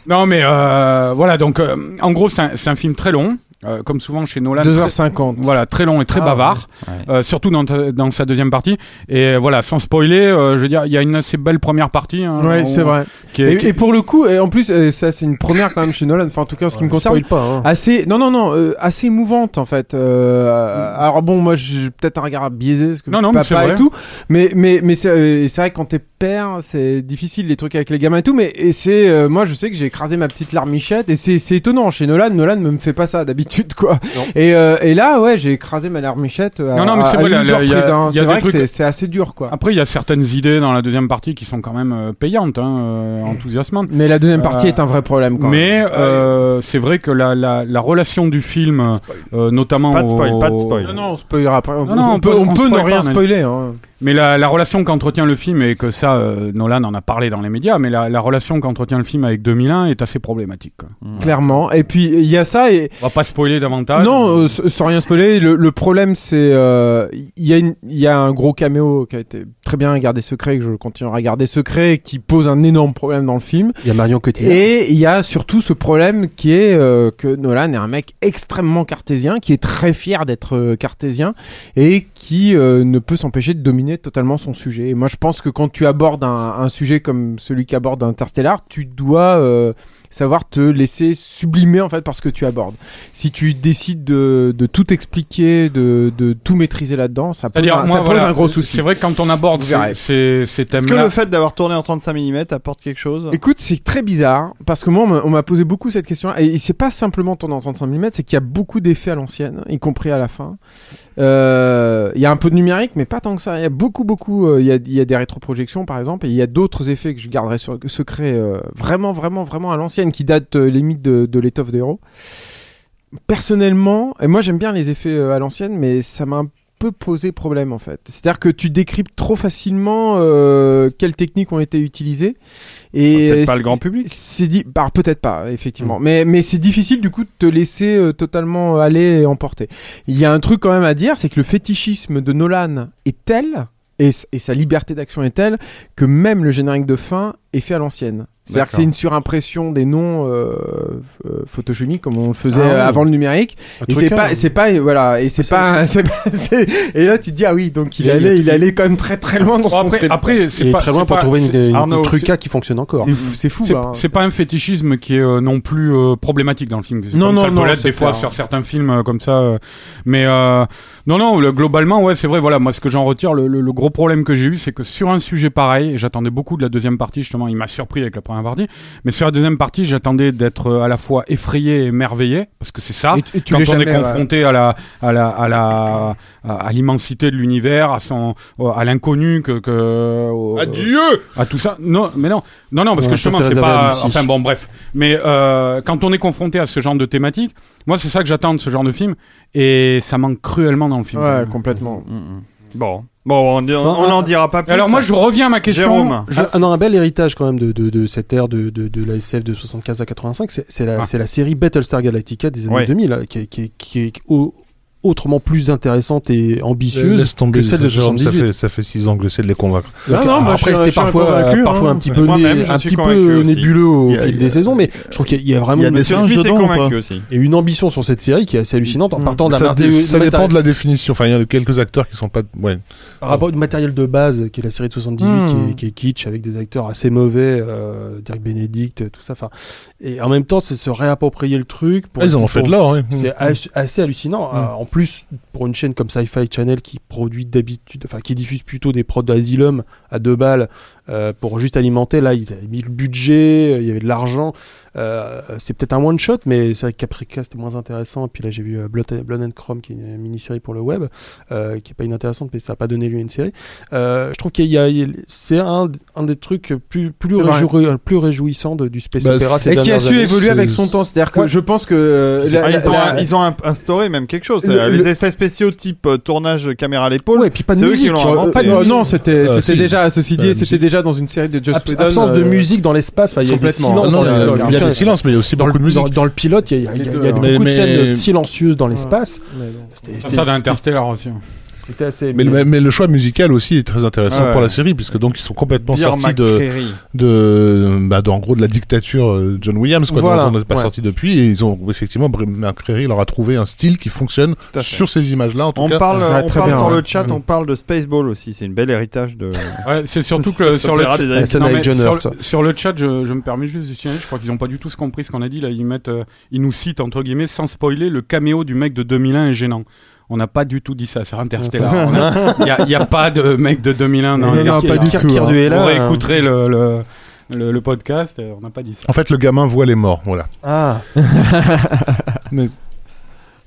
Non, mais euh, voilà, donc euh, en gros, c'est un, c'est un film très long, euh, comme souvent chez Nolan. très- 2h50. Voilà, très long et très Ah, bavard, ouais. euh, surtout dans, sa deuxième partie. Et euh, voilà, sans spoiler, euh, je veux dire, il y a une assez belle première partie. hein, Ouais, c'est vrai. Qui est, qui Et, pour le coup, et en plus, euh, ça c'est une première quand même chez Nolan. Enfin, en tout cas, en ce qui me concerne, Spoil pas. Hein. assez non non non euh, assez émouvante en fait euh, alors bon moi j'ai peut-être un regard biaisé parce que Non, je non, suis mais c'est papa vrai. et tout mais mais mais c'est euh, vrai que quand t'es père c'est difficile les trucs avec les gamins et tout mais c'est euh, moi je sais que j'ai écrasé ma petite larmichette et c'est étonnant chez Nolan Nolan me me fait pas ça d'habitude quoi Non. et euh, et là ouais j'ai écrasé ma larmichette à, Non, non, mais c'est vrai, hein. il y a c'est des vrai que trucs- c'est c'est assez dur quoi Après, il y a certaines idées dans la deuxième partie qui sont quand même euh, payantes, hein, euh, enthousiasmantes. mais la deuxième partie Euh, est un vrai problème quand Mais euh, c'est vrai que la, la, la relation du film, euh, notamment Pas de spoil, au- pas de spoil. non non on spoilera après on, Non, non, on on peut peut- on on peut ne rien spoiler hein. Mais la, la relation qu'entretient le film, et que ça, euh, Nolan en a parlé dans les médias, mais la, la relation qu'entretient le film avec 2001 est assez problématique. quoi. clairement et puis il y a ça et On va pas spoiler davantage. Non, euh, s- sans rien spoiler, le, le problème c'est euh, il y a une- il y a un gros caméo qui a été très bien gardé secret que je continuerai à garder secret qui pose un énorme problème dans le film Il y a Marion Cotillard. et il y a surtout ce problème qui est euh, que Nolan est un mec extrêmement cartésien qui est très fier d'être euh, cartésien et qui euh, ne peut s'empêcher de dominer totalement son sujet. Et moi je pense que quand tu abordes un, un sujet comme celui qu'aborde Interstellar, tu dois euh, savoir te laisser sublimer en fait par ce que tu abordes. Si tu décides de, de tout expliquer, de, de tout maîtriser là-dedans, ça pose, un, moi, ça pose voilà, un gros souci. C'est vrai que quand on aborde ces, ces, Est-ce que le fait d'avoir tourné en 35 mm apporte quelque chose? Écoute, c'est très bizarre parce que moi, on m'a- posé beaucoup cette question et c'est pas simplement tourné en 35 mm, c'est qu'il y a beaucoup d'effets à l'ancienne, y compris à la fin. Euh, Il y a un peu de numérique, mais pas tant que ça. Il y a beaucoup, beaucoup. euh, Il y, a, il y a des rétroprojections, par exemple, et il y a d'autres effets que je garderai sur, secrets euh, vraiment, vraiment, vraiment à l'ancienne, qui datent euh, limite de, de l'étoffe des héros. Personnellement, et moi j'aime bien les effets euh, à l'ancienne, mais ça m'a un peu posé problème en fait. C'est-à-dire que tu décryptes trop facilement euh, quelles techniques ont été utilisées. Et Peut-être pas le grand public. c'est dit, bah, peut-être pas, effectivement. Mais, mais c'est difficile du coup de te laisser euh, totalement aller et emporter. Il y a un truc quand même à dire, c'est que le fétichisme de Nolan est tel et, et sa liberté d'action est telle que même le générique de fin est fait à l'ancienne. C'est-à-dire que c'est une surimpression des noms euh, euh, photochimiques comme on le faisait Ah oui. avant le numérique. Un Et truc c'est pas, c'est pas, voilà, et c'est c'est pas, c'est pas- c'est- et là tu te dis ah oui, donc il allait, il allait quand même très très loin dans Bon, son après, trait. après c'est est pas très c'est loin pour pas- trouver une, c'est- une, Arnaud, truca qui fonctionne encore. C'est fou, c'est hein. c'est pas un fétichisme qui est euh, non plus euh, problématique dans le film. Non, non, ça non, des fois sur certains films euh, comme ça. euh, mais euh, non, non, le- globalement, ouais, c'est vrai. Voilà, moi, ce que j'en retire, le, gros problème que j'ai eu, c'est que sur un sujet pareil, et j'attendais beaucoup de la deuxième partie. Justement, il m'a surpris avec la première partie. Mais sur la deuxième partie, j'attendais d'être euh, à la fois effrayé et émerveillé, parce que c'est ça. Et- et tu Quand on est ouais. confronté à la à la à la à, l'immensité de l'univers, à son à l'inconnu que que au- Adieu à tout ça. Non, mais non, non, non, parce Non, que justement, c'est pas. Enfin bon, bref. Mais euh, quand on est confronté à ce genre de thématique, moi, c'est ça que j'attends de ce genre de film, et ça manque cruellement dans le film. Ouais, complètement. Bon, bon, on, on, on en dira pas plus. Alors moi, je reviens à ma question. Jérôme. Je- Ah, non, un bel héritage quand même de, de, de cette ère de, de, de la SF de 75 à 85, c'est c'est la, Ah. c'est la série Battlestar Galactica des années Ouais. 2000, là, qui, est- qui, est- qui est au- autrement plus intéressante et ambitieuse Laisse tomber, que celle de Jérôme, ça 78. fait, ça fait six ans que j'essaie de les convaincre. Non, moi, après c'était parfois, parfois hein. un petit peu, Moi-même, né- je un petit peu aussi. nébuleux au a- fil des saisons, mais je trouve qu'il y a vraiment y a une, des dedans aussi. et une ambition sur cette série qui est assez hallucinante en Mm. partant d'un Ça, dépend de la définition. Enfin, il y a quelques acteurs qui sont pas. Ouais. par rapport au matériel de base qui est la série de 78 Hmm. qui, est, kitsch avec des acteurs assez mauvais euh, Dirk Benedict tout ça enfin et en même temps c'est se réapproprier le truc Ah, ils en ont fait de l'or. hein. c'est as- assez hallucinant. Euh, en plus pour une chaîne comme Sci-Fi Channel qui produit d'habitude enfin qui diffuse plutôt des prods d'Asylum à deux balles euh, pour juste alimenter là ils avaient mis le budget euh, il y avait de l'argent euh, c'est peut-être un one shot mais c'est vrai que Caprica c'était moins intéressant et puis là j'ai vu euh, Blood, and- Blood and Chrome qui est une mini-série pour le web euh, qui est pas inintéressante mais ça a pas donné lieu à une série euh, je trouve qu'il y a, c'est un, un des trucs plus plus, réjou- plus réjouissants de- du space Bah, opéra ces Et qui a su années. évoluer avec son temps. C'est-à-dire que Ouais. je pense que la- la- ils, ont, la- ils ont un- instauré même quelque chose. Le- le- Les effets spéciaux type euh, tournage caméra à l'épaule. Ouais, et puis pas de musique euh, inventé. pas de Euh, musique. non, c'était Euh, c'était si. déjà, ceci Euh, dit, c'était déjà dans une série de Just Abs- Whedon, absence de euh, musique dans l'espace il y a des complètement. silences Ah non, dans il y a- des le- silences, mais il y a aussi dans beaucoup le, de musique. dans, dans le pilote, il y a, il y a- Les il y a deux, beaucoup hein. de Mais- scènes mais- silencieuses dans l'espace. C'était- Ça d'Interstellar aussi. C'était assez. Mais le, mais le choix musical aussi est très intéressant Ouais. pour la série, puisque donc ils sont complètement Pierre sortis de, McCreary. de, bah, de- en gros, de la dictature euh, John Williams, quoi, Voilà, dont on n'est pas ouais. sorti depuis, et ils ont effectivement, McCreary leur a trouvé un style qui fonctionne sur ces images-là, en tout On cas. parle, Ouais, on très parle bien, sur ouais. le chat, on parle de Spaceball aussi. C'est une belle héritage de. Ouais, c'est surtout que sur le scène Non, avec mais John sur, le- sur le chat, je, je me permets juste de signaler, je crois qu'ils n'ont pas du tout compris ce qu'on a dit là. Ils mettent, euh, ils nous citent entre guillemets sans spoiler le caméo du mec de 2001 est gênant. On n'a pas du tout dit ça sur Interstellar. Il n'y a, il y a pas de mec de 2001 dans Non, non, Interstellar. pas du tout, hein. Vous euh, réécouterez le, le, le, le podcast, euh, on n'a pas dit ça. En fait, le gamin voit les morts, voilà. Ah,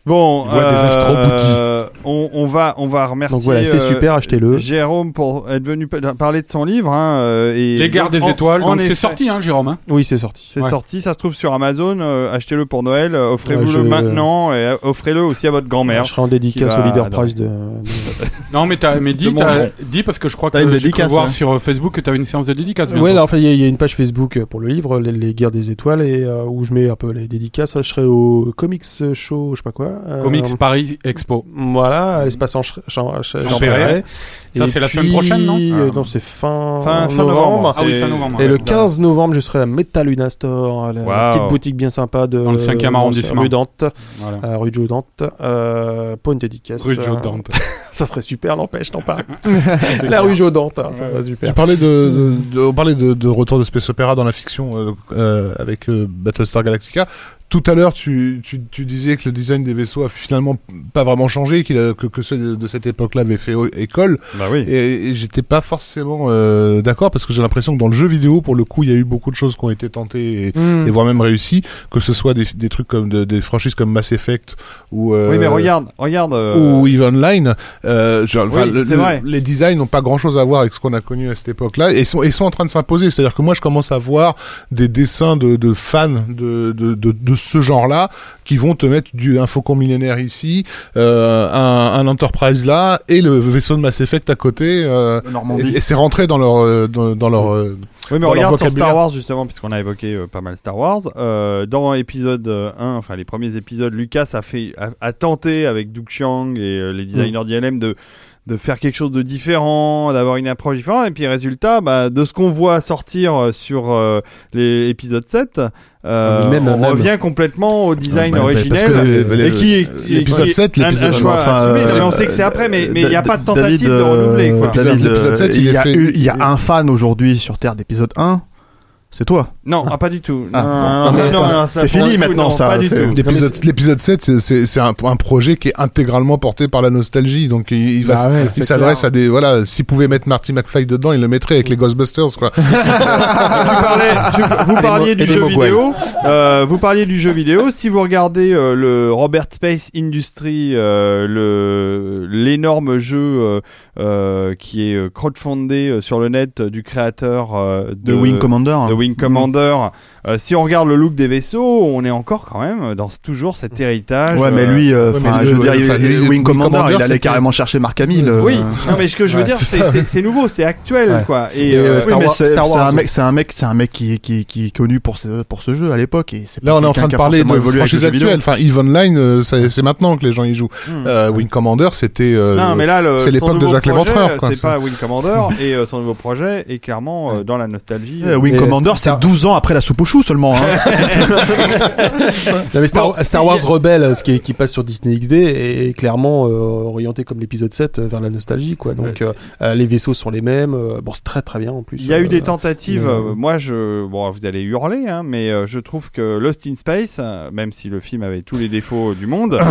Bon, Il voit des euh, on, on va, on va remercier. donc voilà, c'est euh, super, achetez-le. Jérôme pour être venu pa- parler de son livre. Hein, euh, et Les Gardes des en- Étoiles, en donc c'est sorti, hein, Jérôme. hein Oui, c'est sorti. C'est Ouais. sorti, ça se trouve sur Amazon. euh, Achetez-le pour Noël. euh, Offrez-vous Ouais, le je- maintenant et euh, offrez-le aussi à votre grand-mère. Je serai en dédicace au leader price de. Non, mais, t'as- mais dis, dis parce que je crois que j'ai cru voir sur euh, Facebook que tu avais une séance de dédicace. là, enfin, il y, a- il y a une page Facebook pour le livre, les, les guerres des étoiles, et euh, où je mets un peu les dédicaces. Je serai au Comics Show, je sais pas quoi. euh, Comics Paris Expo. Voilà, à l'espace Champéret. Ça, c'est la semaine prochaine, non? euh. Non, c'est fin, Fin, fin novembre. novembre. Ah oui, C'est- fin novembre. Et ouais. le 15 novembre, je serai à Metal Luna Store, la, petite boutique bien sympa de Dans le 5e dans- arrondissement. rue Dante, Voilà. à rue Joe Dante, euh, pour une dédicace. Rue Joe euh, Dante. ça serait super, n'empêche, t'en parles. la rue Joe Dante, hein, ça serait super. Tu parlais de, de, de- on parlait de, de retour de space opéra dans la fiction euh, euh, avec euh, Battlestar Galactica. Tout à l'heure, tu, tu, tu disais que le design des vaisseaux a finalement pas vraiment changé, a- que, que ceux de, cette époque-là avaient fait école. Bah oui. Et, et j'étais pas forcément euh, d'accord parce que j'ai l'impression que dans le jeu vidéo, pour le coup, il y a eu beaucoup de choses qui ont été tentées et, Hmm. et voire même réussies, que ce soit des, des trucs comme de- des franchises comme Mass Effect ou euh, Oui, mais regarde, regarde. euh, ou EVE Online, euh, genre, enfin, Oui, le- c'est le- vrai. les designs n'ont pas grand chose à voir avec ce qu'on a connu à cette époque-là et sont, et sont en train de s'imposer. C'est-à-dire que moi, je commence à voir des dessins de, de fans de, de, de, de ce genre-là qui vont te mettre du, un faucon millénaire ici, euh, un, un Enterprise là et le vaisseau de Mass Effect à côté. euh, et et c'est rentré dans leur, euh, dans, dans leur. Oui, mais dans regarde sur. Star Wars, justement, puisqu'on a évoqué pas mal Star Wars. dans épisode euh, 1, enfin les premiers épisodes, Lucas a, fait, a, a tenté avec Duke Chiang et les designers d'ILM de de faire quelque chose de différent, d'avoir une approche différente. Et puis résultat, bah, de ce qu'on voit sortir sur euh, les épisodes 7, euh, Ah, même- on même. revient complètement au design Ouais, bah, parce originel. que les- les- et qui est- l'épisode qui est 7, un- un l'épisode- choix enfin, assumé. Non, mais on euh, sait que c'est après, mais mais il n'y a pas de tentative David, de renouveler. Quoi. euh, L'épisode euh, 7, il il y, est a fait- eu- il y a un fan aujourd'hui sur Terre d'épisode 1. C'est toi. Non, ah, pas du tout. Ah. Non, non, non, non, ça, C'est fini coup, maintenant, ça, Pas du c'est- tout. L'épisode, l'épisode 7, c'est- un, un projet qui est intégralement porté par la nostalgie. Donc, il, il va, Bah ouais, il c'est s'adresse à des, voilà, s'il pouvait mettre Marty McFly dedans, il le mettrait avec les Ghostbusters, quoi. tu parlais, tu- vous parliez du jeu vidéo. Euh, vous parliez du jeu vidéo. Si vous regardez euh, le Robert Space Industry, euh, le l'énorme jeu euh, qui est euh, crowdfundé euh, sur le net du créateur euh, De Wing Commander. de Wing Commander. Euh, si on regarde le look des vaisseaux, on est encore quand même dans toujours cet héritage. Ouais, mais euh, lui, euh, ouais, mais je veux dire, il- le- Wing Wing Commander, Commander, il allait carrément chercher Mark Hamill. euh, Oui, non mais ce que je veux Ouais, dire, c'est nouveau, c'est actuel, Ouais. quoi. Et, Et, euh, euh, Oui, Star Wars- c'est Star c'est Wars. un mec, c'est un mec, c'est un mec qui, qui, qui est connu pour ce, pour ce jeu à l'époque. Là, on est en train de parler de franchise actuelle. Enfin, EVE Online, euh, c'est maintenant que les gens y jouent. Hmm. Euh, Wing Commander, c'était. euh, Non, mais là, c'est l'époque de Jacques Léventreur, quoi. C'est pas Wing Commander et euh, son nouveau projet est clairement euh, dans la nostalgie. Wing Commander, c'est 12 ans après la soupe aux choux seulement. hein. Non, mais Star, Bon, Star si- Wars Rebelle, ce qui, est- qui passe sur Disney XD, est clairement euh, orienté comme l'épisode 7 euh, vers la nostalgie. Quoi. Donc euh, euh, les vaisseaux sont les mêmes. euh, bon, c'est très très bien en plus. Il y a eu euh, des tentatives. mais, euh, euh, moi, je, bon, vous allez hurler, hein, mais euh, je trouve que Lost in Space, euh, même si le film avait tous les défauts du monde,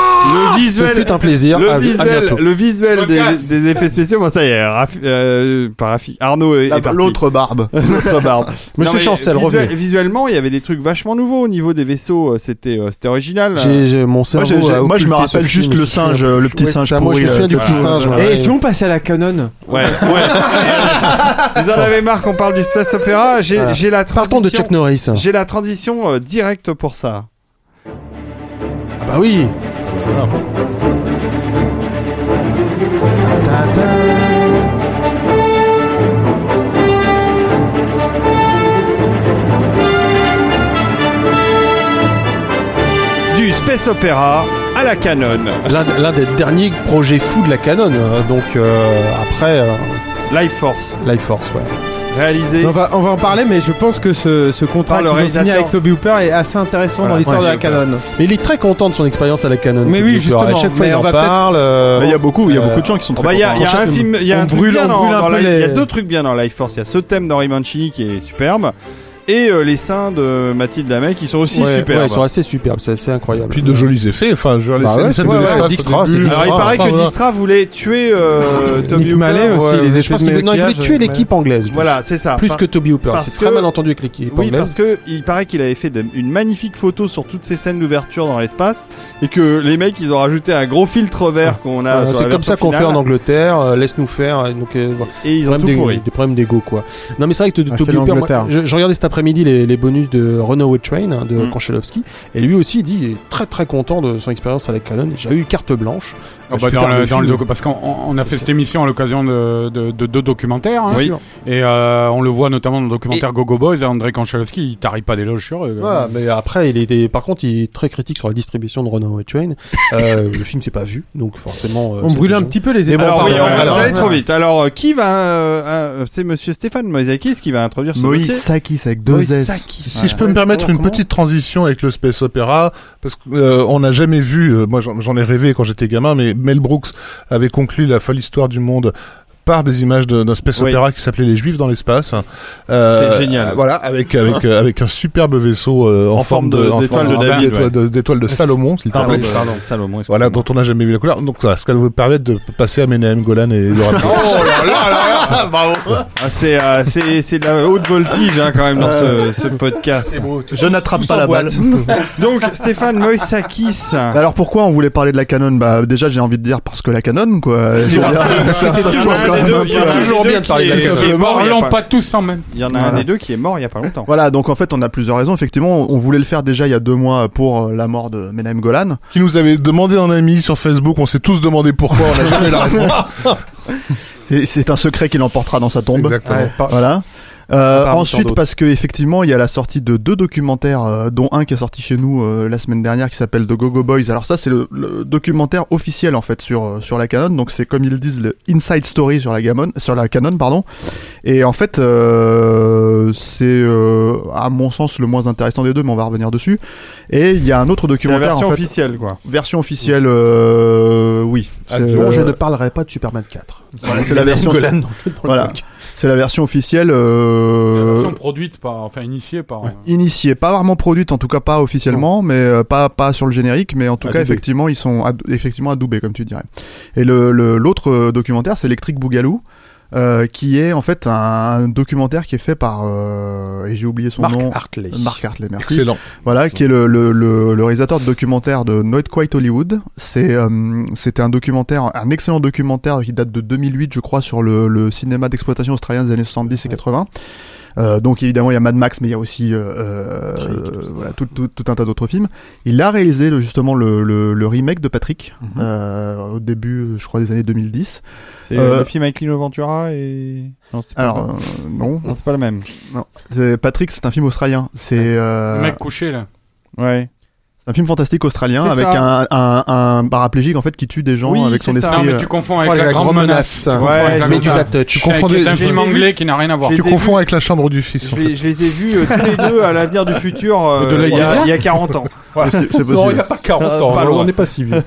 le Ce visuel, fut un plaisir. le à, à visuel, bientôt. le visuel des, des effets spéciaux, bon ça y est, Rafi- euh, pas Rafi, Arnaud est, est. L'autre barbe. L'autre barbe. Monsieur Non, mais Chancel, visuel- revenez. Visuellement, il y avait des trucs vachement nouveaux au niveau des vaisseaux. euh, C'était, euh, c'était original. J'ai, j'ai- mon Moi, cerveau j'ai- j'ai- moi, je me rappelle juste le singe, le petit Ouais, singe ça, moi, je pourri, me souviens là, du petit singe. Et ouais. si on passait à la Canon Ouais, ouais. Vous en avez marre qu'on parle du space opéra J'ai, Voilà. j'ai la Partons de transition. Chuck Norris. J'ai la transition euh, directe pour ça. Ah bah oui. Du space opéra à la canon. L'un, des derniers projets fous de la Canon. euh, Donc euh, après, euh, Life Force, Life Force, ouais. Réalisé. on va, on va en parler, mais je pense que ce, ce contrat le qu'ils ont signé avec Toby Hooper est assez intéressant Voilà, dans l'histoire ouais, de la Canon. Mais il est très content de son expérience à la Canon. Mais Toby oui, Hooper. justement, À chaque fois, mais il on en va parle. euh, Il y a beaucoup, il y a euh, beaucoup de gens qui sont très Bah, il y a, il y a contents. un film, il y a un truc brûle- bien dans, il y a deux trucs bien dans Life Force. Il y a ce thème d'Henri Mancini qui est superbe et euh, les seins de Mathilde Lamey qui sont aussi ouais, superbes. ouais, ils sont assez superbes, c'est assez incroyable. Puis de jolis effets. Enfin, je veux dire, les Bah scènes, ouais, les scènes c'est- de ouais, l'espace. au début, Alors il paraît que voilà. Distra voulait tuer euh, Toby Nick Hooper. Mallet aussi, ouais. les je pense de qu'il veut- non, il voulait maquillage, tuer ouais. l'équipe anglaise. Voilà, c'est ça. Plus Par- que Toby Hooper. parce C'est très que- mal entendu avec l'équipe Oui, anglaise. parce que il paraît qu'il avait fait de- une magnifique photo sur toutes ces scènes d'ouverture dans l'espace et que les mecs ils ont rajouté un gros filtre vert qu'on a. Euh, sur la c'est comme version ça qu'on fait finale, en Angleterre. euh, Laisse-nous faire. euh, Donc, euh, voilà. Et ils ont Problème tout des, pourri. des problèmes d'ego quoi. Non mais c'est vrai que Ah, Toby c'est Hooper, moi, l'Angleterre. je, je regardais cet après-midi les, les bonus de Runaway Train hein, de Mm. Konchalovsky et lui aussi il dit il est très très content de son expérience la Canon. J'ai eu carte blanche. Ah bah, peux dans faire le, le dans le film. docu- parce qu'on on a fait cette émission à l'occasion de, de, de deux documentaires. hein. Oui. Et euh, on le voit notamment dans le documentaire Gogo Boys. Et André Konchalovsky, il tarie pas d'éloges sur eux. Voilà, mais après il était par contre il est très critique sur la distribution de Runaway Train. Euh, le film s'est pas vu donc forcément. euh, On brûle un petit peu les étapes. Alors oui, pardon, on va alors, aller trop ouais. vite. Alors qui va euh, euh, C'est Monsieur Stéphane Moïsakis qui va introduire ce Moïse dossier. Sakis avec deux S. Moïsakis. Si je peux me permettre une petite transition avec le space opéra, parce qu'on n'a jamais vu, euh, moi j'en ai rêvé quand j'étais gamin, mais Mel Brooks avait conclu la folle histoire du monde des images d'un space Oui. opéra qui s'appelait Les Juifs dans l'espace. Euh, C'est génial. euh, Voilà, avec avec euh, avec un superbe vaisseau euh, en, En forme d'étoile de David, d'étoile de, Salomon, s'il te plaît. pardon, Salomon. Voilà, dont on n'a jamais vu la couleur. Donc voilà, ce qu'elle vous permettre de passer à Menahem Golan et de rappeler. Oh là là là là Bravo Ah, C'est euh, c'est c'est de la haute voltige hein, quand même dans ce, ce podcast. Je n'attrape pas la balle. Donc Stéphane Moïsakis. Alors pourquoi on voulait parler de la Canon? Bah déjà j'ai envie de dire parce que la Canon quoi. Ça- ça- ça- toujours ça- deux- ça- il y en a un des toujours bien de parler de la Parlons pas- tous en même. Il y en a un des deux qui est mort il y a pas longtemps. Voilà, donc en fait on a plusieurs raisons. Effectivement, on voulait le faire déjà il y a deux mois pour euh, la mort de Menahem Golan. Qui nous avait demandé en ami sur Facebook, on s'est tous demandé pourquoi, on n'a jamais la réponse. Et c'est un secret qu'il emportera dans sa tombe. Exactement. Ouais, par- Voilà. Euh, tant ensuite, parce que effectivement, il y a la sortie de deux documentaires, euh, dont un qui est sorti chez nous euh, la semaine dernière, qui s'appelle The Go-Go Boys. Alors ça, c'est le, le documentaire officiel en fait sur euh, sur la Canon. Donc c'est comme ils disent le inside story sur la Canon, sur la Canon, pardon. Et en fait, euh, c'est euh, à mon sens le moins intéressant des deux, mais on va revenir dessus. Et il y a un autre la documentaire version en fait, officielle, quoi. version officielle, euh, oui. Ah, donc, Bon, je ne parlerai pas de Superman 4. voilà, c'est la version. Dans le- dans Voilà. C'est la version officielle. La Euh, version produite par, enfin initiée par. initiée, pas vraiment produite, en tout cas pas officiellement, mais euh, pas pas sur le générique, mais en tout cas effectivement ils sont ad- effectivement adoubés comme tu dirais. Et le le- l'autre euh, documentaire c'est Electric Boogaloo. Euh, qui est en fait un, documentaire qui est fait par euh, et j'ai oublié son Mark nom. Hartley. Mark Hartley merci. Excellent. voilà qui est le, le, le, le réalisateur de documentaire de Not Quite Hollywood. C'est euh, c'était un documentaire un excellent documentaire qui date de 2008 je crois sur le, le cinéma d'exploitation australien des années 70 et 80 euh, donc évidemment il y a Mad Max mais il y a aussi euh, euh, voilà, tout, tout, tout un tas d'autres films. Il a réalisé le- justement le, le, le remake de Patrick Mhm. euh, au début je crois des années 2010. C'est Euh, le film avec Lino Ventura et. Non, c'est pas Alors le- non, non, c'est pas le même. non. C'est- Patrick c'est un film australien. C'est euh, Le mec couché là. Ouais. C'est un film fantastique australien avec un, un, un paraplégique en fait qui tue des gens Oui, avec son ça. esprit. Non, mais euh, tu confonds Oh, avec la, grande menace. Tu confonds Ouais, avec un film anglais qui n'a rien à voir. Tu confonds avec la chambre du fils. en Je fait. les, je les ai vus euh, tous les deux à l'avenir du futur euh, il, y a, l'Aïe il y a 40 ans. c'est c'est possible. Non, il n'y a pas 40 ans. Pas non, loin. on n'est pas si vieux.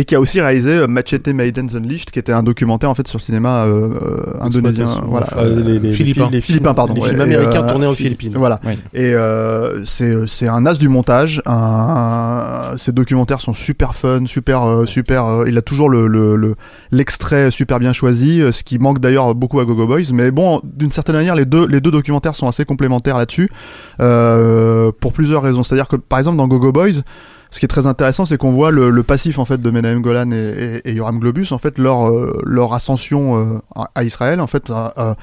Et qui a aussi réalisé euh, Machete Maidens Unleashed, qui était un documentaire en fait sur le cinéma euh, euh, indonésien. Voilà. Les, les, Philippins. les, les Philippins, pardon, Les ouais, films américains euh, tournés aux Philippines. Voilà. Oui. Et euh, c'est c'est un as du montage. Un, ces documentaires sont super fun, super super. euh, il a toujours le le- le- l'extrait super bien choisi, ce qui manque d'ailleurs beaucoup à Gogo Boys. Mais bon, d'une certaine manière, les deux les deux documentaires sont assez complémentaires là-dessus euh, pour plusieurs raisons. C'est-à-dire que par exemple dans Gogo Boys. Ce qui est très intéressant, c'est qu'on voit le, le passif en fait de Menahem Golan et, et, et Yoram Globus, en fait leur euh, leur ascension euh, à- Israël, en fait, à- à-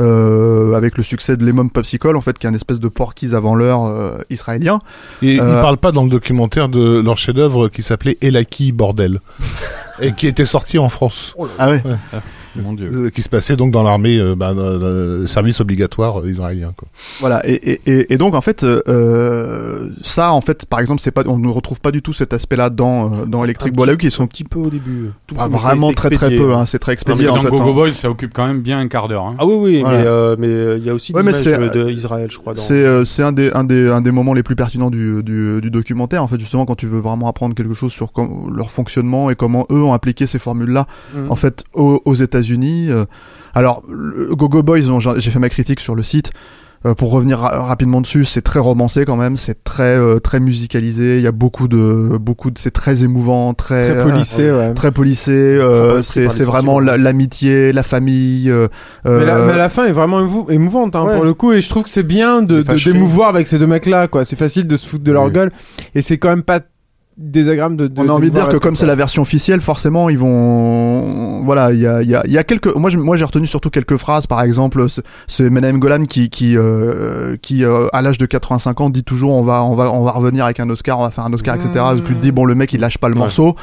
euh, avec le succès de Lemon Popsicle, en fait, qui est un espèce de porquise avant l'heure euh, israélien. Et Euh, il parle pas dans le documentaire de leur chef-d'œuvre qui s'appelait Elaki Bordel et qui était sorti en France, Ah ouais. Mon dieu. qui se passait donc dans l'armée, euh, bah, service obligatoire israélien. Quoi. Voilà. Et, et, et, et donc en fait, ça, en fait, par exemple, c'est pas, on ne retrouve pas du tout cet aspect-là dans euh, dans Electric petit- qui sont un petit peu au début. Tout vraiment très très expédié. peu. Hein, c'est très Non, mais expédié en dans. Gogo hein. Boys, ça occupe quand même bien un quart d'heure. hein. Ah oui, oui, Voilà. mais euh, mais euh, il y a aussi Ouais, d'Israël, je crois. Dans... C'est euh, c'est un des un des un des moments les plus pertinents du, du, du documentaire en fait justement quand tu veux vraiment apprendre quelque chose sur leur fonctionnement et comment eux ont appliqué ces formules là Mhm. en fait aux, aux États-Unis. euh, alors le Gogo Boys, j'ai fait ma critique sur le site. Euh, pour revenir ra- rapidement dessus, c'est très romancé quand même, c'est très euh, très musicalisé. Il y a beaucoup de beaucoup de, c'est très émouvant, très Très euh, policé, ouais. très policé. euh, c'est c'est vraiment l'amitié, la famille. euh, Mais la, euh, mais la fin est vraiment émou- émouvante hein, Ouais. pour le coup et je trouve que c'est bien de, d'émouvoir avec ces deux mecs là quoi c'est facile de se foutre de leur Oui. gueule et c'est quand même pas désagréable de, de on a envie de dire que comme c'est la version officielle, forcément, ils vont, voilà, il y a, y a, y a quelques, moi, je- moi, j'ai retenu surtout quelques phrases, par exemple, ce- c'est Menahem Golan qui, qui, euh, qui, euh, à l'âge de 85 ans, dit toujours, on va, on va, on va revenir avec un Oscar, on va faire un Oscar, etc. Mmh. Et tu te dis, bon, le mec, il lâche pas le Ouais. morceau.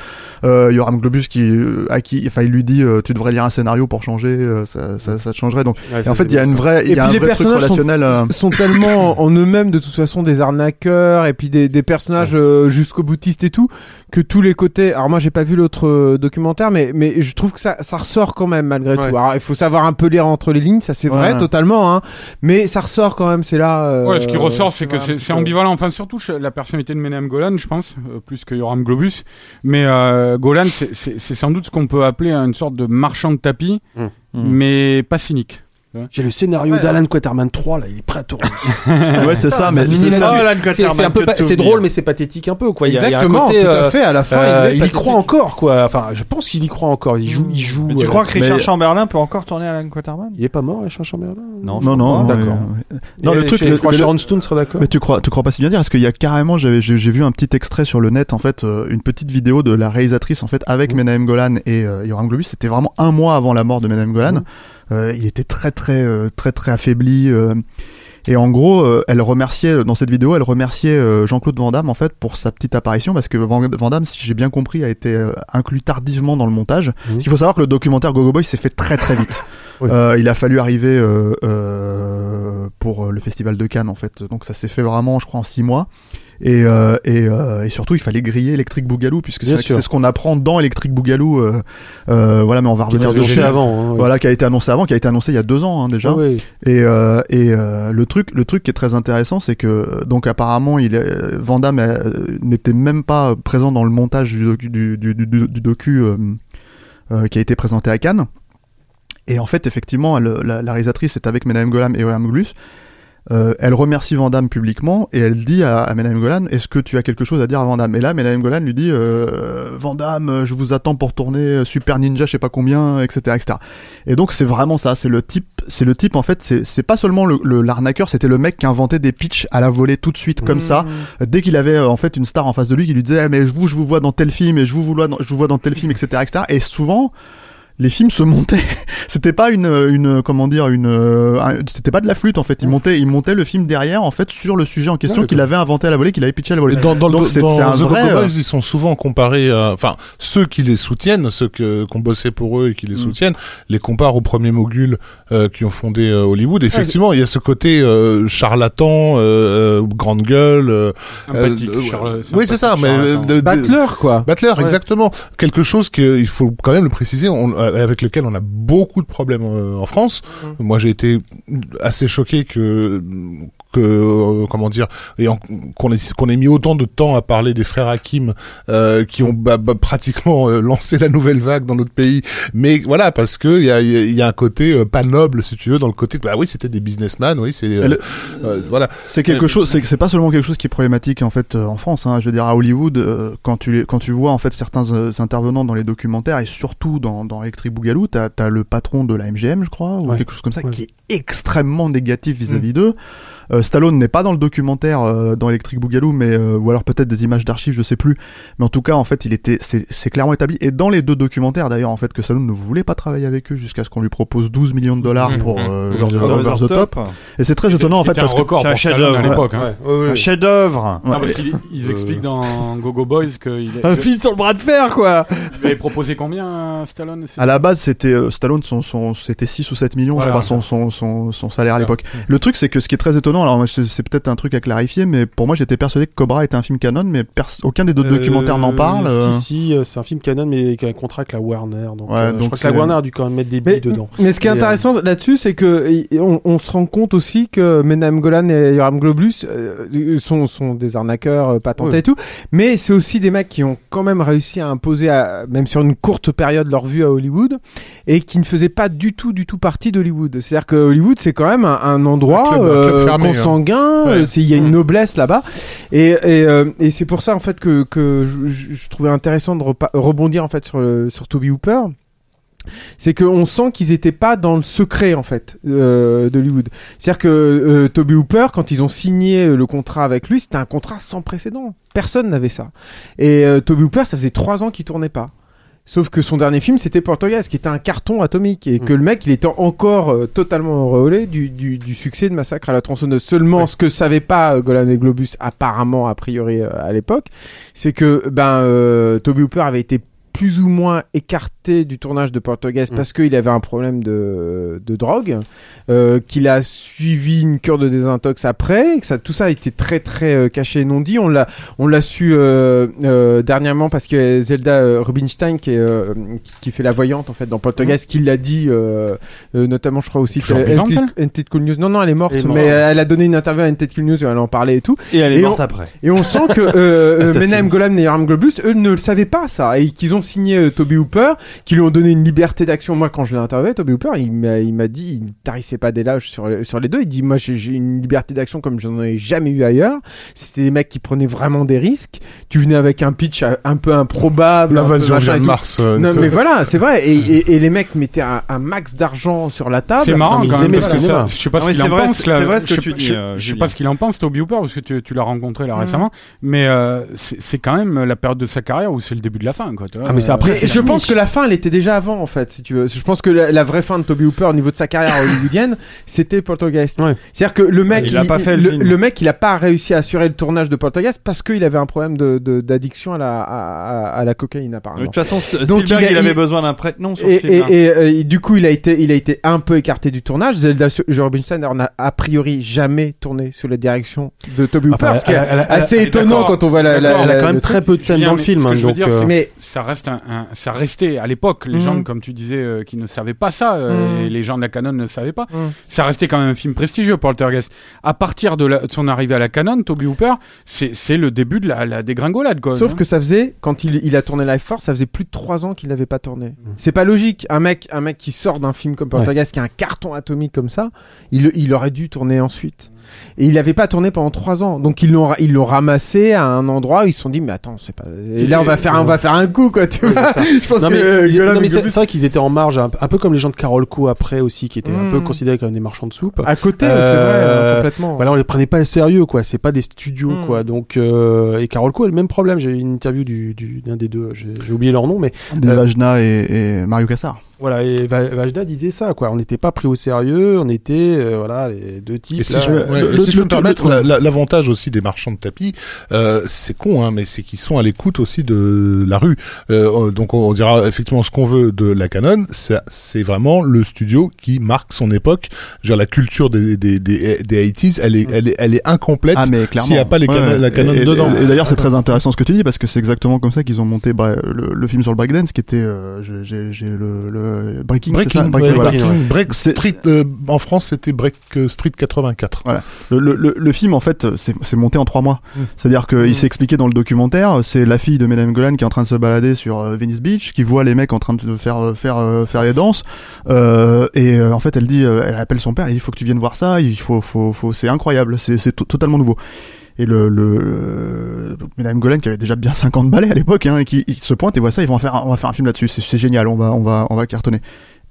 Euh, Yoram Globus qui, euh, à qui, enfin, il lui dit, euh, tu devrais lire un scénario pour changer, euh, ça, ça, ça te changerait. Donc, Ouais, et en fait, il y a une vraie, il Et y a puis un les vrai truc personnages sont- relationnel. euh, sont tellement en eux-mêmes de toute façon des arnaqueurs et puis des, des personnages euh, jusqu'au boutiste et tout que tous les côtés alors moi j'ai pas vu l'autre euh, documentaire mais mais je trouve que ça ça ressort quand même malgré Ouais. tout alors il faut savoir un peu lire entre les lignes ça c'est vrai totalement hein mais ça ressort quand même c'est là euh, Ouais, ce qui ressort, c'est que c'est ambivalent. Enfin, surtout la personnalité de Menem Golan, je pense, euh, plus que Yoram Globus. Mais euh, Golan, c'est- c'est c'est sans doute ce qu'on peut appeler une sorte de marchand de tapis, Mm. mais pas cynique. J'ai le scénario Ouais. d'Alan Quaterman 3 là, il est prêt à tourner. ouais, c'est ça, mais c'est ça. Alan C'est drôle mais c'est pathétique un peu quoi. Il y a, il y a un exactement côté, tout à euh, fait à la fin euh, il, il y croit encore quoi. Enfin, je pense qu'il y croit encore. Il joue, il joue. Mais tu euh, crois que Richard mais- Chamberlain peut encore tourner Alan Quaterman? Il est pas mort, Richard Chamberlain Non, Non, non, d'accord. Non, le truc, je crois que Sharon Stone serait d'accord. Mais tu crois, tu crois pas si bien dire Parce qu'il y a carrément, j'avais, j'ai vu un petit extrait sur le net, en fait, euh, une petite vidéo de la réalisatrice, en fait, avec Mhm. Menahem Golan et euh, Yoram Globus. C'était vraiment un mois avant la mort de Menahem Golan. Euh, il était très, très, euh, très, très affaibli. euh, et en gros, elle remerciait, dans cette vidéo, elle remerciait Jean-Claude Van Damme, en fait, pour sa petite apparition, parce que Van, Damme, si j'ai bien compris, a été inclus tardivement dans le montage. Qu'il faut savoir que le documentaire Gogo Boy s'est fait très, très vite. Oui. Euh, il a fallu arriver euh, euh, pour le festival de Cannes en fait. Donc ça s'est fait vraiment, je crois, en six mois. Et, et, et surtout, il fallait griller Electric Boogaloo puisque c'est ce qu'on apprend dans Electric Boogaloo. Voilà, mais on va revenir dessus. avant. hein, oui. Voilà, qui a été annoncé avant, qui a été annoncé il y a deux ans hein, déjà. Ah oui. Et, et le truc, le truc qui est très intéressant, c'est que donc apparemment, il est, Van Damme n'était même pas présent dans le montage du docu, du, du, du- du docu qui a été présenté à Cannes. Et en fait, effectivement, elle- la, la réalisatrice est avec Madame Golan et William Glus. Euh, elle remercie Van Damme publiquement et elle dit à, à Madame Golan Est-ce que tu as quelque chose à dire à Van Damme? Et là, Madame Golan lui dit euh, je vous attends pour tourner Super Ninja, je sais pas combien, etc., etc. Et donc c'est vraiment ça, c'est le type, c'est le type en fait, c'est pas seulement le l'arnaqueur, c'était le mec qui inventait des pitchs à la volée tout de suite comme ça. Dès qu'il avait euh, en fait une star en face de lui qui lui disait Ah, mais je vous je vous vois dans tel film et je vous vois dans, je vous vois dans tel film, etc., etc. Et souvent les films se montaient. c'était pas une, une, comment dire, une, euh, un- c'était pas de la flûte en fait. Il montait, il montait le film derrière en fait sur le sujet en question Ouais, qu'il avait inventé à la volée, qu'il avait pitché à la volée. Dans, dans, le- Donc c'est un The vrai. Euh, Boys, ils sont souvent comparés, à- enfin ceux qui les soutiennent, ceux que qu'on bossait pour eux et qui les Mm. soutiennent, les comparent aux premiers moguls euh, qui ont fondé euh, Hollywood. Effectivement, il y a ce côté euh, charlatan, grande gueule. euh, Sympathique, euh, oui, c'est ça. Mais euh, Battler, quoi. Battler, Ouais. exactement. Quelque chose qu'il faut quand même le préciser, on- euh, avec lequel on a beaucoup de problèmes euh, en France. Mm. Moi, j'ai été assez choqué que que euh, comment dire qu'on ait qu'on ait mis autant de temps à parler des frères Hakim euh, qui ont bah, bah, pratiquement euh, lancé la nouvelle vague dans notre pays mais voilà parce que il y a, il y a un côté euh, pas noble si tu veux dans le côté bah oui c'était des businessmen oui c'est euh, euh, voilà C'est quelque chose, c'est c'est pas seulement quelque chose qui est problématique en fait euh, en France. Hein. Je veux dire à Hollywood, euh, quand tu les- quand tu vois en fait certains euh, intervenants dans les documentaires et surtout dans dans Electric Boogaloo, t'as as le patron de la MGM, je crois, ou Ouais. quelque chose comme ça, Ouais. qui est extrêmement négatif vis-à-vis d'eux. Euh, Stallone n'est pas dans le documentaire euh, dans Electric Boogaloo, mais euh, ou alors peut-être des images d'archives, je sais plus. Mais en tout cas, en fait, il était, c'est clairement établi. Et dans les deux documentaires, d'ailleurs, en fait, que Stallone ne voulait pas travailler avec eux jusqu'à ce qu'on lui propose 12 millions de dollars Mhm. pour euh, Over the Over Top. the Top. Et c'est très étonnant en fait parce que c'est un chef-d'œuvre, à l'époque. hein. Ouais, ouais, ouais. Un chef-d'œuvre. Ils expliquent dans Gogo Boys qu'il Un film sur le bras de fer, quoi. il avait proposé combien à Stallone À la base, c'était euh, Stallone, son, son, c'était 6 ou 7 millions, Voilà, je crois, son, son, son, son salaire à l'époque. Le truc, c'est que ce qui est très étonnant, alors c'est peut-être un truc à clarifier, mais pour moi, j'étais persuadé que Cobra était un film canon, mais aucun des deux Euh, documentaires n'en parle. euh. Si, si, euh, c'est un film canon, mais qui a un contrat avec la Warner. Donc, Ouais, euh, je crois que la c'est- Warner a dû quand même mettre des Mais, billes dedans. mais ce qui est Et, euh, intéressant là-dessus, c'est que on, on se rend compte aussi que Menam Golan et Yoram Globus euh, sont, sont des arnaqueurs euh, patentés Oui. et tout, mais c'est aussi des mecs qui ont quand même réussi à imposer, à- même sur une courte période, leur vue à Hollywood et qui ne faisaient pas du tout, du tout partie d'Hollywood. C'est-à-dire que Hollywood, c'est quand même un, un endroit Un club- un club fermé. Consanguin, Ouais. euh, c'est- il y a une noblesse là-bas, et, et, euh, et c'est pour ça en fait que, que je, trouvais intéressant de rebondir en fait sur, le, sur Toby Hooper c'est qu'on sent qu'ils étaient pas dans le secret en fait euh, d'Hollywood. C'est-à-dire que euh, Toby Hooper, quand ils ont signé le contrat avec lui, c'était un contrat sans précédent. Personne n'avait ça. Et euh, Toby Hooper, ça faisait trois ans qu'il tournait pas. Sauf que son dernier film, c'était Portugal, qui était un carton atomique, et que le mec, il était encore euh, totalement auréolé du, du, du succès de Massacre à la tronçonneuse. Seulement, ce que savait pas euh, Golan et Globus, apparemment, a priori, euh, à l'époque, c'est que ben euh, Toby Hooper avait été plus ou moins écarté du tournage de Portugaise parce qu'il avait un problème de, de drogue, euh, qu'il a suivi une cure de désintox après, et que ça, tout ça a été très très euh, caché et non dit. On l'a, on l'a su euh, dernièrement parce que Zelda Rubinstein, qui, est, qui, qui fait la voyante en fait dans Portugaise, qui l'a dit, notamment je crois aussi que NT Cool News. Non non, elle est morte, Elle est morte. mais elle a donné une interview à NT Cool News et elle en parlait et tout. Et elle est Et morte on- après. Et on sent que. Menahem Golan et Yoram Globus, eux, ne le savaient pas ça, et qu'ils ont signé euh, Toby Hooper, qui lui ont donné une liberté d'action. Moi, quand je l'ai interviewé, Toby Hooper, il m'a, il m'a dit, il tarissait pas des lâches sur, les- sur les deux. Il dit, moi, j'ai, j'ai une liberté d'action comme j'en ai jamais eu ailleurs. C'était des mecs qui prenaient vraiment des risques. Tu venais avec un pitch euh, un peu improbable. l'invasion vient de. Mars euh, Non, mais voilà, c'est vrai. Et, et, et les mecs mettaient un, un max d'argent sur la table. C'est marrant Non, mais quand ils même aimaient parce le que cinéma. ça, je sais pas Non, ce qu'il c'est en vrai, pense. c'est- là. c'est vrai ce que Je tu sais pas- dis, je- Je sais pas ce qu'il en pense, Toby Hooper, parce que tu, tu l'as rencontré là récemment. Mais euh, c'est c'est quand même la période de sa carrière où c'est le début de la fin, quoi. tu vois. Ah, mais c'est après, je pense que la fin, elle était déjà avant, en fait, si tu veux. Je pense que la, la vraie fin de Toby Hooper au niveau de sa carrière hollywoodienne, c'était Poltergeist. Ouais. C'est-à-dire que le mec, Il a pas fait le le, film. le mec, il a pas réussi à assurer le tournage de Poltergeist parce qu'il avait un problème de- de- d'addiction à la, à, à- à la cocaïne, De apparemment. toute façon, Donc, Spielberg, il a- il, avait il- besoin d'un prête-nom sur Et, ce film. et- et, euh, et du coup, il a été, il a été un peu écarté du tournage. Zelda Rubinstein n'a a priori jamais tourné sous la direction de Toby Hooper, Enfin, ce qui est assez étonnant quand on voit la. la- d'accord, Elle a la- quand même très peu de scènes dans le film, hein, euh, Mais ça reste un, un- ça restait à l'époque les Mhm. gens comme tu disais euh, qui ne savaient pas ça euh, et les gens de la Canon ne savaient pas Mhm. ça restait quand même un film prestigieux Poltergeist à partir de, la- de son arrivée à la Canon Toby Hooper c'est le début de la, la dégringolade quoi Sauf hein. que ça faisait, quand il, il a tourné Life Force, ça faisait plus de 3 ans qu'il n'avait pas tourné. Mm. C'est pas logique. Un mec, un mec qui sort d'un film comme Poltergeist, qui a un carton atomique comme ça, il, il aurait dû tourner ensuite. Et il n'avait pas tourné pendant 3 ans. Donc ils l'ont, ils l'ont ramassé à un endroit où ils se sont dit, mais attends, c'est pas. Et là, on va faire, un- on va faire un coup, quoi, tu vois. Je pense Non que euh, non, mais c'est vrai qu'ils étaient en marge, un, un peu comme les gens de Carolco après aussi, qui étaient un Mm. peu considérés comme des marchands de soupe. à côté, Euh, c'est vrai, euh, complètement. Voilà, on les prenait pas au sérieux, quoi. C'est pas des studios, Mm. quoi. Donc, euh, et Carolco a le même problème. J'ai eu une interview du, du- d'un des deux. J'ai oublié leur nom, mais Des Euh, Vajna et, et Mario Cassar. Voilà. Et Va- Vajda disait ça, quoi. On n'était pas pris au sérieux. On était, euh, voilà, les deux types. Et si là. je, ouais, le- et le- si je peux le- me permettre, la- la- l'avantage aussi des marchands de tapis, euh, c'est con, hein, mais c'est qu'ils sont à l'écoute aussi de la rue. Euh, donc on, on dira effectivement ce qu'on veut de la Canon, c'est vraiment le studio qui marque son époque. Je veux dire, la culture des, des, des, des 80s, elle est, elle est, elle est incomplète Ah mais clairement. s'il n'y a pas les ouais. la Canon et, et- dedans. Et, d'ailleurs c'est très intéressant ce que tu dis parce que c'est exactement comme ça qu'ils ont monté bah, le, le film sur le breakdance qui était euh, j'ai- j'ai j'ai le, le breaking, ça Breaking, Breaking, ouais, voilà. Breaking, Break C'est- Street, euh, en France c'était Break euh, Street 84. Le, le, le, le film en fait c'est monté en trois mois. Mm. C'est-à-dire qu'il Mm. s'est expliqué dans le documentaire, c'est la fille de Madame Golan qui est en train de se balader sur euh, Venice Beach, qui voit les mecs en train de faire euh, faire euh, faire les danses, euh, et euh, en fait elle dit, euh, elle appelle son père, il faut que tu viennes voir ça, il faut faut faut c'est incroyable, c'est c'est to- totalement nouveau. Et le, le Madame Golan qui avait déjà bien 50 balais à l'époque, hein, qui se pointe et voit ça, ils vont faire on va faire un film là-dessus, c'est génial, on va on va on va cartonner.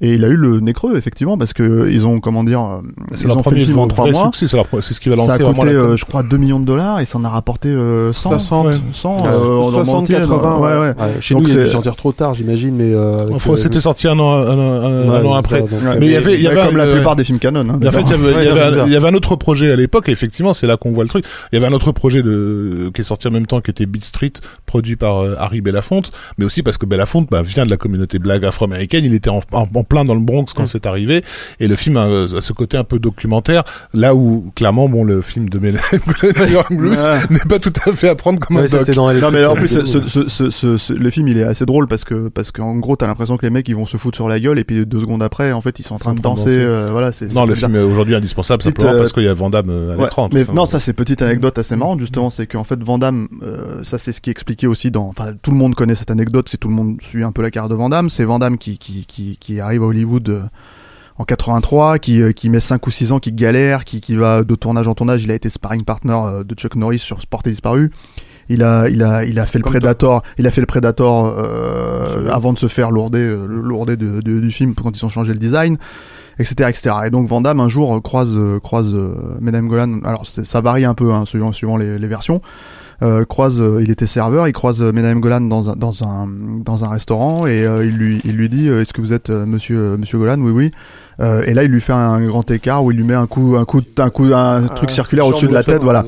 Et il a eu le nez creux effectivement parce que ils ont comment dire, euh, C'est ils leur ont fait le premier film en trois vrai mois. succès, c'est leur- c'est ce qui va Ça lancer a vraiment coûté, euh, je crois, 2 millions de dollars et ça en a rapporté euh, 100. 60, ouais. 100 Euh, euh, dans le monde 60, entier, 80. ouais, ouais. Ouais, Chez Donc nous, il a c'est- dû sortir trop tard, j'imagine, mais. euh, euh, C'était sorti un an, un, an- un- ouais, un an après. ça, donc, Ouais, euh, Mais il y avait, il y avait comme la euh, plupart des films canon. Hein, en fait, il y avait, Ouais, il y avait non, un- c'est ça. il y avait un autre projet à l'époque, et effectivement, c'est là qu'on voit le truc. Il y avait un autre projet de, qui est sorti en même temps, qui était Beat Street, produit par euh, Harry Belafonte, mais aussi parce que Belafonte bah, vient de la communauté blague afro-américaine. Il était en plein dans le Bronx quand Mm. c'est arrivé, et le film a, a ce côté un peu documentaire, là où, clairement, bon, le film de Menem Blues Ouais. n'est pas tout à fait à prendre comme ouais, un ça, doc. dans les Non mais en plus ce, ce, ce, ce- ce- le film il est assez drôle parce que parce qu'en gros t'as l'impression que les mecs ils vont se foutre sur la gueule et puis deux secondes après en fait ils sont en train de danser, danser. euh, voilà c'est Non, c'est le bizarre. film est aujourd'hui indispensable Petite, simplement euh, parce qu'il y a Van Damme euh, à Ouais, l'écran. mais Enfin, non, ça c'est petite anecdote assez marrante justement, c'est qu'en fait Van Damme, euh, ça c'est ce qui est expliqué aussi dans, enfin tout le monde connaît cette anecdote, c'est tout le monde suit un peu la carrière de Van Damme, c'est Van Damme qui qui qui, qui arrive à Hollywood euh, en 83, qui euh, qui met 5 ou 6 ans, qui galère, qui qui va de tournage en tournage, il a été sparring partner euh, de Chuck Norris sur Sport et disparu. Il a, il a, il a fait le Predator, il a fait le Predator euh, avant de se faire lourder, lourder de- de- du film quand ils ont changé le design etc etc et donc Van Damme un jour croise croise Madame Golan. Alors ça varie un peu hein, suivant suivant les, les versions euh, croise euh, il était serveur il croise euh, Madame Golan dans un dans un dans un restaurant et euh, il lui il lui dit euh, est-ce que vous êtes euh, monsieur monsieur Golan? Oui oui Euh, et là il lui fait un grand écart où il lui met un coup un coup un coup un truc circulaire au-dessus de la tête voilà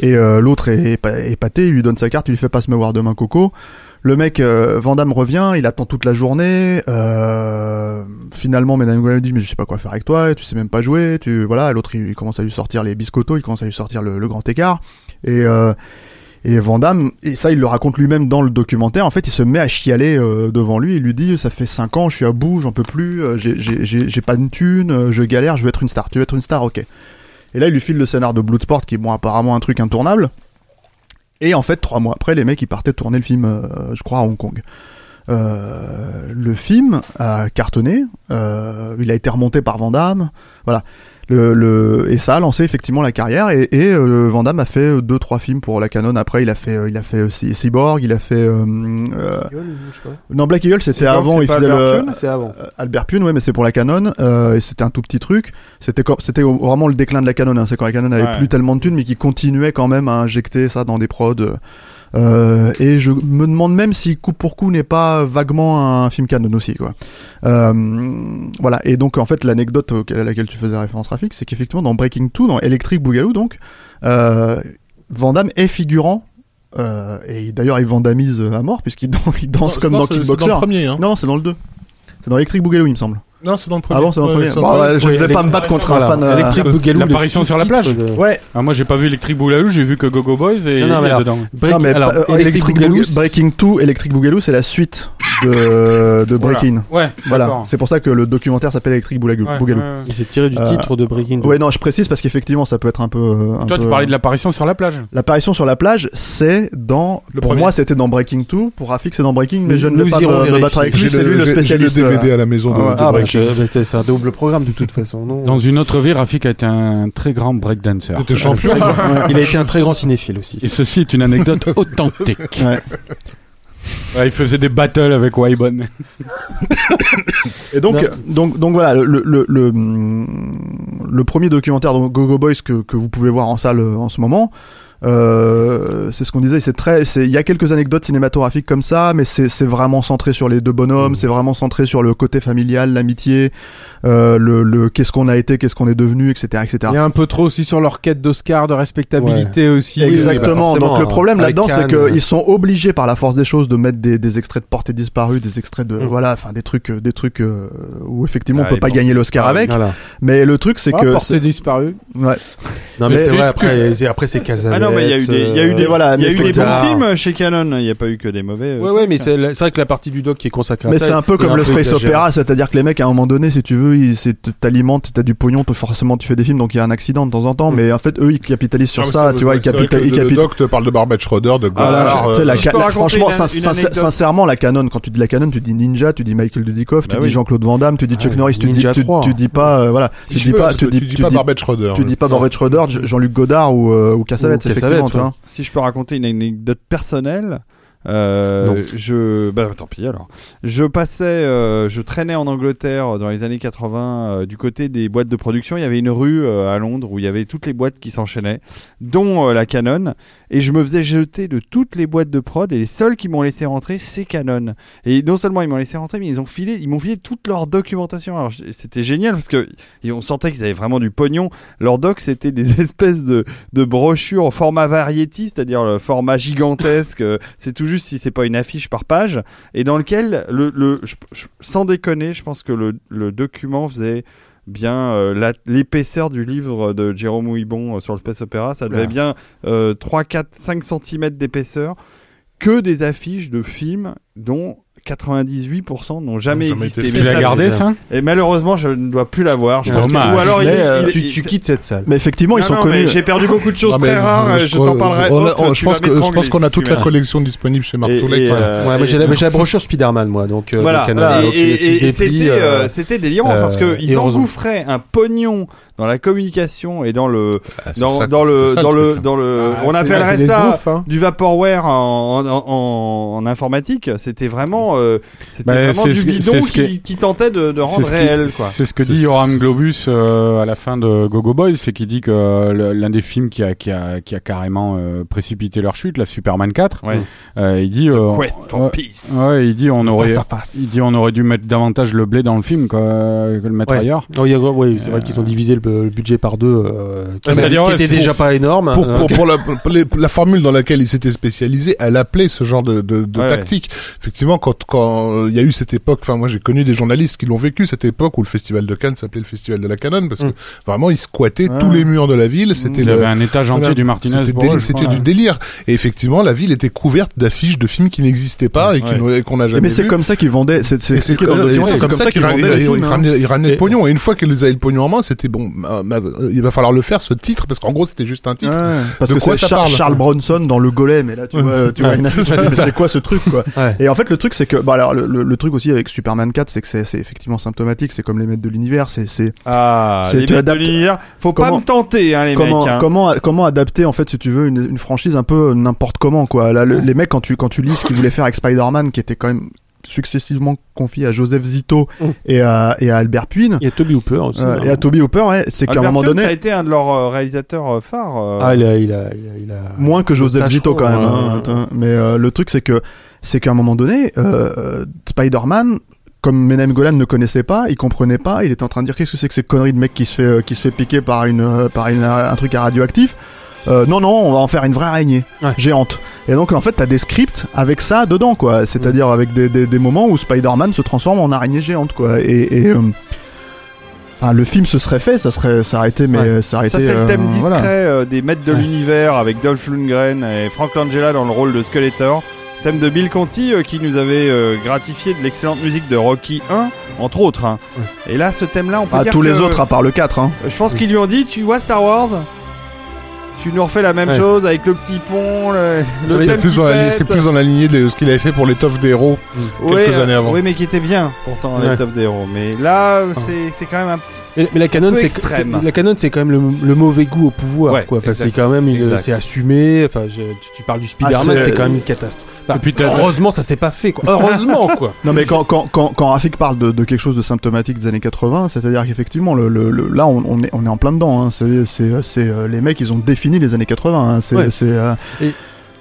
et euh, l'autre est épa- épaté, il lui donne sa carte, il lui fait pas se me voir demain Coco. Le mec, euh, Van Damme revient, il attend toute la journée. Euh, finalement, Madame Golan lui dit mais je sais pas quoi faire avec toi, tu sais même pas jouer. Tu voilà, l'autre il, il commence à lui sortir les biscottos, il commence à lui sortir le, le grand écart. Et euh, et Van Damme, et ça il le raconte lui-même dans le documentaire, en fait il se met à chialer euh, devant lui, il lui dit ça fait 5 ans, je suis à bout, j'en peux plus, euh, j'ai- pas de thune, euh, je galère, je veux être une star. Tu veux être une star, ok. Et là il lui file le scénar de Bloodsport qui est bon apparemment un truc intournable. Et en fait trois mois après les mecs ils partaient tourner le film, je crois à Hong Kong. Le film a cartonné, il a été remonté par Van Damme, voilà. Le, le, et ça a lancé effectivement la carrière et, et euh, Van Damme a fait euh, deux trois films pour la Canon après il a fait euh, il a fait aussi Cyborg il a fait euh, euh, non Black Eagle c'était avant il faisait Albert le Pune C'est avant. euh, Albert Pune, ouais, mais c'est pour la Canon, euh, et c'était un tout petit truc. C'était c'était vraiment le déclin de la Canon. hein. C'est quand la Canon avait Ouais. plus tellement de thunes, mais qui continuait quand même à injecter ça dans des prods. Euh, et je me demande même si coup pour coup n'est pas vaguement un film canon aussi quoi. Euh, voilà et donc en fait l'anecdote à laquelle tu faisais référence Rafik c'est qu'effectivement dans Breaking 2 dans Electric Boogaloo donc euh, Van Damme est figurant euh, et d'ailleurs il vandamise à mort puisqu'il dan- il danse Non, comme non, dans c'est- c'est Kickboxer. dans le premier, hein. Non c'est dans le 2. C'est dans Electric Boogaloo il me semble. Non, c'est dans le premier. Ah bon c'est dans le premier. Bon, ouais, premier. je ne vais pas me battre contre un fan. euh, Electric Boogaloo, L'apparition sur la plage Ouais. Ah, moi j'ai pas vu Electric Boogaloo, j'ai vu que Gogo Boys et Non, non, mais alors, dedans. Break- non mais alors, euh, Electric Electric Boogaloo, Boogaloo, Breaking 2 Electric Boogaloo c'est la suite de, de Breaking. Ouais, Voilà, c'est pour ça que le documentaire s'appelle Electric Boogaloo. Ouais, Boogaloo. ouais, ouais. Il s'est tiré du Euh, titre de Breaking. Ouais, non, je précise parce qu'effectivement, ça peut être un peu. un Toi, peu- tu parlais de l'apparition sur la plage. L'apparition sur la plage, c'est dans. Le pour premier. moi, c'était dans Breaking 2. Pour Rafik, c'est dans Breaking, mais je ne Nous vais pas irons me- battre avec lui. C'est lui le spécialiste. le DVD à la maison de, Ah Ah, bah, Breaking. bah, c'est un double programme de toute façon. Non Dans une autre vie, Rafik a été un très grand breakdancer. Champion. Il a été un très grand cinéphile aussi. Et ceci est une anecdote authentique. Ouais. Il faisait des battles avec Wybon. Et donc, Non. donc, donc voilà, le, le, le, le, premier documentaire donc Go Go Boys que, que vous pouvez voir en salle euh, en ce moment, euh, c'est ce qu'on disait, c'est très, c'est, il y a quelques anecdotes cinématographiques comme ça, mais c'est, c'est vraiment centré sur les deux bonhommes, c'est vraiment centré sur le côté familial, l'amitié, euh, le, le qu'est-ce qu'on a été, qu'est-ce qu'on est devenu, etc., etc. Il y a un peu trop aussi sur leur quête d'Oscar, de respectabilité aussi. Exactement. forcément, Donc le problème avec là-dedans, c'est qu'ils sont obligés par la force des choses de mettre des, des extraits de portées disparues, des extraits de voilà, enfin des trucs, euh, des trucs euh, où effectivement Ah, on peut pas gagner l'Oscar Ah, avec. Voilà. Mais le truc, c'est Ah, que portée c'est- disparue. ouais. Non, mais, Mais c'est vrai, après, c'est- après c'est Casalet. Non, mais il y a eu des, il y a eu des, voilà, il y a mais eu des bons films chez Canon. Il n'y a pas eu que des mauvais. euh, Ouais, ouais, mais c'est c'est vrai que la partie du doc qui est consacrée à Mais ça. c'est un peu comme le space opéra, c'est-à-dire que les mecs à un moment donné, si tu veux, ils t'alimentes, t'as du pognon, forcément tu fais des films, donc il y a un accident de temps en temps. Mais en fait, eux, ils capitalisent sur Ah, mais ça, tu vois, ils capitalisent. Le doc te parle de Barbet Schroeder, de tu euh, franchement, sincèrement, la canon, quand tu dis la canon, tu dis Ninja, tu dis Michael Dudikoff, tu Bah dis oui. Jean-Claude Van Damme, tu dis Chuck Norris, tu dis, tu, 3. tu dis pas, euh, voilà, tu dis pas, tu dis, tu dis tu pas dis, Barbet Schroeder. tu dis pas Barbet Schroeder, Jean-Luc Godard ou, ou Cassavetes, Vois. Si je peux raconter une anecdote personnelle. Euh, je bah tant pis alors. Je passais, euh, je traînais en Angleterre dans les années 80 euh, du côté des boîtes de production. Il y avait une rue à Londres où il y avait toutes les boîtes qui s'enchaînaient, dont la Canon. Et je me faisais jeter de toutes les boîtes de prod. Et les seuls qui m'ont laissé rentrer, c'est Canon. Et non seulement ils m'ont laissé rentrer, mais ils ont filé, ils m'ont filé toute leur documentation. Alors c'était génial parce que on sentait qu'ils avaient vraiment du pognon. Leur doc, c'était des espèces de brochures au format variety, c'est-à-dire le format gigantesque. euh, c'est tout juste si c'est pas une affiche par page, et dans lequel, sans déconner, je pense que le document faisait bien euh, l'épaisseur du livre de Jérôme Ouibon euh, sur le space opéra. Ça devait bien euh, 3, 4, 5 cm d'épaisseur. Que des affiches de films dont 98% n'ont jamais Jamais existé. été Mais Tu l'as ça, gardé, ça Et malheureusement, je ne dois plus l'avoir. Je pense que- dommage. Ou alors, il- Mais, il- euh, il- Tu, quittes cette salle. Mais effectivement, ils Non, sont non, connus. J'ai perdu beaucoup de choses très rares. je t'en parlerai. on on- Je pense vas que je m'étrangler pense qu'on a toute la collection disponible chez Marc Et- Toulet. et, Voilà. euh, Ouais, j'ai la, brochure Spider-Man, moi, donc. euh, Voilà, et, euh, c'était c'était délirant parce que ils et heureusement. engouffraient un pognon dans la communication et dans le dans, dans on appellerait ça hein. du vaporware en informatique c'était vraiment euh, c'était Bah, vraiment du bidon qui, tentait de, rendre ce, réel c'est ce que dit Yoram Globus euh, à la fin de Gogo Boys, c'est qu'il dit que le- l'un des films qui a, qui a, qui a carrément euh, précipité leur chute, la Superman 4, Ouais. euh, il dit The euh, Quest for ouais, Peace ouais, il dit on aurait face à face. il dit on aurait dû mettre davantage le blé dans le film quoi, que le mettre Ouais. ailleurs. Oh, oui, c'est vrai Euh, qu'ils ont divisé le, le budget par deux, euh, qui, Ouais, ouais, était c'est- déjà pas énorme. Pour, Euh, pour, pour la, pour les- la formule dans laquelle il s'était spécialisé, elle appelait ce genre de, de, de Ouais, tactique. Effectivement, quand quand euh, il y a eu cette époque, enfin moi j'ai connu des journalistes qui l'ont vécu cette époque où le festival de Cannes s'appelait le festival de la Canon parce que Mm. vraiment ils squattaient Ah. tous les murs de la ville. C'était Il y le- avait un étage entier du Martinez. C'était c'était du délire. Et effectivement, la ville était couverte d'affiches de films qui n'existaient pas et Ouais. qu'on n'a jamais Mais c'est comme ça qu'ils vendaient. C'est comme, et document, c'est comme ça qu'ils vendaient ils hein. ramenaient- ils ramenaient le pognon. Et une fois qu'ils avaient le pognon en main, c'était bon, il va falloir le faire, ce titre, parce qu'en gros, c'était juste un titre. Parce De que quoi c'est ça parle Charles Bronson dans le Golem et là tu vois, tu vois c'est quoi ce truc quoi et en fait le truc c'est que bah alors le, le- le truc aussi avec Superman 4 c'est que c'est effectivement symptomatique c'est comme les maîtres de l'univers c'est c'est ah les tu mecs de adaptes- l'univers. faut pas Comment- me tenter hein les comment mecs hein. comment comment adapter en fait si tu veux une, une franchise un peu n'importe comment quoi là le- les mecs quand tu quand tu lis ce qu'ils voulaient faire avec Spider-Man qui était quand même successivement confié à Joseph Zito Mm. et, à, et à Albert Puyn. Il y a Toby Hooper aussi. Euh, et à Toby Hooper, ouais, c'est qu'à un moment donné, ça a été un de leurs euh, réalisateurs euh, phares. euh, Ah, il a, il a, il a, il a- moins que Joseph Zito quand même. hein, mais euh, le truc c'est que c'est qu'à un moment donné, euh, Spider-Man, comme Menem Golan ne connaissait pas, il comprenait pas, il était en train de dire qu'est-ce que c'est que ces conneries de mec qui se fait euh, qui se fait piquer par une euh, par une, un truc à radioactif? Euh, non non, on va en faire une vraie araignée Ouais. géante. Et donc en fait t'as des scripts avec ça dedans quoi. C'est-à-dire Mm. avec des, des, des moments où Spider-Man se transforme en araignée géante quoi. Et, et euh, Enfin, le film se serait fait, ça serait, ça aurait été, mais Ouais. ça aurait Ça, été. c'est le thème discret voilà. des maîtres de Ouais. l'univers avec Dolph Lundgren et Frank Langella dans le rôle de Skeletor. Thème de Bill Conti euh, qui nous avait euh, gratifié de l'excellente musique de Rocky 1, entre autres. hein. Et là, ce thème-là, on peut Ah, dire tous les que- autres à part le 4 hein. Je pense qu'ils lui ont dit, tu vois Star Wars tu nous refais la même Ouais. chose avec le petit pont, le, le C'est thème plus, qui dans la, pète. c'est plus dans la lignée de ce qu'il avait fait pour l'étoffe des héros Ouais, quelques euh, années avant. Oui, mais qui était bien pourtant Ouais. les Top des héros. Mais là, c'est c'est quand même un Mais, mais la canon, c'est la canon, c'est quand même le, le mauvais goût au pouvoir. Ouais, quoi. Enfin, c'est quand même, c'est assumé. Enfin, je- tu, tu parles du Spider-Man, c'est- c'est quand même une catastrophe. Enfin, puis heureusement, ça s'est pas fait. Quoi. Heureusement, quoi. Non mais quand, quand, quand, quand Rafik parle de, de quelque chose de symptomatique des années 80, c'est-à-dire qu'effectivement le, le, le- là on, on est, on est en plein dedans. Hein. C'est, c'est, c'est, euh, les mecs ils ont défini les années 80. Hein. C'est, Ouais. c'est, euh,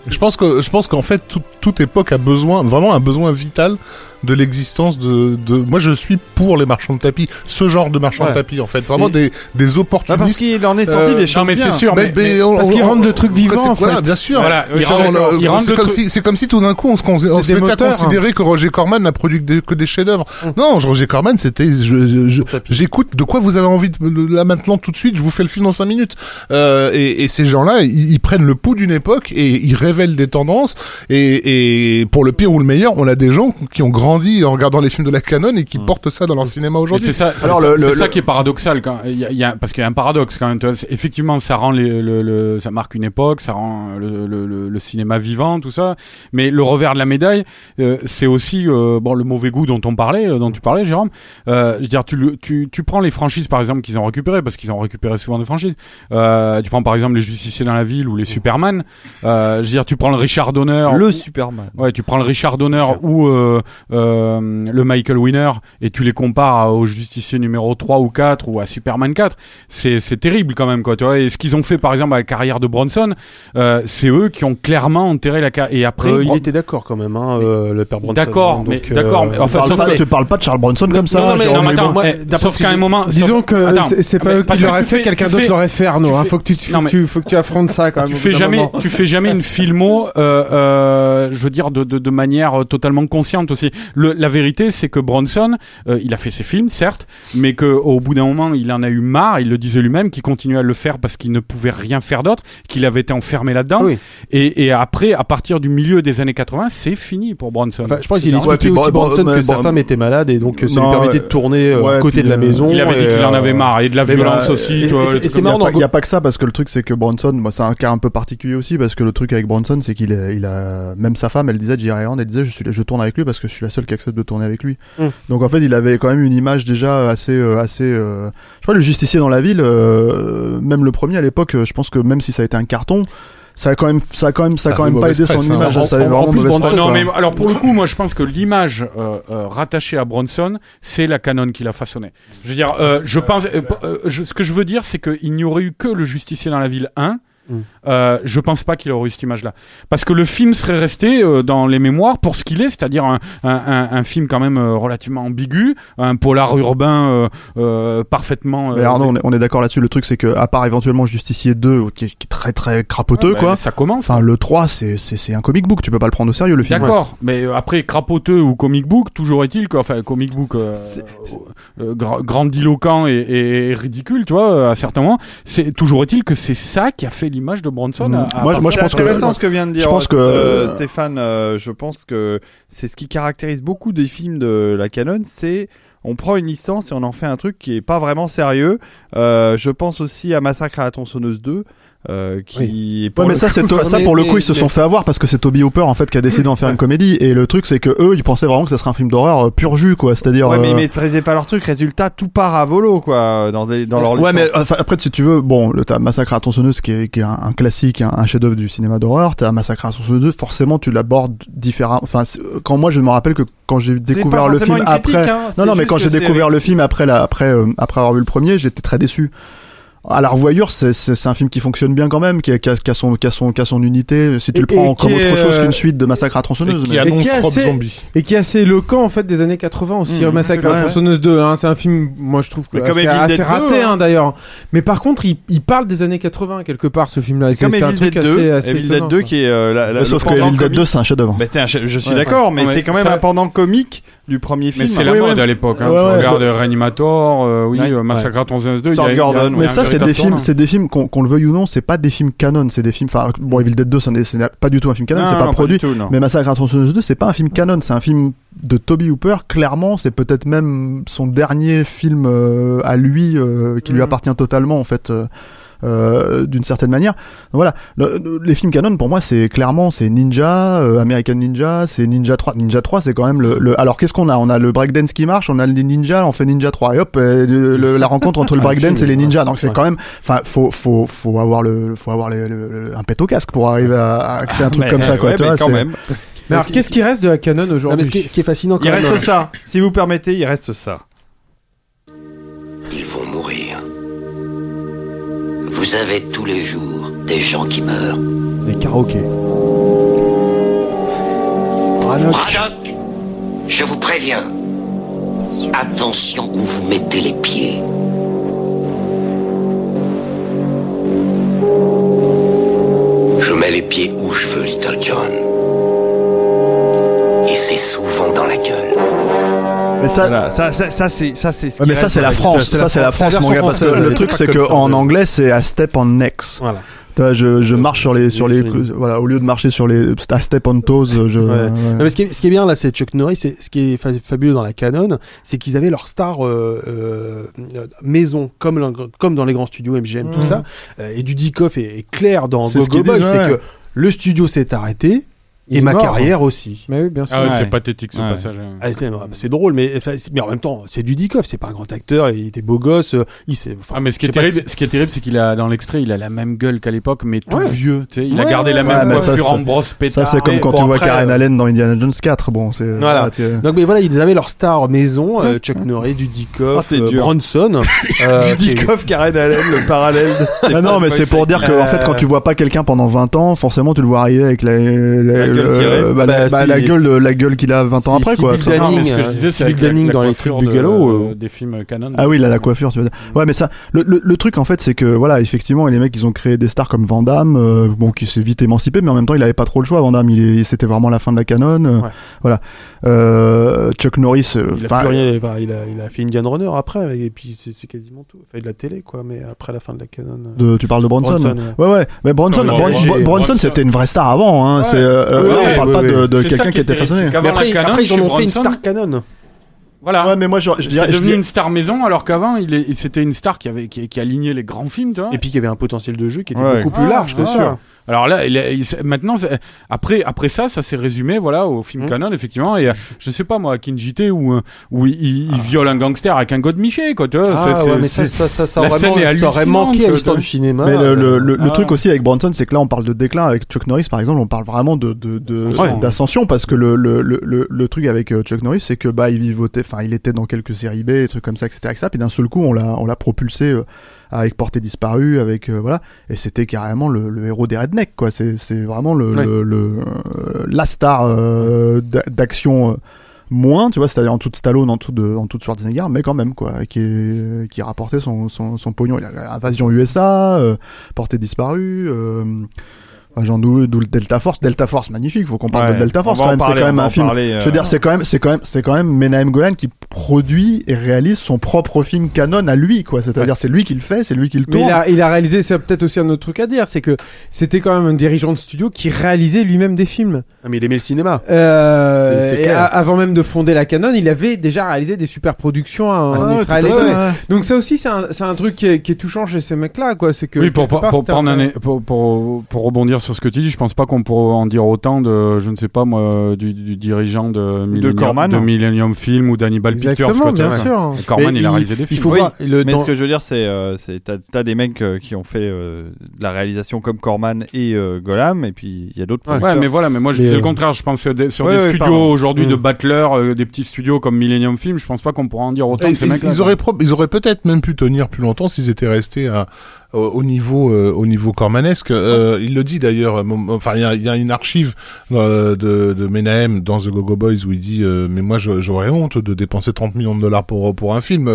Je pense que je pense qu'en fait tout- toute époque a besoin vraiment un besoin vital de l'existence de, de moi je suis pour les marchands de tapis ce genre de marchands Ouais. de tapis en fait vraiment Et- des des Ah, parce opportunistes qu'il en est sorti Euh, des non, choses mais c'est sûr, Mais- mais- mais on- parce on- qu'ils on- rendent le truc vivant, en voilà, fait. bien sûr. Voilà, Euh, c'est le comme truc- si c'est comme si tout d'un coup on se, on, se- mettait à moteurs, hein. considérer que Roger Corman n'a produit que des, que des chefs-d'œuvre. Non, Roger Corman c'était j'écoute de quoi vous avez envie de, là maintenant tout de suite, je vous fais le film dans 5 minutes. Euh, et, et ces gens-là, ils, ils prennent le pouls d'une époque et ils révèlent des tendances et, et pour le pire ou le meilleur, on a des gens qui ont grandi en regardant les films de la canon et qui portent ça dans leur cinéma aujourd'hui. C'est ça, Alors, ça, le- c'est le- ça le- qui est paradoxal quand y a, il y a- parce qu'il y a un paradoxe quand même. tu vois, c'est- effectivement, ça rend les, le, le- ça marque une époque, ça rend le, le, le- le cinéma vivant, tout ça. Mais le revers de la médaille, euh, c'est aussi euh, bon le mauvais goût dont on parlait, euh, dont tu parlais, Jérôme. Euh, je veux dire, tu, le- tu, tu prends les franchises par exemple qu'ils ont récupérées parce qu'ils ont récupéré souvent des franchises. Euh, tu prends par exemple les Justiciers dans la ville ou les Superman. Euh, je veux dire, tu prends le Richard Donner. Le Superman. Ouais, tu prends le Richard Donner ou euh, euh, le Michael Winner et tu les compares au Justicier numéro 3 ou 4 ou à Superman 4, c'est c'est terrible quand même quoi, tu vois. Et ce qu'ils ont fait par exemple à la carrière de Bronson, euh, c'est eux qui ont clairement enterré la carrière et après Euh, il Bron- était d'accord quand même, hein, euh, le père Bronson. D'accord, mais- d'accord, euh, enfin, tu parles pas de Charles Bronson comme ça. non, mais- Jérôme, non, mais mais attends, bon. moi, d'après sauf qu'à un moment, Disons que c'est- pas eux parce qui que l'auraient fait, quelqu'un d'autre l'aurait fait, Arnaud. hein. Faut que tu, faut que affrontes ça quand même. tu fais jamais, tu fais jamais une filmo, euh, euh, je veux dire de, manière euh, totalement consciente aussi. Le, la vérité, c'est que Bronson, euh, il a fait ses films, certes, mais que au bout d'un moment, il en a eu marre. Il le disait lui-même, qu'il continuait à le faire parce qu'il ne pouvait rien faire d'autre, qu'il avait été enfermé là-dedans. Oui. Et, et après, à partir du milieu des années 80, c'est fini pour Bronson. Enfin, je pense qu'il expliquait aussi bon, Bronson bon, que sa bon, femme était malade et donc ça lui permettait de tourner euh, Ouais, à côté puis, de la maison. il avait dit qu'il en euh, avait marre et de la violence bah, aussi. et- c'est marrant. Il n'y a, pas que ça parce que le truc c'est que Bronson, moi c'est un cas un peu particulier aussi parce que le truc avec Bronson c'est qu'il a même sa femme, elle disait Jerry elle disait je tourne avec lui parce que je suis la seule qui accepte de tourner avec lui. Mm. Donc en fait il avait quand même une image déjà assez euh, assez euh, je crois le justicier dans la ville euh, même le premier à l'époque je pense que même si ça a été un carton ça a quand même ça a quand même ça a quand même pas aidé son hein. image En- ça avait en- en vraiment plus, mauvaise Bronson- presse, non, mais alors pour le coup, moi je pense que l'image euh, euh, rattachée à Bronson, c'est la canon qu'il a façonné. Je veux dire, euh, je pense, euh, euh, je- ce que je veux dire, c'est qu'il n'y aurait eu que le justicier dans la ville 1. Euh, je pense pas qu'il aurait eu cette image-là, parce que le film serait resté euh, dans les mémoires pour ce qu'il est, c'est-à-dire un, un, un, un film quand même euh, relativement ambigu, un polar urbain parfaitement. Mais Arnaud, on est, on est d'accord là-dessus. Le truc, c'est que, à part éventuellement Justicier 2, qui est, qui est très très crapoteux, ouais, bah, quoi. Ça commence. Enfin, le 3, c'est, un comic book. Tu peux pas le prendre au sérieux, le film. D'accord, mais après crapoteux ou comic book, toujours est-il que, enfin, comic book gra- grandiloquent et, et ridicule, tu vois, à certains moments, c'est toujours est-il que c'est ça qui a fait l'image de Bronson. À- à Moi, moi, je C'est pense que- intéressant ce que vient de dire je pense que- euh, Stéphane. euh, je pense que c'est ce qui caractérise beaucoup des films de la canon, c'est on prend une licence et on en fait un truc qui est pas vraiment sérieux. Euh, je pense aussi à Massacre à la tronçonneuse 2. Euh, qui. Ouais, mais ça, c'est ça pour le coup, ils se sont fait avoir parce que c'est Toby Hooper en fait qui a décidé d'en faire une comédie. Et le truc, c'est que eux, ils pensaient vraiment que ça serait un film d'horreur euh, pur jus, quoi. C'est-à-dire. Ouais, mais euh, ils maîtrisaient pas leur truc. Résultat, tout part à volo, quoi, dans, des, dans leur Ouais, mais enfin, après, si tu veux, bon, le- t'as Massacre à tronçonneuse qui est, qui est un, un classique, un, un chef-d'œuvre du cinéma d'horreur. T'as Massacre à tronçonneuse 2, forcément, tu l'abordes différemment. Enfin, c'est- quand moi, je me rappelle que quand j'ai découvert le film critique, après. hein, non, non, mais quand j'ai découvert le film après, la, après, euh, après avoir vu le premier, j'étais très déçu. À la revoyure, c'est c'est- c'est un film qui fonctionne bien quand même, qui a, qui a- qui a son, qui a son, qui a son unité. Si tu Et- le prends et comme autre est, chose euh, qu'une suite de Massacre à tronçonneuse. qui annonce qui est Rob assez- Zombie. Et qui est assez éloquent en fait des années 80 aussi. Mmh, Massacre à ouais. tronçonneuse 2, hein, c'est un film, moi je trouve que Mais comme assez, Evil assez Dead raté 2, hein. hein, d'ailleurs. Mais par contre, il, il parle des années 80 quelque part ce film-là. Et C'est comme c'est un Evil truc Dead assez, 2, assez Evil Dead étonnant, 2 quoi. qui est euh, la, la, Sauf que Evil Dead comique. 2, c'est un chef-d'œuvre. Bah, c'est un chef- je suis Ouais. d'accord, mais c'est quand même un pendant comique du premier film. Mais c'est la Oui, mode ouais. à l'époque. Hein. Ouais, ouais, regardes Reanimator, euh, oui, Ouais. euh, Massacre à 11 2 Star Gordon. Mais ça, c'est des films, c'est des films qu'on le veuille ou non, c'est pas des films canon, c'est des films. Enfin, bon, Evil Dead 2, ce n'est ce n'est pas du tout un film canon, Non, c'est pas pas produit. tout. Mais Massacre à la tronçonneuse 2, c'est pas un film canon, c'est un film de Toby Hooper. Clairement, c'est peut-être même son dernier film euh, à lui, euh, qui lui Mhm. appartient totalement en fait. Euh, d'une certaine manière. Voilà, Le- le- les films canon pour moi c'est clairement c'est Ninja, euh, American Ninja, c'est Ninja 3. Ninja 3 c'est quand même le, le- alors qu'est-ce qu'on a? On a le breakdance qui marche, on a les ninjas, on fait Ninja 3 et hop le- le- la rencontre entre le breakdance et les ninjas. Donc c'est quand même enfin faut faut faut avoir le faut avoir le- le- le- un pet au casque pour arriver à, à créer un truc Mais, comme ça quoi, ouais, tu mais vois, quand c'est- même. Mais alors, qu'est-ce qui reste de la canon aujourd'hui ce, qui est, ce qui est fascinant quand Il même, reste euh, ça. Si vous permettez, il reste ça. Ils vont mourir. Vous avez tous les jours des gens qui meurent. les karaokés. Braddock, je vous préviens. Attention où vous mettez les pieds. Je mets les pieds où je veux, Little John. Et c'est souvent dans la gueule. Mais ça, Voilà, ça, ça, ça, c'est, ça, c'est. ce Ouais, mais ça c'est la avec- France, ça la c'est la France, mon la gars parce que le truc c'est que en anglais c'est a step on necks. Voilà. Tu vois, je, je marche sur les sur les sur les- voilà au lieu de marcher sur les a step on toes je Ouais. ouais. Non, mais ce, qui est, ce qui est bien là, c'est Chuck Norris. C'est ce qui est fa- fabuleux dans la canon, c'est qu'ils avaient leur star euh, euh, maison, comme, comme dans les grands studios MGM, tout Mhm. ça. Euh, et du Dikoff est, est clair dans C'est ce Go Go Boy, c'est que le studio s'est arrêté Il et ma mort, carrière aussi. Mais oui, bien sûr. Ah ouais, Ouais. c'est pathétique ce Ouais. passage. hein. Ah, c'est, c'est drôle, mais, mais en même temps, c'est du Dikoff. C'est pas un grand acteur. Il était beau gosse. euh, Il s'est. enfin, Ah mais ce qui est terrible, ce qui est terrible, c'est qu'il a dans l'extrait, il a la même gueule qu'à l'époque, mais tout Ouais. vieux. Tu sais, il a Ouais, gardé la ouais, même ça, coiffure brosse pétard. ça c'est comme quand bon, tu vois après, Karen euh, Allen dans Indiana Jones 4 bon c'est Voilà. tu- Donc, mais voilà, ils avaient leur star maison, euh, Chuck Norris, du Dikoff, t'es euh, dur. Bronson. euh, Du qui est- Dikoff, Karen Allen, le parallèle. Ah non, mais c'est pour dire que en fait, quand tu vois pas quelqu'un pendant 20 ans, forcément, tu le vois arriver avec la, la, gueule le- tirée. bah, la, Bah, bah, la gueule, la gueule qu'il a 20 ans après, quoi. Non, mais ce que je Danning, disais, euh, la- Danning la dans les coiffure trucs du galop, euh. des films canon. Ah oui, là, la coiffure, tu veux dire. Ouais, mais ça, le, le, le truc en fait, c'est que voilà, effectivement, les mecs, ils ont créé des stars comme Van Damme, euh, bon, qui s'est vite émancipé, mais en même temps, il avait pas trop le choix. Van Damme, il c'était vraiment la fin de la canon. euh, Ouais. Voilà. Euh, Chuck Norris, euh, Il a, enfin, rien, enfin, il, a, il a fait Indian Runner après, et puis c'est quasiment tout. Il fait de la télé, quoi, mais après la fin de la canon. euh, de, tu parles de Bronson. Bronson, ouais. ouais, Mais Bronson, Bronson, Bronson. c'était une vraie star avant. Hein. Ouais. C'est, euh, Ouais, on parle pas de, quelqu'un qui qui était façonné. Mais après, canon, après, ils en ont fait une star canon. Voilà. Ouais, mais moi, je, je devenu dirais- une star maison alors qu'avant il, c'était une star qui avait qui, qui alignait les grands films tu vois Et puis qu'il y avait un potentiel de jeu qui était Ouais. beaucoup plus Ah, large, c'est sûr. Alors là il il maintenant après après ça ça s'est résumé voilà au film Mm. canon effectivement et euh, je sais pas moi Kinjite où euh, où il, il- il viole un gangster avec un godemiché quoi tu vois Ah ouais, mais ça, c'est- ça, ça, ça aurait, manqué à l'histoire de- du cinéma. Mais le, le, le, le Ah. truc aussi avec Bronson, c'est que là on parle de déclin. Avec Chuck Norris, par exemple, on parle vraiment de de- de- Ouais. d'ascension parce que le, le, le, le, le truc avec euh, Chuck Norris, c'est que bah il vivotait, enfin il était dans quelques séries B, des trucs comme ça, etc. etc. Puis d'un seul coup, on l'a on l'a propulsé euh, avec Portée disparue, avec euh, voilà, et c'était carrément le, le héros des rednecks quoi. C'est c'est vraiment le, Ouais. le, le, euh, la star euh, d'a- d'action. euh, moins, tu vois, c'est-à-dire en toute Stallone, en toute de, en toute Schwarzenegger, mais quand même quoi, qui est, qui rapportait son, son, son pognon. Il y a Invasion USA, euh, Portée disparue, euh, d'où d'où le Delta Force. Delta Force, magnifique. Faut qu'on parle Ouais, de Delta Force quand même. C'est quand même un film. parler, Je veux euh, dire, c'est quand même, c'est quand même, c'est quand même Menahem Golan qui produit et réalise son propre film canon à lui, quoi. C'est-à-dire, c'est lui qui le fait, c'est lui qui le Mais tourne. il a, il a réalisé, c'est peut-être aussi un autre truc à dire, c'est que c'était quand même un dirigeant de studio qui réalisait lui-même des films. Ah, mais il aimait le cinéma. Euh, C'est- c'est et clair. a- avant même de fonder la Canon, il avait déjà réalisé des super productions en Ouais, Israël. et. Donc ça aussi, c'est un, c'est un truc qui est, qui est touchant chez ces mecs-là, quoi. C'est que Oui, pour, un pour, pour, pour rebondir sur ce que tu dis, je pense pas qu'on pourrait en dire autant de, je ne sais pas moi, du, du dirigeant de Millennium, Corman. de Millennium Film ou d'Hannibal Pictures. Bien vois. sûr. Et Corman, il, a réalisé des il films. faut Oui, voir le, mais dans- ce que je veux dire, c'est, euh, c'est t'as, t'as des mecs euh, qui ont fait euh, de la réalisation comme Corman et euh, Golam, et puis il y a d'autres Ouais, producteurs. mais voilà, mais moi je disais le euh, contraire. Je pense que des- sur Ouais, des ouais, studios pardon. aujourd'hui de Mm. euh, des petits studios comme Millennium Film, je pense pas qu'on pourra en dire autant Et- de ces ils auraient pro- ils auraient peut-être même pu tenir plus longtemps s'ils étaient restés à, au, au niveau euh, au niveau cormanesque. Euh, il le dit d'ailleurs. euh, Enfin, il y a, y a une archive euh, de, de Menahem dans The Go-Go Boys où il dit euh, mais moi je- j'aurais honte de dépenser 30 millions de dollars pour pour un film.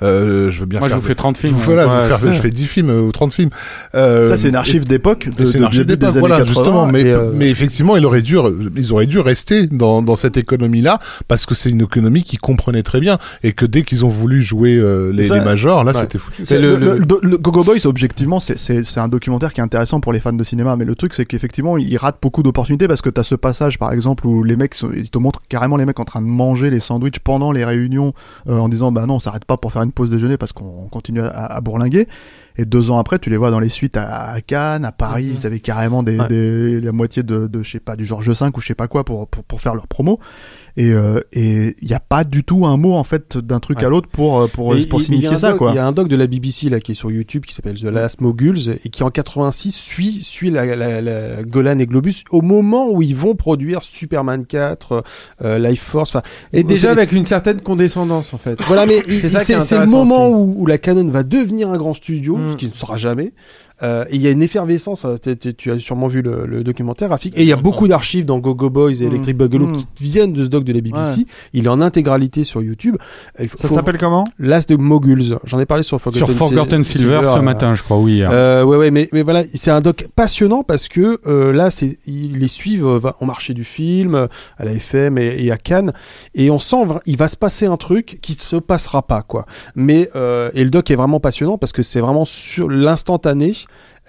Je veux bien Moi je faire. vous fais 30 je films. vous fais là, je, faire, je fais 10 films ou 30 films. Euh, Ça, c'est une archive d'époque, de, c'est une archive d'époque, voilà, 80. justement. Mais, mais effectivement, il aurait dû, ils auraient dû rester dans, dans cette économie-là parce que c'est une économie qu'ils comprenaient très bien et que dès qu'ils ont voulu jouer euh, les, Ça- les majors, là, Ouais. c'était fou. C'est le- le, le- le- le Go-Go Boys, objectivement, c'est- un documentaire qui est intéressant pour les fans de cinéma, mais le truc, c'est qu'effectivement, il rate beaucoup d'opportunités parce que t'as ce passage, par exemple, où les mecs, ils te montrent carrément les mecs en train de manger les sandwichs pendant les réunions euh, en disant, bah non, on s'arrête pas pour faire une pause déjeuner parce qu'on continue à, à bourlinguer. Et deux ans après, tu les vois dans les suites à, à Cannes, à Paris, ils avaient carrément des, Ouais. des- la moitié de, de, je sais pas, du Georges V ou je sais pas quoi pour, pour, pour faire leur promo. Et euh, et il y a pas du tout un mot, en fait, d'un truc Ouais. à l'autre pour, euh, pour, pour signifier ça. Il y a un doc de la BBC là qui est sur YouTube qui s'appelle The Last Moguls et qui en 86 suit suit la, la, la Golan et Globus au moment où ils vont produire Superman 4, euh, Life Force. Enfin, Et déjà avec une certaine condescendance, en fait. voilà, mais C'est le moment où, où la Canon va devenir un grand studio, Mm. Ce qui ne sera jamais. Euh, et il y a une effervescence. euh, t'es- t'es- tu as sûrement vu le, le documentaire, Rafik. Et il y a beaucoup d'archives dans Go-Go Boys et Mm. Electric Boogaloo Mm. qui viennent de ce doc de la BBC. Il est en intégralité sur YouTube. Il faut- Ça s'appelle comment? Last de Moguls. J'en ai parlé sur Forgotten, Sur Forgotten Sil- Silver ce euh, matin, je crois, oui. euh, ouais, ouais, mais, mais voilà, c'est un doc passionnant parce que euh, là, c'est ils les suivent euh, va- au marché du film, à la FM et, et à Cannes, et on sent il va se passer un truc qui se passera pas, quoi. Mais euh, et le doc est vraiment passionnant parce que c'est vraiment sur l'instantané.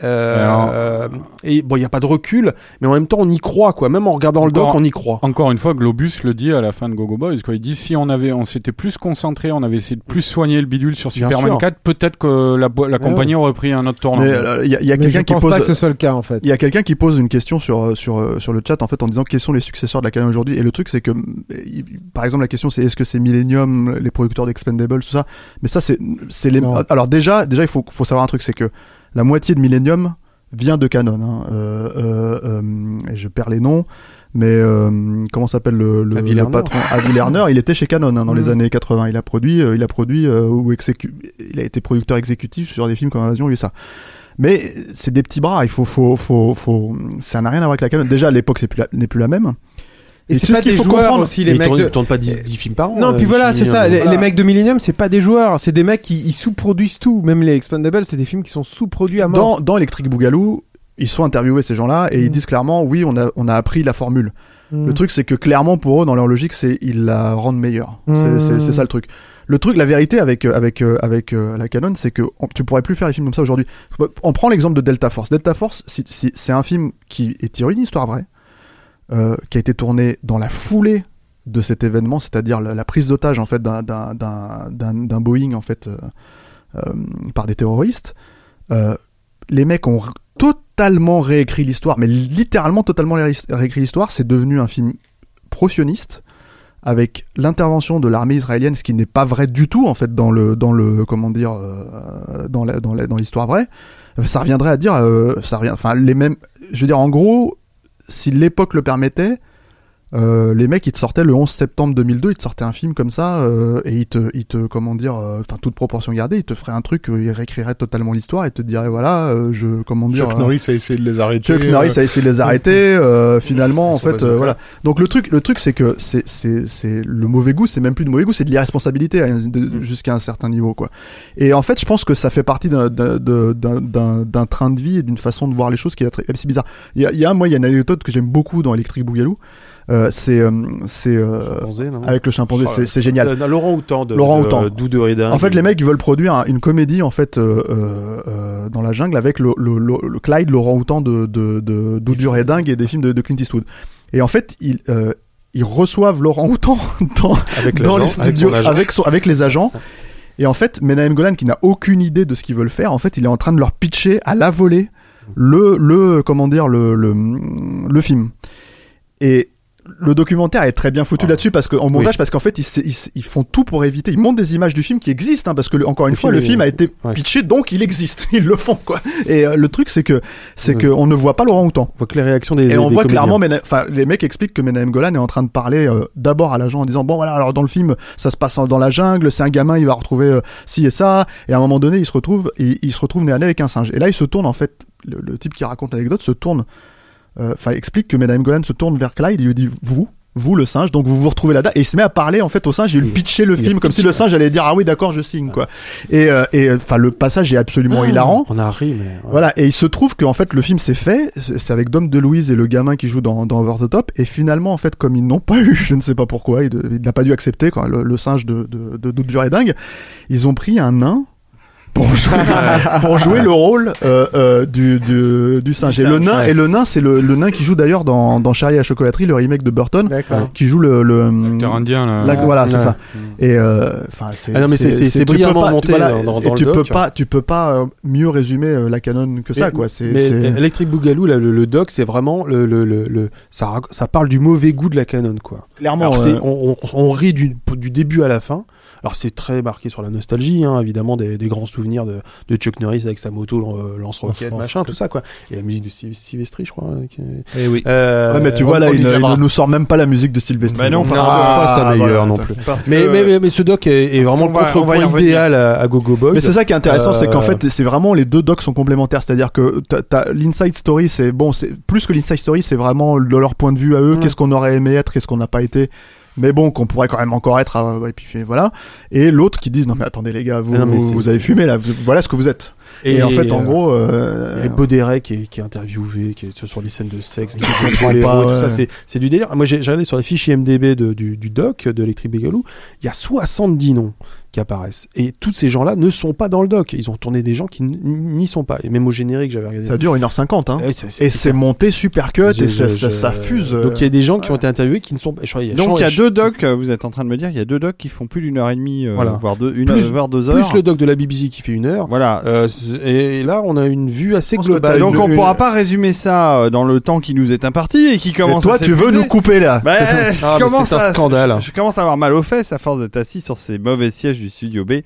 Euh, Alors- euh, et bon, il y a pas de recul, mais en même temps, on y croit, quoi. Même en regardant le doc, Encore- on y croit. Encore une fois, Globus le dit à la fin de Gogo Boys. Quoi. Il dit si on avait, on s'était plus concentré, on avait essayé de plus soigner le bidule sur Bien Superman sûr. 4, peut-être que la, compagnie aurait pris un autre tournant. Mais euh, il y a, il y quelqu'un qui pose. pas que ce soit le cas, en fait. Il y a quelqu'un qui pose une question sur euh, sur euh, sur le chat en fait en disant quels sont les successeurs de la Canon aujourd'hui et le truc c'est que il- par exemple la question c'est est-ce que c'est Millennium les producteurs d'Expendables tout ça mais ça c'est c'est les Non. alors déjà déjà il faut faut savoir un truc c'est que la moitié de Millennium vient de Canon hein. Euh, euh, euh, je perds les noms mais comment s'appelle le, patron? Avi Lerner il était chez Canon hein, dans les Mhm. années 80 il a produit il a produit ou exécu- il a été producteur exécutif sur des films comme Invasion USA mais c'est des petits bras, il faut, faut, faut, faut, ça n'a rien à voir avec la Canon. Déjà, à l'époque, c'est plus la- n'est plus la même. Et c'est pas ce qu'il des faut joueurs comprendre aussi, Mais les ils mecs tournent, de... ils tournent pas 10, 10 films par an. Non, euh, puis voilà, c'est ça. Millennium. Les, Voilà. les mecs de Millennium, c'est pas des joueurs, c'est des mecs qui sous-produisent tout. Même les Expendables, c'est des films qui sont sous-produits à mort. Dans, dans Electric Boogaloo, ils sont interviewés ces gens-là et ils Mm. disent clairement, oui, on a, on a appris la formule. Mm. Le truc, c'est que clairement pour eux, dans leur logique, c'est ils la rendent meilleure. C'est- Mm. Ça le truc. Le truc, la vérité avec euh, avec euh, avec euh, la Canon, c'est que on- tu pourrais plus faire des films comme ça aujourd'hui. On prend l'exemple de Delta Force. Delta Force, si- si- c'est un film qui est tiré d'une histoire vraie, euh, qui a été tourné dans la foulée de cet événement, c'est-à-dire la, prise d'otage en fait d'un- Boeing en fait euh, euh, par des terroristes. Les mecs ont totalement réécrit l'histoire, mais littéralement totalement ré- réécrit l'histoire. C'est devenu un film pro-sioniste avec l'intervention de l'armée israélienne, ce qui n'est pas vrai du tout en fait dans le dans le comment dire dans la, dans l'histoire vraie. Ça reviendrait à dire ça revient enfin les mêmes je veux dire en gros si l'époque le permettait Euh, les mecs, ils te sortaient le 11 septembre 2002, ils te sortaient un film comme ça, euh, et ils te, ils te, comment dire, euh, enfin toute proportion gardée, ils te feraient un truc, euh, ils réécriraient totalement l'histoire et te diraient voilà, euh, je, comment dire, Chuck Norris a essayé de les arrêter. Chuck Norris a essayé de les arrêter. euh, finalement, en fait, voilà. Donc le truc, le truc, c'est que c'est, c'est, c'est le mauvais goût, c'est même plus de mauvais goût, c'est de l'irresponsabilité hein, Mm. jusqu'à un certain niveau, quoi. Et en fait, je pense que ça fait partie d'un, d'un, d'un, d'un- train de vie et d'une façon de voir les choses qui est assez bizarre. Il y a, il y a, moi, il y a une anecdote que j'aime beaucoup dans Electric Boogaloo. Euh, c'est, euh, c'est euh, avec le chimpanzé, Oh, c'est, génial. Laurent Houtan de, Laurent de-. Doudou. En fait, les mecs ils veulent produire un- une comédie en fait dans la jungle avec le, le, le, le Clyde, Laurent Houtan de de de Doudou et des films de, de Clint Eastwood. Et en fait, ils ils reçoivent Laurent Houtan dans Avec dans les avec studios avec son avec les agents. Et en fait, Menahem Golan qui n'a aucune idée de ce qu'ils veulent faire, en fait, il est en train de leur pitcher à la volée le le comment dire le le, le film. Et le documentaire est très bien foutu là-dessus parce que en montage parce qu'en fait ils, font tout pour éviter ils montrent des images du film qui existent hein, parce que le- encore une Le fois film le est- film a été ouais. pitché donc il existe ils le font quoi et euh, le truc c'est que c'est Ouais. que on ne voit pas Laurent Houtan On voit que les réactions des et on des voit comédiens. clairement, enfin, les mecs expliquent que Menahem Golan est en train de parler euh, d'abord à l'agent en disant bon voilà alors dans le film ça se passe dans la jungle, c'est un gamin, il va retrouver euh, ci et ça, et à un moment donné il se retrouve et il se retrouve nez à nez avec un singe. Et là il se tourne en fait, le, le type qui raconte l'anecdote se tourne, enfin explique que Menahem Golan se tourne vers Clyde, il lui dit vous vous le singe donc vous vous retrouvez là-dedans et il se met à parler en fait au singe et lui pitcher le film comme si le singe allait dire ah oui d'accord je signe quoi et euh, et enfin le passage est absolument hilarant On a ri, mais. ouais. voilà, et il se trouve qu'en fait le film s'est fait, c'est avec Dom DeLuise et le gamin qui joue dans, dans Over the Top, et finalement en fait comme ils n'ont pas eu, je ne sais pas pourquoi, il, il n'a pas dû accepter quand le, le singe de, de, de et Dingue, ils ont pris un nain pour jouer, pour jouer le rôle euh, euh, du, du, du singe. Et le nain, et le nain, c'est le, le nain qui joue d'ailleurs dans, dans Charlie à la chocolaterie, le remake de Burton, qui joue le, le L'acteur indien, là. la- voilà, c'est ça. Et euh, enfin, c'est. Ah non, mais c'est- c'est- c'est tu peux brillamment pas- monté voilà, dans- dans- et dans tu le peux pas, tu peux pas euh, mieux résumer euh, la canon que ça, Mais- quoi. C'est. Mais c'est- Electric Boogaloo, là, le, le doc, c'est vraiment le, le, le, le- ça, ça parle du mauvais goût de la canon, quoi. Clairement. Alors, c'est- euh, on, on, on rit du, du début à la fin. Alors c'est très marqué sur la nostalgie, hein, évidemment des, des grands souvenirs de, de Chuck Norris avec sa moto euh, lance-roquette, Lance- machin, tout ça quoi. Et la musique de Sylv- Sylvestri, je crois. euh, qui Eh oui. Euh, Ouais, mais tu vois là, il, ne- nous sort même pas la musique de Sylvester. Bah non, non, pas sa Ah, voilà, non plus. Mais, que- mais, mais, mais ce doc est, est vraiment revenir. idéal à, à Gogo Boys. Mais c'est ça qui est intéressant, c'est qu'en fait, c'est vraiment les deux docs sont complémentaires. C'est-à-dire que l'inside story, c'est bon, c'est plus que l'inside story, c'est vraiment de leur point de vue à eux. Qu'est-ce qu'on aurait aimé être, qu'est-ce qu'on n'a pas été. Mais bon, qu'on pourrait quand même encore être. ouais, et puis voilà. Et l'autre qui dit non mais attendez les gars, vous, Ah non, vous, avez fumé là. vous- voilà ce que vous êtes. Et, en fait, en euh, gros, euh, Et Bauderet qui est, qui est interviewé, qui est sur des scènes de sexe, contrôle les pas, tout ça, c'est, du délire. Moi, j'ai, regardé sur la fiche IMDB de, du, du doc de Electric Boogaloo, il y a 70 noms qui apparaissent. Et tous ces gens-là ne sont pas dans le doc. Ils ont tourné des gens qui n'y sont pas. Et même au générique, j'avais regardé. ça dure 1h50. Hein. Et c'est- c'est monté super cut je- et ça, je- ça, fuse. euh, Donc il y a des gens qui ont été interviewés qui ne sont pas. je crois, il y a Donc il y a deux docs, euh, vous êtes en train de me dire, il y a deux docs qui font plus d'une heure et demie, euh, Voilà. voire deux, une Plus- heure, voire deux heures. plus le doc de la BBC qui fait une heure. Voilà. Euh, et là, on a une vue assez globale. donc une- on une- pourra pas résumer ça dans le temps qui nous est imparti et qui Et commence toi, à tu veux nous couper là Bah, Ah, c'est un scandale. Je commence à avoir mal aux fesses à force d'être assis sur ces mauvais sièges du studio B.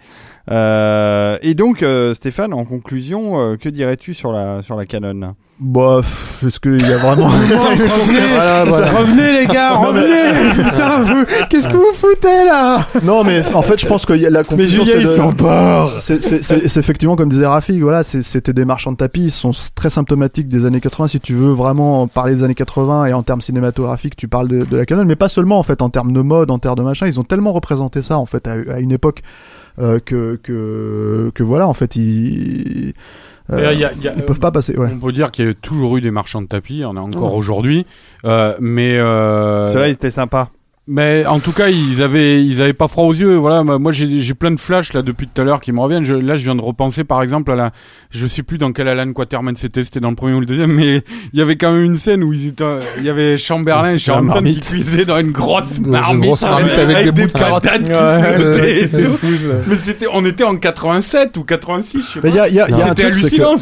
Euh, et donc, euh, Stéphane, en conclusion, euh, que dirais-tu sur la sur la Canon? Bah, pff, est-ce qu'il y a vraiment. Voilà, voilà. Revenez les gars, mais- revenez Putain, vous, qu'est-ce que vous foutez là? Non, mais en fait, je pense que la conclusion. Julien, c'est il de- s'empare. C'est effectivement comme disait Rafik, voilà, c'était des marchands de tapis, ils sont très symptomatiques des années 80. Si tu veux vraiment parler des années 80 et en termes cinématographiques, tu parles de, de la Canon, mais pas seulement en fait en termes de mode, en termes de machin, ils ont tellement représenté ça en fait à, à une époque euh, que, que que voilà, en fait, ils euh, Et, y a- y a- ils peuvent pas passer. Ouais. On peut dire qu'il y a toujours eu des marchands de tapis, il y en a encore Ouais. aujourd'hui, euh, mais euh, Ceux-là, ils étaient sympas. Mais en tout cas ils avaient ils avaient pas froid aux yeux. Voilà, moi j'ai j'ai plein de flashs là depuis tout à l'heure qui me reviennent. Je, là je viens de repenser par exemple à la, je sais plus dans quel Alan Quaterman c'était, c'était dans le premier ou le deuxième, mais il y avait quand même une scène où ils étaient, il y avait Chamberlain et Sharon Stone qui marmite. cuisaient dans une grosse Dans une marmite, grosse marmite avec des bouts de carottes. patates qui Ouais. Mais c'était, on était en 87 ou 86, je sais pas. Mais il y a, il y a- il y a C'était hallucinant.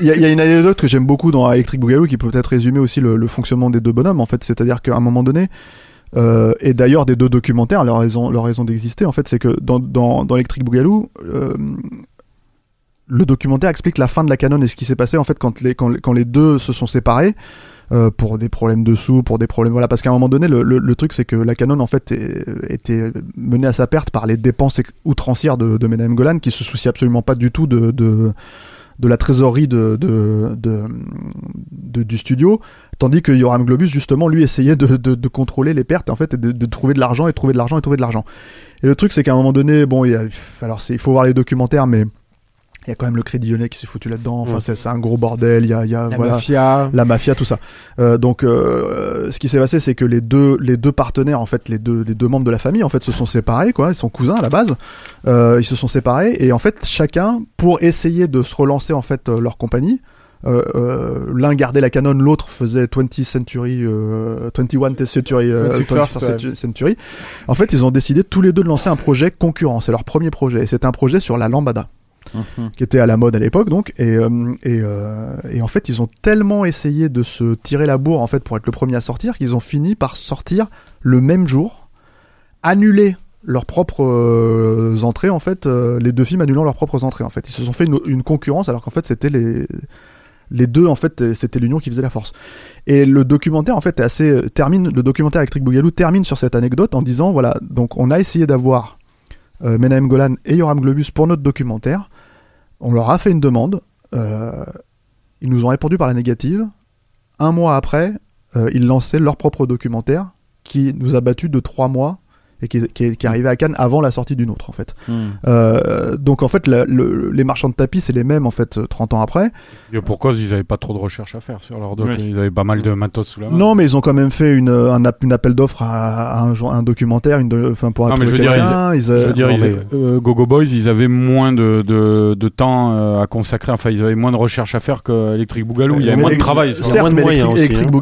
Il y, a- il y a une anecdote que j'aime beaucoup dans Electric Boogaloo qui peut peut-être résumer aussi le, le fonctionnement des deux bonhommes en fait. C'est-à-dire qu'à un moment donné, euh, et d'ailleurs des deux documentaires, leur raison, leur raison d'exister en fait, c'est que dans, Electric Boogaloo, euh, le documentaire explique la fin de la canon et ce qui s'est passé en fait quand les, quand, les- deux se sont séparés. euh, pour des problèmes de sous, pour des problèmes voilà parce qu'à un moment donné le, truc c'est que la Canon en fait était menée à sa perte par les dépenses outrancières de, de Golan qui se soucie absolument pas du tout de de la trésorerie du studio, tandis que Yoram Globus justement lui essayait de, contrôler les pertes en fait et de, trouver de l'argent et trouver de l'argent et trouver de l'argent. Et le truc c'est qu'à un moment donné, bon, il y a, alors il faut voir les documentaires, mais il y a quand même le Crédit Lyonnais qui s'est foutu là-dedans. Enfin, Ouais. c'est, un gros bordel. Il y a, il y a La voilà, mafia. la mafia, tout ça. Euh, donc, euh, ce qui s'est passé, c'est que les deux, les deux partenaires, en fait, les deux, les deux membres de la famille, en fait, se sont séparés, quoi. Ils sont cousins à la base. Euh, ils se sont séparés et en fait, chacun, pour essayer de se relancer, en fait, leur compagnie. l'un gardait la Canon, l'autre faisait 20th Century, euh, 21st Century, euh, 21st, 21st ouais. Century. En fait, ils ont décidé tous les deux de lancer un projet concurrent. C'est leur premier projet. Et c'est un projet sur la lambada qui était à la mode à l'époque donc et, euh, euh, et en fait ils ont tellement essayé de se tirer la bourre en fait pour être le premier à sortir qu'ils ont fini par sortir le même jour annuler leurs propres euh, entrées en fait les deux films annulant leurs propres entrées en fait. Ils se sont fait une, une concurrence alors qu'en fait c'était les les deux en fait c'était l'union qui faisait la force. Et le documentaire en fait est assez termine le documentaire Electric Boogaloo termine sur cette anecdote en disant voilà donc on a essayé d'avoir euh, Menahem Golan et Yoram Globus pour notre documentaire on leur a fait une demande. euh, ils nous ont répondu par la négative. Un mois après, euh, ils lançaient leur propre documentaire qui nous a battu de trois mois et qui, qui est, qui est arrivé à Cannes avant la sortie d'une autre en fait. Hmm. Euh, donc en fait, la- le- les marchands de tapis c'est les mêmes en fait 30 ans après. Et pourquoi ils avaient pas trop de recherche à faire sur leur doc Oui. Ils avaient pas mal de matos sous la main. Non, mais ils ont quand même fait une, un, une appel d'offres à, à un, un documentaire, une de- enfin pour Non, mais je veux dire, ils, Je euh, veux dire, non, ils- mais- euh, Gogo Boys, ils avaient moins de, de, de temps euh, à consacrer. Enfin, ils avaient moins de recherche à faire que Electric Boogaloo. Il y avait moins de travail. sur- Certes, moins de mais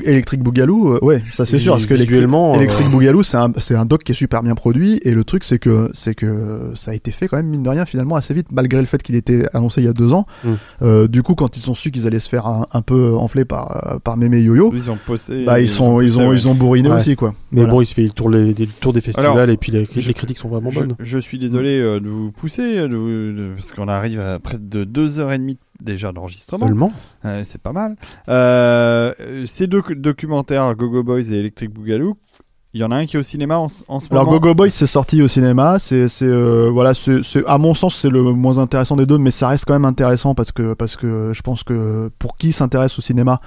Electric, hein. Boogaloo, ouais, ça c'est sûr, parce que Electric- visuellement, euh, Electric Boogaloo, c'est un, c'est un doc qui est super bien produit, et le truc c'est que, c'est que ça a été fait quand même, mine de rien, finalement assez vite, malgré le fait qu'il était annoncé il y a deux ans. Mm. Euh, du coup, quand ils ont su qu'ils allaient se faire un, un peu enfler par, par Mémé Yo-Yo, Ils ont posé. bah ils sont, ils ont, ils ont bourriné Ouais. aussi, quoi. Mais Voilà. bon, il se fait le tour, les, des- le tour des festivals Alors, et puis les, je- les critiques sont vraiment bonnes. je suis désolé euh, de vous pousser, de vous- de- parce qu'on arrive à près de 2h30 déjà d'enregistrement. Seulement. Euh, c'est pas mal. Euh, ces deux documentaires, Gogo Boys et Electric Boogaloo, il y en a un qui est au cinéma en, ce- en ce Alors moment. Gogo Boys c'est sorti au cinéma, c'est c'est euh, voilà c'est c'est- à mon sens c'est le moins intéressant des deux, mais ça reste quand même intéressant parce que parce que je pense que pour qui s'intéresse au cinéma,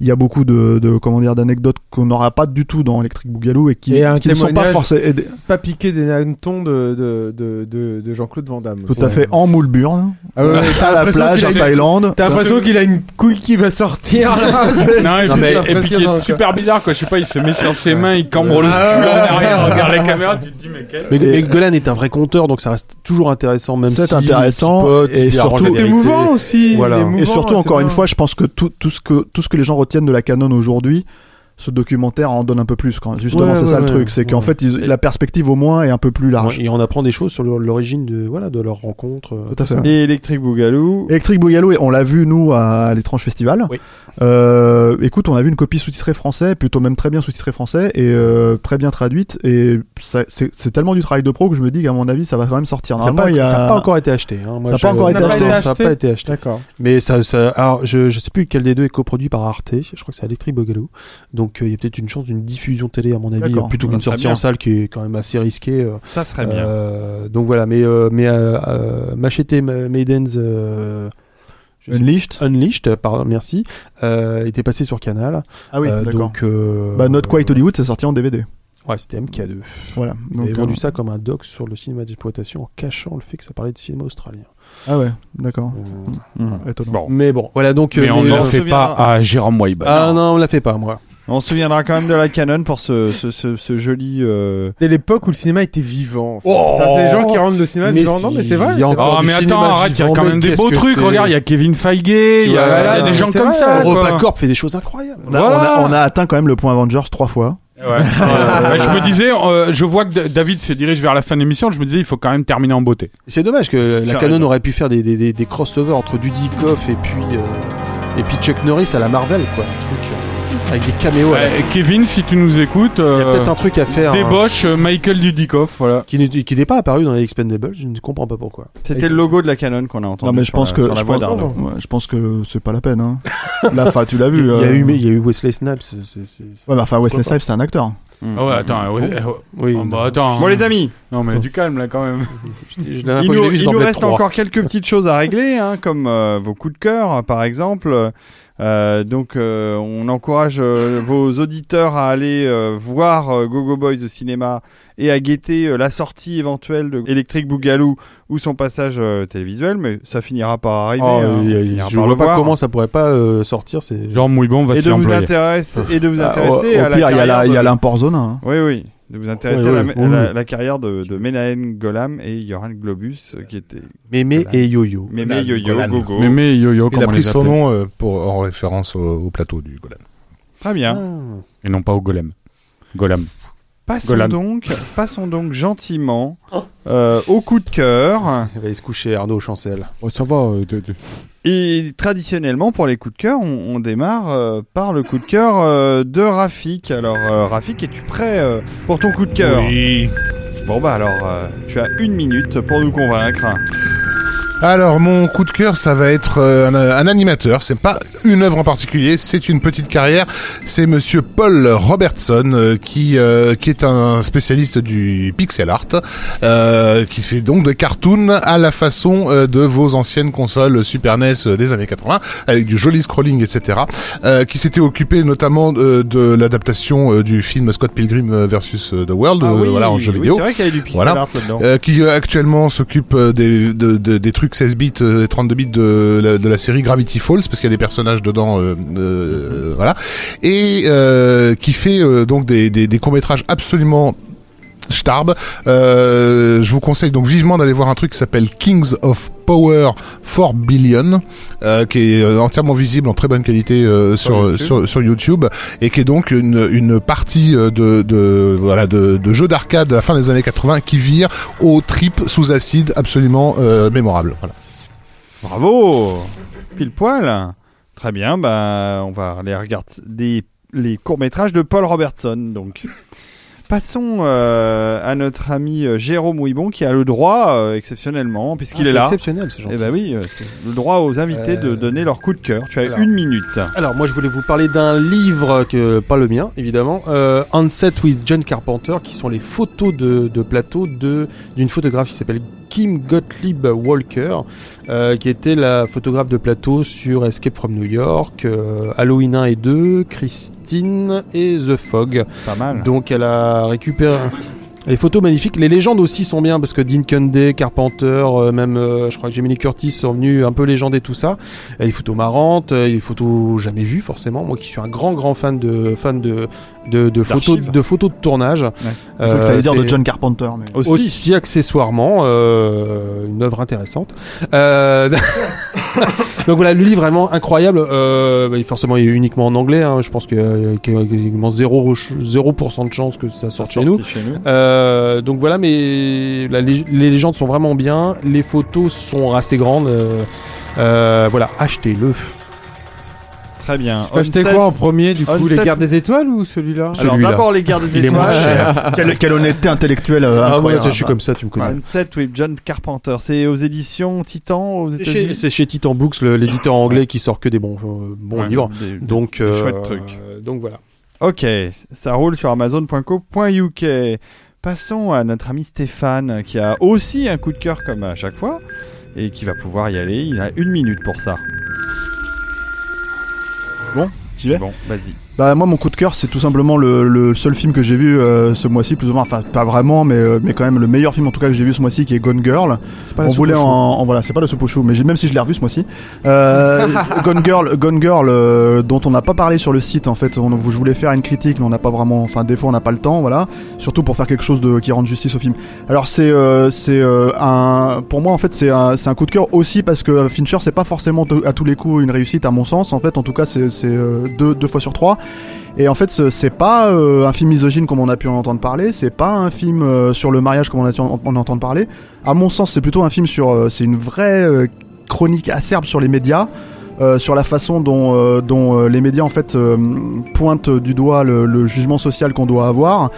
il y a beaucoup de, de comment dire d'anecdotes qu'on n'aura pas du tout dans Electric Boogaloo et qui, Et un qui ne sont pas forcément Pas piquer des hannetons de, de, de, de, de Jean-Claude Van Damme. tout à fait en moule burne Ah ouais, t'as à la l'impression plage qu'il a en une- Thaïlande. T'as l'impression qu'il a une couille qui va sortir là. C'est- Non, et c'est puis, et puis qui est super bizarre, quoi. Je sais pas, il se met sur ses mains, il cambre le cul Ah, en ouais. arrière, regarde les caméras, tu te dis, mais quel. Mais, Et- mais Golan est un vrai conteur, donc ça reste toujours intéressant, même C'est si intéressant, il chipote, et surtout- la C'est émouvant aussi. Et surtout, c'est encore une fois, je pense que tout, tout, ce que tout ce que les gens retiennent de la canon aujourd'hui, ce documentaire en donne un peu plus. Quand, justement, Ouais, c'est ouais, ça le truc, c'est qu'en ouais. fait, ils- la perspective au moins est un peu plus large. Et on apprend des choses sur l'origine de, voilà, de leur rencontre. euh, Tout à fait. Et Electric Boogaloo. Electric Boogaloo, on l'a vu nous à l'étrange festival. Oui. Euh, écoute, on a vu une copie sous-titrée français, plutôt même très bien sous-titrée français et euh, très bien traduite. Et ça- c'est tellement du travail de pro que je me dis qu'à mon avis, ça va quand même sortir. Ça n'a pas, a... encore été acheté. hein. Moi, Ça a je- pas encore été acheté. non, Ça n'a pas été acheté. D'accord. Mais ça, ça, alors je, je sais plus quel des deux est coproduit par Arte. Je crois que c'est Electric Boogaloo. Donc euh, il y a peut-être une chance d'une diffusion télé à mon avis, D'accord. plutôt qu'une sortie bien. en salle qui est quand même assez risquée. euh. Ça serait bien. Euh, donc voilà, mais euh, mais euh, euh, Machete Ma- Maidens je sais- Unleashed. Unleashed, pardon, merci, euh, était passé sur Canal. Ah oui, Euh, d'accord. donc euh, Bah, Not Quite Hollywood, c'est sorti en DVD. Ouais, c'était MK2. Voilà. Ils avaient Donc, vendu euh, ça comme un doc sur le cinéma d'exploitation en cachant le fait que ça parlait de cinéma australien. Ah ouais, d'accord. Euh, Hmm. Bon. Mais bon, voilà donc. Mais on ne euh, le fait pas à Jérôme Weiba. Ah non, on la fait pas moi. On se souviendra quand même de la Canon pour ce, ce, ce, ce joli. euh, C'était l'époque où le cinéma était vivant. en fait. Oh ça, c'est les gens qui rendent le cinéma Mais vivant. Non, mais c'est vrai. il y a c'est encore vrai. Oh, mais attends, arrête, il y a quand même des beaux trucs. Regarde, il y a Kevin Feige, il y a, des gens comme vrai. ça. EuropaCorp fait des choses incroyables. On a, on, a, on a atteint quand même le point Avengers trois fois. Ouais. Euh, je me disais, euh, je vois que David se dirige vers la fin de l'émission. Je me disais, il faut quand même terminer en beauté. C'est dommage que la Canon raison. aurait pu faire des, des, des, des crossovers entre Dudikoff et puis euh, et puis Chuck Norris à la Marvel quoi. Un truc, euh, Avec des caméos. à la Ouais, Kevin, si tu nous écoutes, Il y a euh, peut-être un truc à faire. hein, débauche euh, Michael Dudikoff, voilà. qui n'est qui n'est pas apparu dans les Expendables, je ne comprends pas pourquoi. C'était le logo de la Canon qu'on a entendu. Non mais je sur pense la- que sur la je voix pense, d'Arnaud. ouais, je pense que c'est pas la peine. Hein. Là, enfin, tu l'as Il vu. y, a euh, eu, mais il y a eu Wesley Snipes. c'est- c'est- c'est- Ouais, bah, enfin, Wesley Pourquoi Snipes, c'est un acteur. Ah ouais, attends, ouais, euh, Oui. oh, bah, attends. Bon hein. les amis, Non mais du calme là quand même. Je- La dernière il fois que je nous, l'ai vu, c'est il dans nous Blade reste 3. encore quelques petites choses à régler, hein, comme euh, vos coups de cœur, par exemple. Euh, donc, euh, on encourage euh, vos auditeurs à aller euh, voir euh, Gogo Boys au cinéma et à guetter euh, la sortie éventuelle de Electric Boogaloo ou son passage euh, télévisuel, mais ça finira par arriver. Oh, hein, finira je par vois pas voir. comment ça pourrait pas euh, sortir. C'est Genre Mouillebon va et s'y de vous employer. intéresser et de vous Ah, intéresser au, au à la pire, il y a la- carrière il y a de- l'import zone. hein. Oui, oui. De vous intéresser Ouais, à, la, ouais, à la- carrière de, de Menahem Golam et Johan Globus, euh, qui était Mémé Voilà. et Yo-Yo. Mémé, Yo-Yo, Golan. Gogo. Mémé et Yo-Yo, Il a on pris les son nom euh, pour, en référence au, au plateau du Golan. Très bien. Ah. Et non pas au golem. Golam. Passons Golan. donc, passons donc gentiment euh, au coup de cœur. Il va aller se coucher, Arnaud Chancel. Oh, ça va. euh, de- de- Et traditionnellement, pour les coups de cœur, on, on démarre euh, par le coup de cœur euh, de Rafik. Alors, euh, Rafik, es-tu prêt euh, pour ton coup de cœur? Oui. Bon, bah alors, euh, tu as une minute pour nous convaincre. Alors mon coup de cœur, ça va être euh, un, un animateur. C'est pas une œuvre en particulier, c'est une petite carrière. C'est Monsieur Paul Robertson euh, qui euh, qui est un spécialiste du pixel art, euh, qui fait donc des cartoons à la façon euh, de vos anciennes consoles Super NES euh, des années 80, avec du joli scrolling, etc. euh, qui s'était occupé notamment euh, de l'adaptation euh, du film Scott Pilgrim versus The World, Ah euh, oui, voilà en jeu oui, vidéo. c'est vrai qu'il y avait du pixel Voilà. art là-dedans. Euh, qui euh, actuellement s'occupe des, de- de- des trucs 16 bits euh, et 32 bits de la, série Gravity Falls parce qu'il y a des personnages dedans euh, euh, voilà. Et qui fait donc des courts métrages absolument Starb. Euh, je vous conseille donc vivement d'aller voir un truc qui s'appelle Kings of Power 4 Billion, euh, qui est euh, entièrement visible en très bonne qualité euh, sur, YouTube. sur sur YouTube et qui est donc une, une partie de, de voilà de, de jeux d'arcade à la fin des années 80 qui vire au trip sous acide absolument mémorable. Voilà. Bravo Pile poil Très bien, bah, on va aller regarder les courts-métrages de Paul Robertson. Donc. Passons euh, à notre ami euh, Jérôme Ouibon qui a le droit, euh, exceptionnellement, puisqu'il Ah, est là. exceptionnel, c'est gentil. Eh ben oui, le droit aux invités de donner leur coup de cœur. Tu as alors. une minute. Alors moi je voulais vous parler d'un livre que pas le mien évidemment, Onset with John Carpenter, qui sont les photos de, de plateau de d'une photographe qui s'appelle Kim Gottlieb Walker, euh, qui était la photographe de plateau sur Escape from New York, euh, Halloween 1 et 2, Christine et The Fog. Pas mal. Donc elle a récupéré les photos magnifiques. Les légendes aussi sont bien parce que Dean Cundey, Carpenter, euh, même euh, je crois que Jamie Curtis sont venus un peu légender tout ça. Il y a des photos marrantes, il y a des photos jamais vues forcément. Moi qui suis un grand grand fan de fan de de, de photos de photos de tournage. Que t'allais dire de John Carpenter. Mais... Aussi. aussi, accessoirement euh, une œuvre intéressante. Euh, Donc voilà, le livre vraiment incroyable. Euh, bah, forcément, il est uniquement en anglais. hein. Je pense qu'il y a quasiment 0%, 0% de chance que ça sorte chez nous. Sorti chez nous. Euh, donc voilà, mais la les légendes sont vraiment bien. Les photos sont assez grandes. euh, euh, voilà, achetez-le. Très bien. Acheter quoi en premier du coup Les gardes des étoiles ou celui-là Alors d'abord les gardes des Il est moins étoiles. cher. quelle, quelle honnêteté intellectuelle euh, Ah ouais, incroyable. je suis comme ça, tu me connais. Onset with John Carpenter. C'est aux éditions Titan aux C'est chez, États-Unis. c'est chez Titan Books, l'éditeur anglais qui sort que des bons, euh, bons Ouais, livres. des- Donc, des euh, chouettes trucs. donc voilà. Ok, ça roule sur Amazon.co.uk. Passons à notre ami Stéphane qui a aussi un coup de cœur comme à chaque fois et qui va pouvoir y aller. Il a une minute pour ça. Bon, j'y vais Bon, vas-y. Bah moi mon coup de cœur c'est tout simplement le, le seul film que j'ai vu euh, ce mois-ci plus ou moins enfin pas vraiment mais euh, mais quand même le meilleur film en tout cas que j'ai vu ce mois-ci qui est Gone Girl. C'est pas On la soupe voulait en, voilà c'est pas le soupe chou mais j'ai- même si je l'ai revu ce mois-ci. Euh, Gone Girl Gone Girl euh, dont on n'a pas parlé sur le site en fait on, je voulais faire une critique mais on n'a pas vraiment enfin des fois on n'a pas le temps voilà surtout pour faire quelque chose de qui rende justice au film. Alors c'est euh, c'est euh, un pour moi en fait c'est un, c'est un coup de cœur aussi parce que Fincher c'est pas forcément à tous les coups une réussite à mon sens en fait en tout cas c'est c'est euh, deux deux fois sur trois et en fait, ce- c'est pas euh, un film misogyne comme on a pu en entendre parler, c'est pas un film euh, sur le mariage comme on a pu en, en entendre parler. À mon sens, c'est plutôt un film sur. euh, c'est une vraie chronique acerbe sur les médias. sur la façon dont, les médias en fait pointent du doigt le jugement social qu'on doit avoir.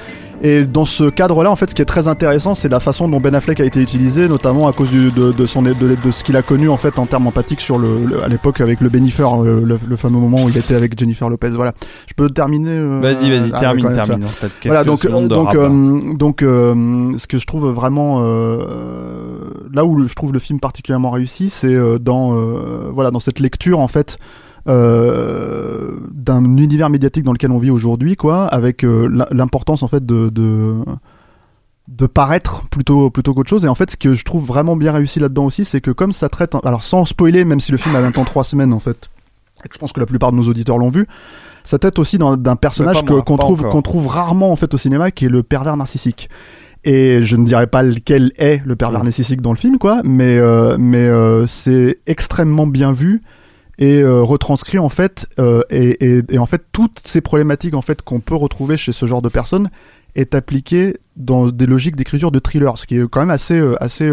Et dans ce cadre-là, en fait, ce qui est très intéressant, c'est la façon dont Ben Affleck a été utilisé, notamment à cause du, de, de, son, de, de ce qu'il a connu en fait en termes empathiques sur le, le- à l'époque avec le Benifer, le, le, le fameux moment où il était avec Jennifer Lopez. Voilà. Je peux terminer. euh, Vas-y, vas-y, ah, termine, termine. quelques Voilà, donc, euh, donc, euh, donc, euh, ce que je trouve vraiment euh, là où je trouve le film particulièrement réussi, c'est euh, dans euh, voilà dans cette lecture en fait euh, d'un univers médiatique dans lequel on vit aujourd'hui, quoi, avec euh, l'im- l'importance en fait de, de de paraître plutôt plutôt qu'autre chose. Et en fait ce que je trouve vraiment bien réussi là-dedans aussi c'est que comme ça traite alors sans spoiler même si le film a maintenant trois semaines en fait et que je pense que la plupart de nos auditeurs l'ont vu ça traite aussi d'un personnage qu'on trouve qu'on trouve rarement en fait au cinéma qui est le pervers narcissique. Et je ne dirais pas lequel est le pervers narcissique dans le film quoi mais euh, mais euh, c'est extrêmement bien vu et euh, retranscrit en fait euh, et, et, en fait toutes ces problématiques en fait qu'on peut retrouver chez ce genre de personnes est appliqué dans des logiques d'écriture de thriller ce qui est quand même assez euh, assez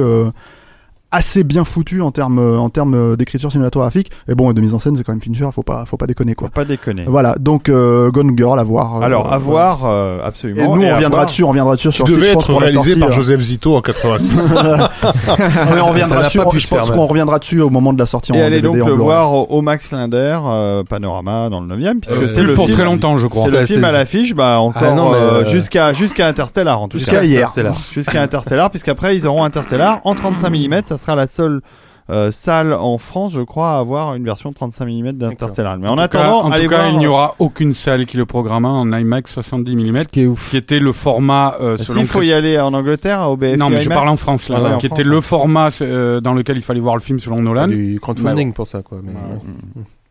assez bien foutu en termes euh, en termes d'écriture cinématographique et bon et de mise en scène c'est quand même Fincher faut pas faut pas déconner quoi Faut pas déconner. voilà donc euh, Gone Girl à voir euh, Alors, à voir, euh, absolument. et nous Et on reviendra dessus on reviendra dessus Qui sur devait être réalisé sortie, par euh, Joseph Zito en 86. mais on reviendra dessus pu je pense qu'on reviendra dessus au moment de la sortie Et en allez DVD donc en le voir au, au Max Linder, euh, Panorama dans le 9 puisque Euh, c'est le pour film. très longtemps, je crois. C'est le film à l'affiche, bah encore Ah euh, euh, jusqu'à jusqu'à Interstellar en tout Jusqu'à cas. hier. Interstellar. Jusqu'à Interstellar, puisqu'après ils auront Interstellar en 35 mm, ça sera la seule euh, salle en France, je crois, à avoir une version 35 mm d'Interstellar. Mais en, En tout cas- attendant, en allez tout cas, voir. il n'y aura aucune salle qui le programma en IMAX 70 mm, Ce qui est ouf. qui était le format euh, selon S'il faut y aller en Angleterre, au BFI Non, mais je parle en France là, en qui France, était ouais. le format euh, dans lequel il fallait voir le film selon Nolan. du crowdfunding pour ça, quoi. Mais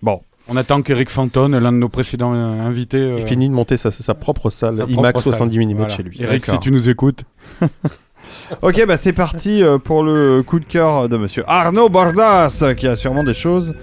Bon, On attend qu'Eric Fantone, l'un de nos précédents euh, invités, euh, il finit de monter sa, sa propre salle sa IMAX propre salle. 70 mm Voilà. chez lui. Eric, si tu nous écoutes. ok, bah c'est parti euh, pour le coup de cœur de Monsieur Arnaud Bordas, qui a sûrement des choses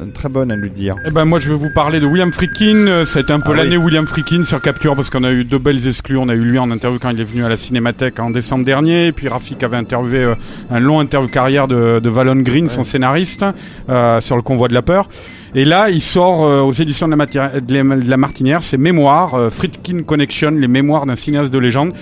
euh, très bonnes à nous dire. Eh ben moi je vais vous parler de William Friedkin. Euh, Ça a été un peu Ah l'année oui. William Friedkin sur Capture parce qu'on a eu deux belles exclus. On a eu lui en interview quand il est venu à la Cinémathèque en décembre dernier. Et puis Rafik avait interviewé euh, un long interview carrière de, de Valon Green, son scénariste, euh, sur le convoi de la peur. Et là, il sort euh, aux éditions de la, de la- Martinière ses mémoires, Friedkin Connection, les mémoires d'un cinéaste de légende.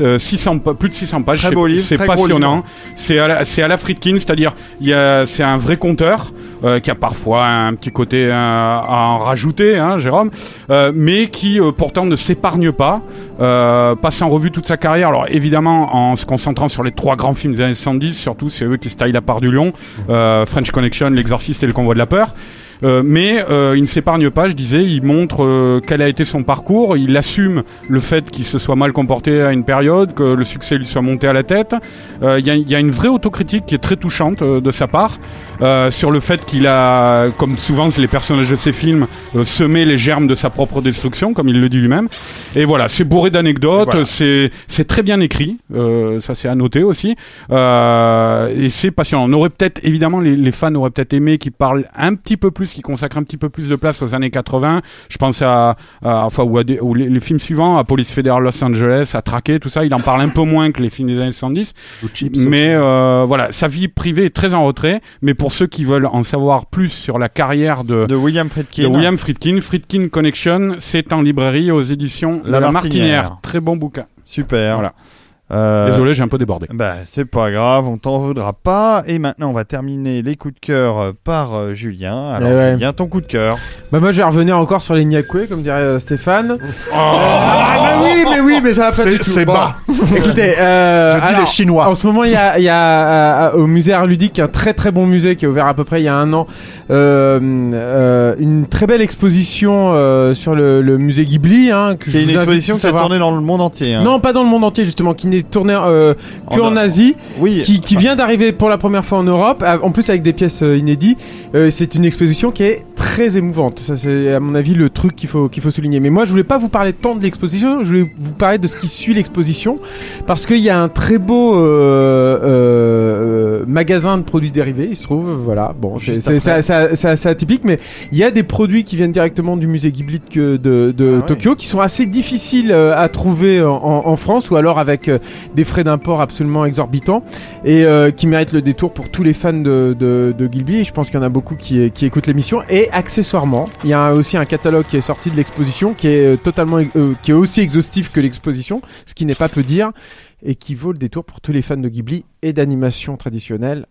Euh, 600, pa- plus de 600 pages. C'est- passionnant. C'est à la, c'est à la Friedkin, c'est-à-dire il y a, c'est un vrai conteur euh, qui a parfois un petit côté euh, à en rajouter, hein, Jérôme, euh, mais qui euh, pourtant ne s'épargne pas, euh, passe en revue toute sa carrière. Alors évidemment en se concentrant sur les trois grands films des années 70, surtout c'est eux qui stylent la part du lion, euh, French Connection, L'Exorciste et Le Convoi de la peur. Euh, mais euh, il ne s'épargne pas, je disais, il montre euh, quel a été son parcours, il assume le fait qu'il se soit mal comporté à une période, que le succès lui soit monté à la tête. Euh, Il y, y a une vraie autocritique qui est très touchante euh, de sa part euh, sur le fait qu'il a, comme souvent les personnages de ses films, euh, semé les germes de sa propre destruction, comme il le dit lui-même. Et voilà, c'est bourré d'anecdotes, Voilà. c'est c'est très bien écrit, euh, ça c'est à noter aussi, euh, et c'est passionnant. On aurait peut-être, évidemment, les, les fans auraient peut-être aimé qu'il parle un petit peu plus, qu'il consacre un petit peu plus de place aux années 80. Je pense à, à- enfin, ou, à des- ou les, les films suivants, à Police Fédérale Los Angeles, à Traqué, tout ça. Il en parle un peu moins que les films des années 70. Mais euh, voilà, sa vie privée est très en retrait. Mais pour ceux qui veulent en savoir plus sur la carrière de, De William Friedkin. de William Friedkin, Friedkin Connection, c'est en librairie aux éditions La de La Martinière. Martinière. Très bon bouquin. Super. Voilà. Euh, Désolé, j'ai un peu débordé. Bah, c'est pas grave, on t'en voudra pas. Et maintenant, on va terminer les coups de cœur euh, par euh, Julien. Alors, Eh ouais. Julien, ton coup de cœur. Bah moi je vais revenir encore sur les Nyakwe comme dirait euh, Stéphane. Oh. ah bah oui mais oui mais ça va pas C'est- du tout. c'est Bon. bas. Écoutez, euh, Je dis alors, les Chinois. En ce moment il y a, il y a euh, au musée Art Ludique un très très bon musée qui est ouvert à peu près il y a un an. euh, euh, une très belle exposition euh, sur le, le musée Ghibli. Hein, que je C'est une exposition qui a savoir. tourné dans le monde entier. hein. Non, pas dans le monde entier justement, qui n'est tourné euh, que En- en, Asie, Oui. qui, qui vient d'arriver pour la première fois en Europe, en plus avec des pièces euh, inédites. Euh, c'est une exposition qui est très émouvante. Ça, c'est à mon avis le truc qu'il faut qu'il faut souligner. Mais moi, je voulais pas vous parler tant de l'exposition, je voulais vous parler de ce qui suit l'exposition, parce qu'il y a un très beau euh, euh, magasin de produits dérivés, il se trouve. Voilà. Bon, c'est c'est- après. c'est- c'est- c'est assez atypique, mais il y a des produits qui viennent directement du musée Ghibli de, de, de Ah ouais. Tokyo qui sont assez difficiles euh, à trouver en, France ou alors avec euh, des frais d'import absolument exorbitants et euh, qui mérite le détour pour tous les fans de, de, de Gilby. Je pense qu'il y en a beaucoup qui, écoutent l'émission. Et accessoirement, il y a aussi un catalogue qui est sorti de l'exposition qui est euh, totalement, euh, qui est aussi exhaustif que l'exposition, ce qui n'est pas peu dire et qui vaut le détour pour tous les fans de Ghibli et d'animation traditionnelle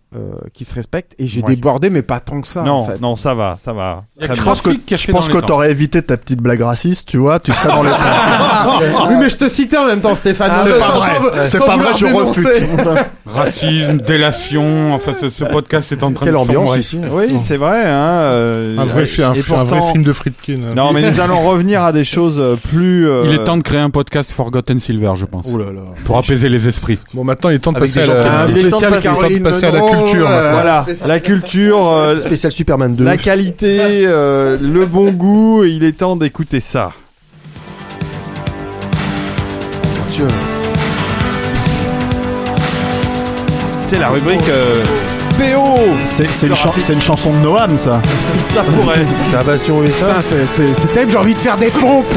qui se respectent. Et j'ai Ouais. débordé, mais pas tant que ça. non, en fait. non, ça va, ça va. Je pense que, je pense que t'aurais évité ta petite blague raciste, tu vois, tu serais dans les oui, mais je te citais en même temps, Stéphane. Ah, c'est pas vrai. C'est pas vrai, je refute. Racisme, délation, enfin ce, ce podcast est en train Quelle de ambiance ici. Oui, c'est vrai. Hein, euh, Un vrai, un, un film de Friedkin. Non, mais nous allons revenir à des choses euh, plus. euh, Il est temps de créer un podcast Forgotten Silver, je pense. Oh là là. Pour apaiser les esprits. Bon, maintenant, il est temps de passer à la... Temps de spécial passer- Caroline passer à la Munro, culture, euh, Voilà, la culture, euh, Spécial Superman 2. la qualité, euh, le bon goût. Il est temps d'écouter ça. C'est la rubrique euh, C'est une, chan- c'est une chanson de Noam, ça. Ça pourrait. Salvation USA. C'est- terrible, j'ai envie de faire des pompes.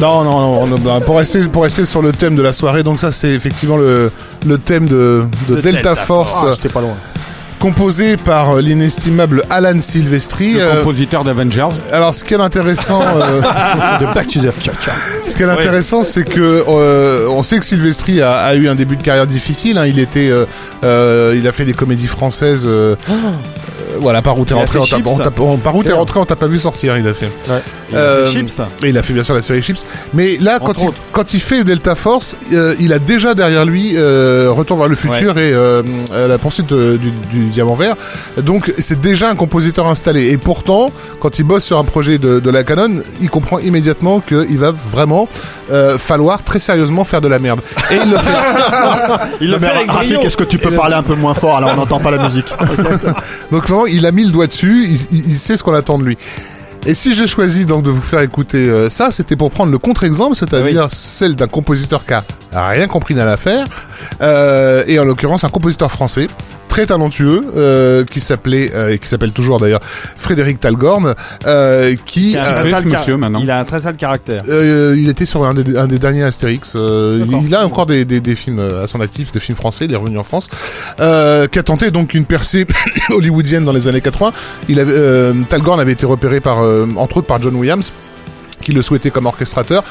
Non, non, non, non, non, pour rester, pour rester sur le thème de la soirée, donc ça c'est effectivement le, le thème de, de De Delta, Delta Force, Ah, j'étais pas loin. Composé par euh, l'inestimable Alan Silvestri. Le Euh, compositeur d'Avengers. alors ce qui est intéressant, euh, De Back to the Future. ce qui est intéressant, c'est que euh, on sait que Silvestri a, a eu un début de carrière difficile. hein. il était, euh, euh, il a fait des comédies françaises. euh, euh, voilà, par où t'es rentré, on t'a- Chips. on t'a- on- par où t'es rentré, on t'a pas vu sortir. Il a fait. Il a Euh, fait Chips. Et il a fait bien sûr la série Chips. Mais là, quand il, quand il fait Delta Force, euh, il a déjà derrière lui euh, Retour vers le futur et la poursuite du, du diamant vert. Donc c'est déjà un compositeur installé. Et pourtant, quand il bosse sur un projet de, de la Canon, il comprend immédiatement qu'il va vraiment euh, falloir très sérieusement faire de la merde. Et il le fait. Il le fait avec Rafik, est-ce que tu peux parler un peu moins fort? Alors on n'entend pas la musique Donc vraiment, il a mis le doigt dessus, il, il- il sait ce qu'on attend de lui. Et si j'ai choisi donc de vous faire écouter euh, ça, c'était pour prendre le contre-exemple, c'est-à-dire celle d'un compositeur qui a rien compris dans l'affaire, euh, et en l'occurrence un compositeur français très talentueux euh, qui s'appelait euh, et qui s'appelle toujours d'ailleurs Frédéric Talgorn, euh, qui Il a un euh, très sale ce car- monsieur, maintenant Il a un très sale caractère. euh, il était sur un des, un des derniers Astérix. euh, il, a encore des, des, des films à son actif, des films français, il est revenu en France, euh, qui a tenté donc une percée hollywoodienne dans les années 80. Il avait, euh, Talgorn avait été repéré par, euh, entre autres par John Williams qui le souhaitait comme orchestrateur.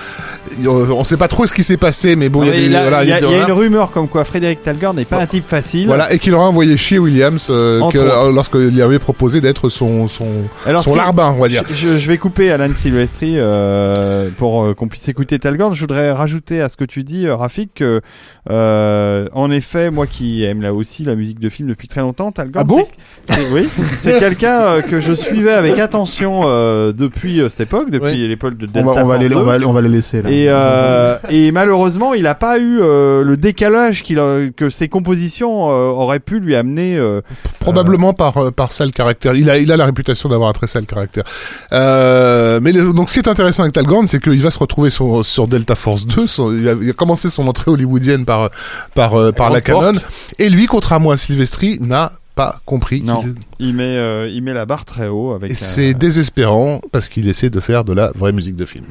Euh, On sait pas trop ce qui s'est passé, mais bon, il y a voilà, y y une rumeur comme quoi Frédéric Talgorn n'est pas un type facile. Voilà, et qu'il aurait envoyé chier Williams euh, euh, lorsqu'il lui avait proposé d'être son, son, Alors, son larbin, on va dire. Je, je vais couper Alan Silvestri euh, pour euh, qu'on puisse écouter Talgorn. Je voudrais rajouter à ce que tu dis, Rafik, que en effet, moi qui aime là aussi la musique de film depuis très longtemps, Talgorn, Ah bon oui, c'est quelqu'un que je suivais avec attention depuis cette époque, depuis Oui. l'époque de on va, on, va les, on, 2. va, on va les laisser là. Et, euh, et malheureusement, il n'a pas eu euh, le décalage a- que ses compositions euh, auraient pu lui amener. euh, Probablement par euh, par sale caractère. Il a il a la réputation d'avoir un très sale caractère. Euh, mais le- donc ce qui est intéressant avec Talgorn, c'est qu'il va se retrouver sur, sur Delta Force 2. son- il, a, il a commencé son entrée hollywoodienne par par par la Canon. Et lui, contrairement à Silvestri, n'a pas compris. Non. il met euh, il met la barre très haut avec. Et un- c'est désespérant parce qu'il essaie de faire de la vraie musique de film.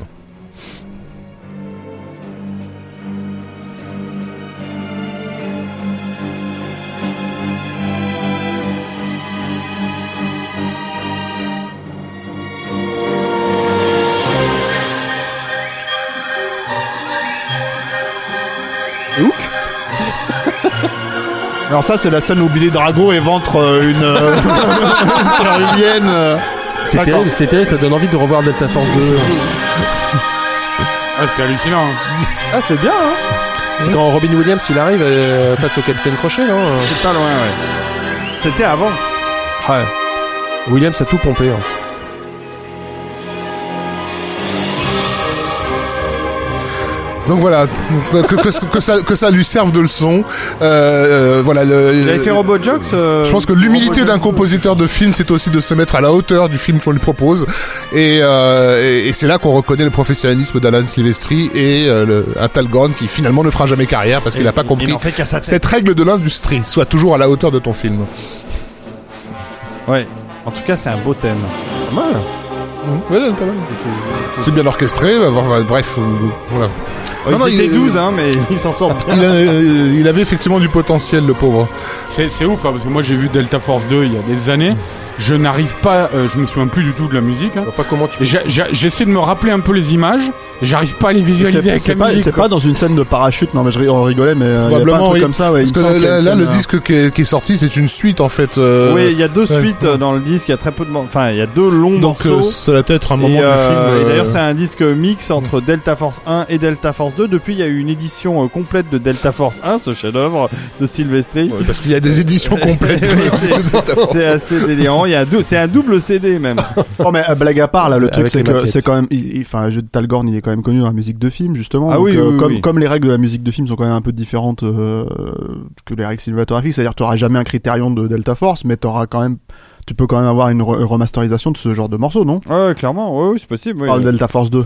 Alors ça c'est la scène où Billy Drago éventre euh, une euh, une alien, euh. C'est D'accord. terrible, c'est terrible, ça donne envie de revoir Delta Force 2. Ah, c'est hallucinant. Ah, c'est bien, hein C'est quand Robin Williams il arrive euh, face au Capitaine Crochet, non C'est pas loin, ouais. C'était avant. Ouais. Williams a tout pompé. hein. Donc voilà, que, que, que ça, que ça lui serve de leçon. Euh, euh, voilà, le, Il avait fait Robot Jokes. euh, Je pense que l'humilité d'un compositeur de film, c'est aussi de se mettre à la hauteur du film qu'on lui propose. Et, euh, et, et c'est là qu'on reconnaît le professionnalisme d'Alan Silvestri et le, un Talgorn qui finalement ne fera jamais carrière parce qu'il n'a pas compris n'en fait cette règle de l'industrie. Soit toujours à la hauteur de ton film. Ouais. En tout cas, c'est un beau thème. Ouais, pas mal. C'est bien orchestré. bah, Bref, voilà. Oh, Non, non, étaient il- 12, hein, mais ils s'en sortent bien. Il, a- euh, il avait effectivement du potentiel, le pauvre. C'est ouf, hein, parce que moi j'ai vu Delta Force 2 il y a des années. Je n'arrive pas, euh, je me souviens plus du tout de la musique. hein. Pas comment tu J'essaie de me rappeler un peu les images, j'arrive pas à les visualiser C'est avec c'est la pas, musique. c'est pas dans une scène de parachute, non mais je on rigolait, mais euh, il y a pas un Probablement, truc oui. comme ça. Ouais, Parce il que là, le euh, disque qui est, qui est sorti, c'est une suite en fait. euh, Oui, il y a deux ouais. suites euh, dans le disque, il y a très peu de. Enfin, il y a deux longs Donc morceaux. euh, ça doit être un moment et, du euh, film. et euh, d'ailleurs, c'est un disque mix entre Delta Force 1 et Delta Force 2. Depuis, il y a eu une édition euh, complète de Delta Force 1, ce chef-d'œuvre de Sylvestri. ouais, parce qu'il y a des éditions complètes. C'est- C'est assez délirant. Il y a c'est un double CD même. Oh mais euh, blague à part là, le truc c'est que maquettes. c'est quand même, enfin, je- Talgorn il est quand même connu dans la musique de film justement. Ah donc, oui, euh, oui, comme oui. comme les règles de la musique de film sont quand même un peu différentes euh, que les règles cinématographiques, c'est-à-dire tu auras jamais un critérium de Delta Force, mais tu auras quand même, tu peux quand même avoir une re- remasterisation de ce genre de morceau, non? Ouais, clairement. Ouais, oui, c'est possible. Oui. Delta Force 2.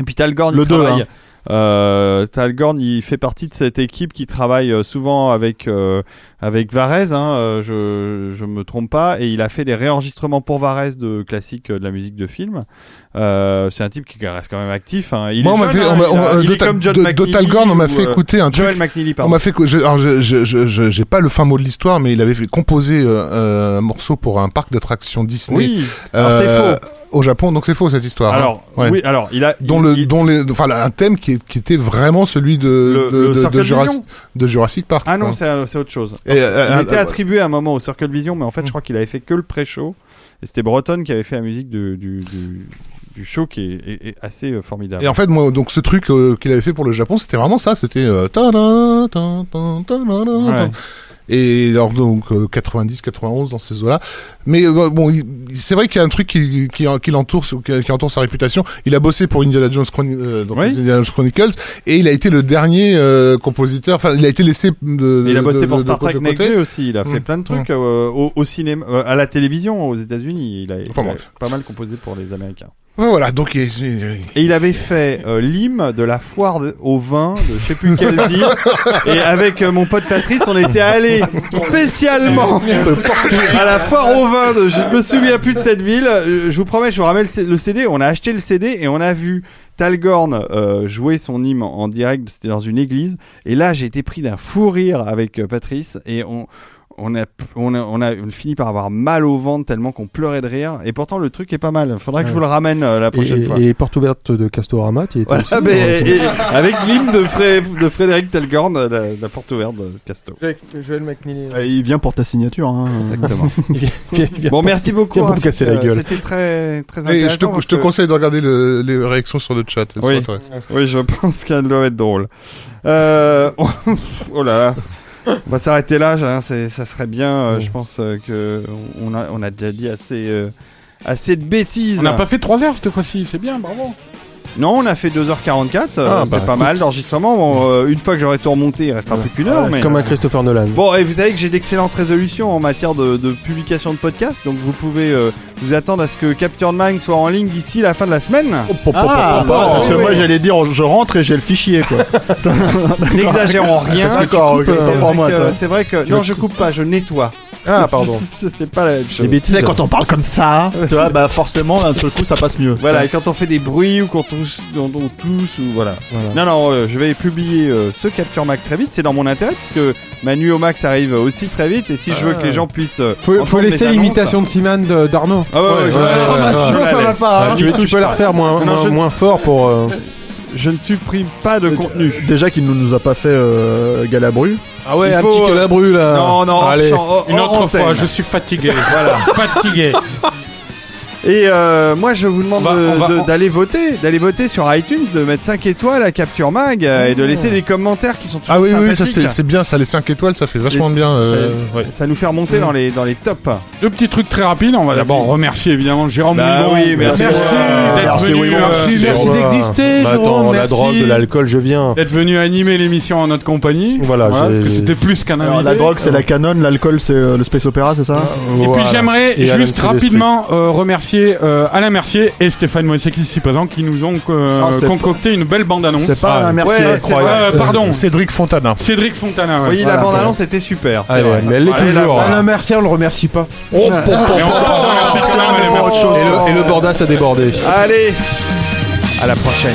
Et puis Talgorn, Le il deux, travaille. hein. Euh, Talgorn, il fait partie de cette équipe qui travaille euh, souvent avec euh, avec Varese. Hein, euh, je je me trompe pas. Et il a fait des réenregistrements pour Varese de classiques de la musique de film. Euh, c'est un type qui reste quand même actif. Hein. Il Moi, est on m'a fait, hein, on on il de, est Ta- comme John de- de McNeely Talgorn, on m'a fait écouter un truc. Joel McNeely, On m'a fait, je- alors je, je, je, j'ai pas le fin mot de l'histoire, mais il avait fait composer un morceau pour un parc d'attractions Disney. Oui. Alors c'est faux. Au Japon, donc c'est faux cette histoire. hein. Alors Ouais. oui, alors il a dont il- le, il- dont les, enfin un thème qui, est- qui était vraiment celui de Le- de, le de, Jurassic, de Jurassic Park. Ah non, c'est autre chose. Et, euh, il euh, était euh, attribué à un moment au Circle Vision, mais en fait, je crois qu'il avait fait que le pré-show. Et c'était Breton qui avait fait la musique du, du, du show qui est, est- est assez euh, formidable. Et en fait, moi, donc ce truc qu'il avait fait pour le Japon, c'était vraiment ça. C'était. Ouais. Et alors donc 90, 91 dans ces eaux-là. Mais euh, bon, c'est vrai qu'il y a un truc qui, qui, qui l'entoure, qui, entoure sa réputation. Il a bossé pour Indiana Jones, Chroni- euh, donc Oui. les Indiana Jones Chronicles, et il a été le dernier euh, compositeur. Enfin, il a été laissé de. Il a bossé de- pour de- Star Trek. Next aussi. Il a fait Mm. plein de trucs euh, au, au cinéma, euh, à la télévision aux États-Unis. Il a, il pas mal composé pour les Américains. Voilà, donc Et il avait fait euh, l'hymne de la foire au vin de je sais plus quelle ville. Et avec euh, mon pote Patrice, on était allé spécialement à la foire au vin de je me souviens plus de cette ville. Euh, Je vous promets, je vous ramène le CD. On a acheté le CD et on a vu Talgorn jouer son hymne en, direct. C'était dans une église. Et là, j'ai été pris d'un fou rire avec Patrice et on. On a, on, a, on a fini par avoir mal au ventre tellement qu'on pleurait de rire. Et pourtant, le truc est pas mal. Faudrait que je vous le ramène euh, la prochaine Et, fois. et porte ouverte de Castorama, tu Voilà, aussi, mais- euh, et- avec l'hymne de, Fré- de Frédéric Telgorn, la, la porte ouverte de Casto. Joël McNeely. Euh, Il vient pour ta signature. Hein. Exactement. il vient- il vient Bon, merci beaucoup. Rafik. casser la gueule. C'était très, très Et intéressant. je te, parce je te que- conseille de regarder le- les réactions sur le chat. Oui. Oui, je pense qu'elle doit être drôle. Euh, oh là là. On va s'arrêter là, hein, ça serait bien. euh, Je pense euh, que on a, on a déjà dit assez, euh, assez de bêtises. On n'a pas fait 3 heures cette fois-ci, c'est bien, bravo. Non, on a fait 2h44, euh, Ah, c'est bah, pas mal d'enregistrement. Bon, euh, une fois que j'aurai tout remonté, il restera plus qu'une heure. Mais... Comme un Christopher Nolan. Bon, et vous savez que j'ai d'excellentes résolutions en matière de, de publication de podcasts, donc vous pouvez euh, vous attendre à ce que Capture Mind soit en ligne d'ici la fin de la semaine. Ah, bah, parce que oui, moi oui. j'allais dire je rentre et j'ai le fichier quoi. N'exagérons rien. D'accord, ok, C'est c'est vrai pour moi. que- toi. C'est vrai que non, je coupe pas, je nettoie. Ah, pardon. c'est pas la même chose. Les bêtises. Tu sais, quand on parle comme ça, tu vois, bah forcément, d'un seul coup, ça passe mieux. Voilà, et quand on fait des bruits ou quand on, on, on tousse ou voilà. Non, non, euh, je vais publier euh, ce Capture Mac très vite, c'est dans mon intérêt puisque Manu au Max arrive aussi très vite et si je veux que les gens puissent. euh, Faut, faut laisser l'imitation de Siman de- d'Arnaud. Ah ouais, ouais, je- Ouais, ouais, je- ça va pas, hein. Tu, peux la refaire moins, moins, fort pour. Je ne supprime pas de contenu. Déjà qu'il ne nous a pas fait euh, Galabru. Ah ouais, Il un faut, petit euh, calabru là. Non, non, Allez. hors- Une hors autre antenne. fois, je suis fatigué. voilà, fatigué. Et euh, moi, je vous demande d'aller voter, d'aller voter sur iTunes, de mettre 5 étoiles à Capture Mag euh, et de laisser des commentaires qui sont toujours Ah oui, oui, ça c'est bien, ça les 5 étoiles, ça fait vachement Les- bien. euh, ça, ouais. ça nous fait remonter dans les dans les tops. Deux petits trucs très rapides. On va d'abord remercier évidemment Jérôme Bah Moulon. oui, merci. d'être venu, oui, merci, merci Voilà. d'exister, Bah, attends, la drogue, de l'alcool, je viens. d'être venu animer l'émission en notre compagnie. Voilà, parce j'ai- que c'était plus qu'un invité. la drogue, c'est la canon, l'alcool, c'est le space opéra, c'est ça Et Voilà. puis j'aimerais juste rapidement euh, remercier euh, Alain Mercier et Stéphane Moïsek ici présents qui nous ont euh, Ah, concocté une belle bande-annonce. C'est pas Ah, un merci. Ouais, euh, pardon, Cédric Fontana. Cédric Fontana. ouais. Oui, Voilà, la bande voilà. annonce était super. c'est Allez, vrai. mais elle l'est toujours. Ah non, merci, on le remercie pas. Oh, on Alain Mercier. Et le Bordas a débordé. Allez, à la prochaine.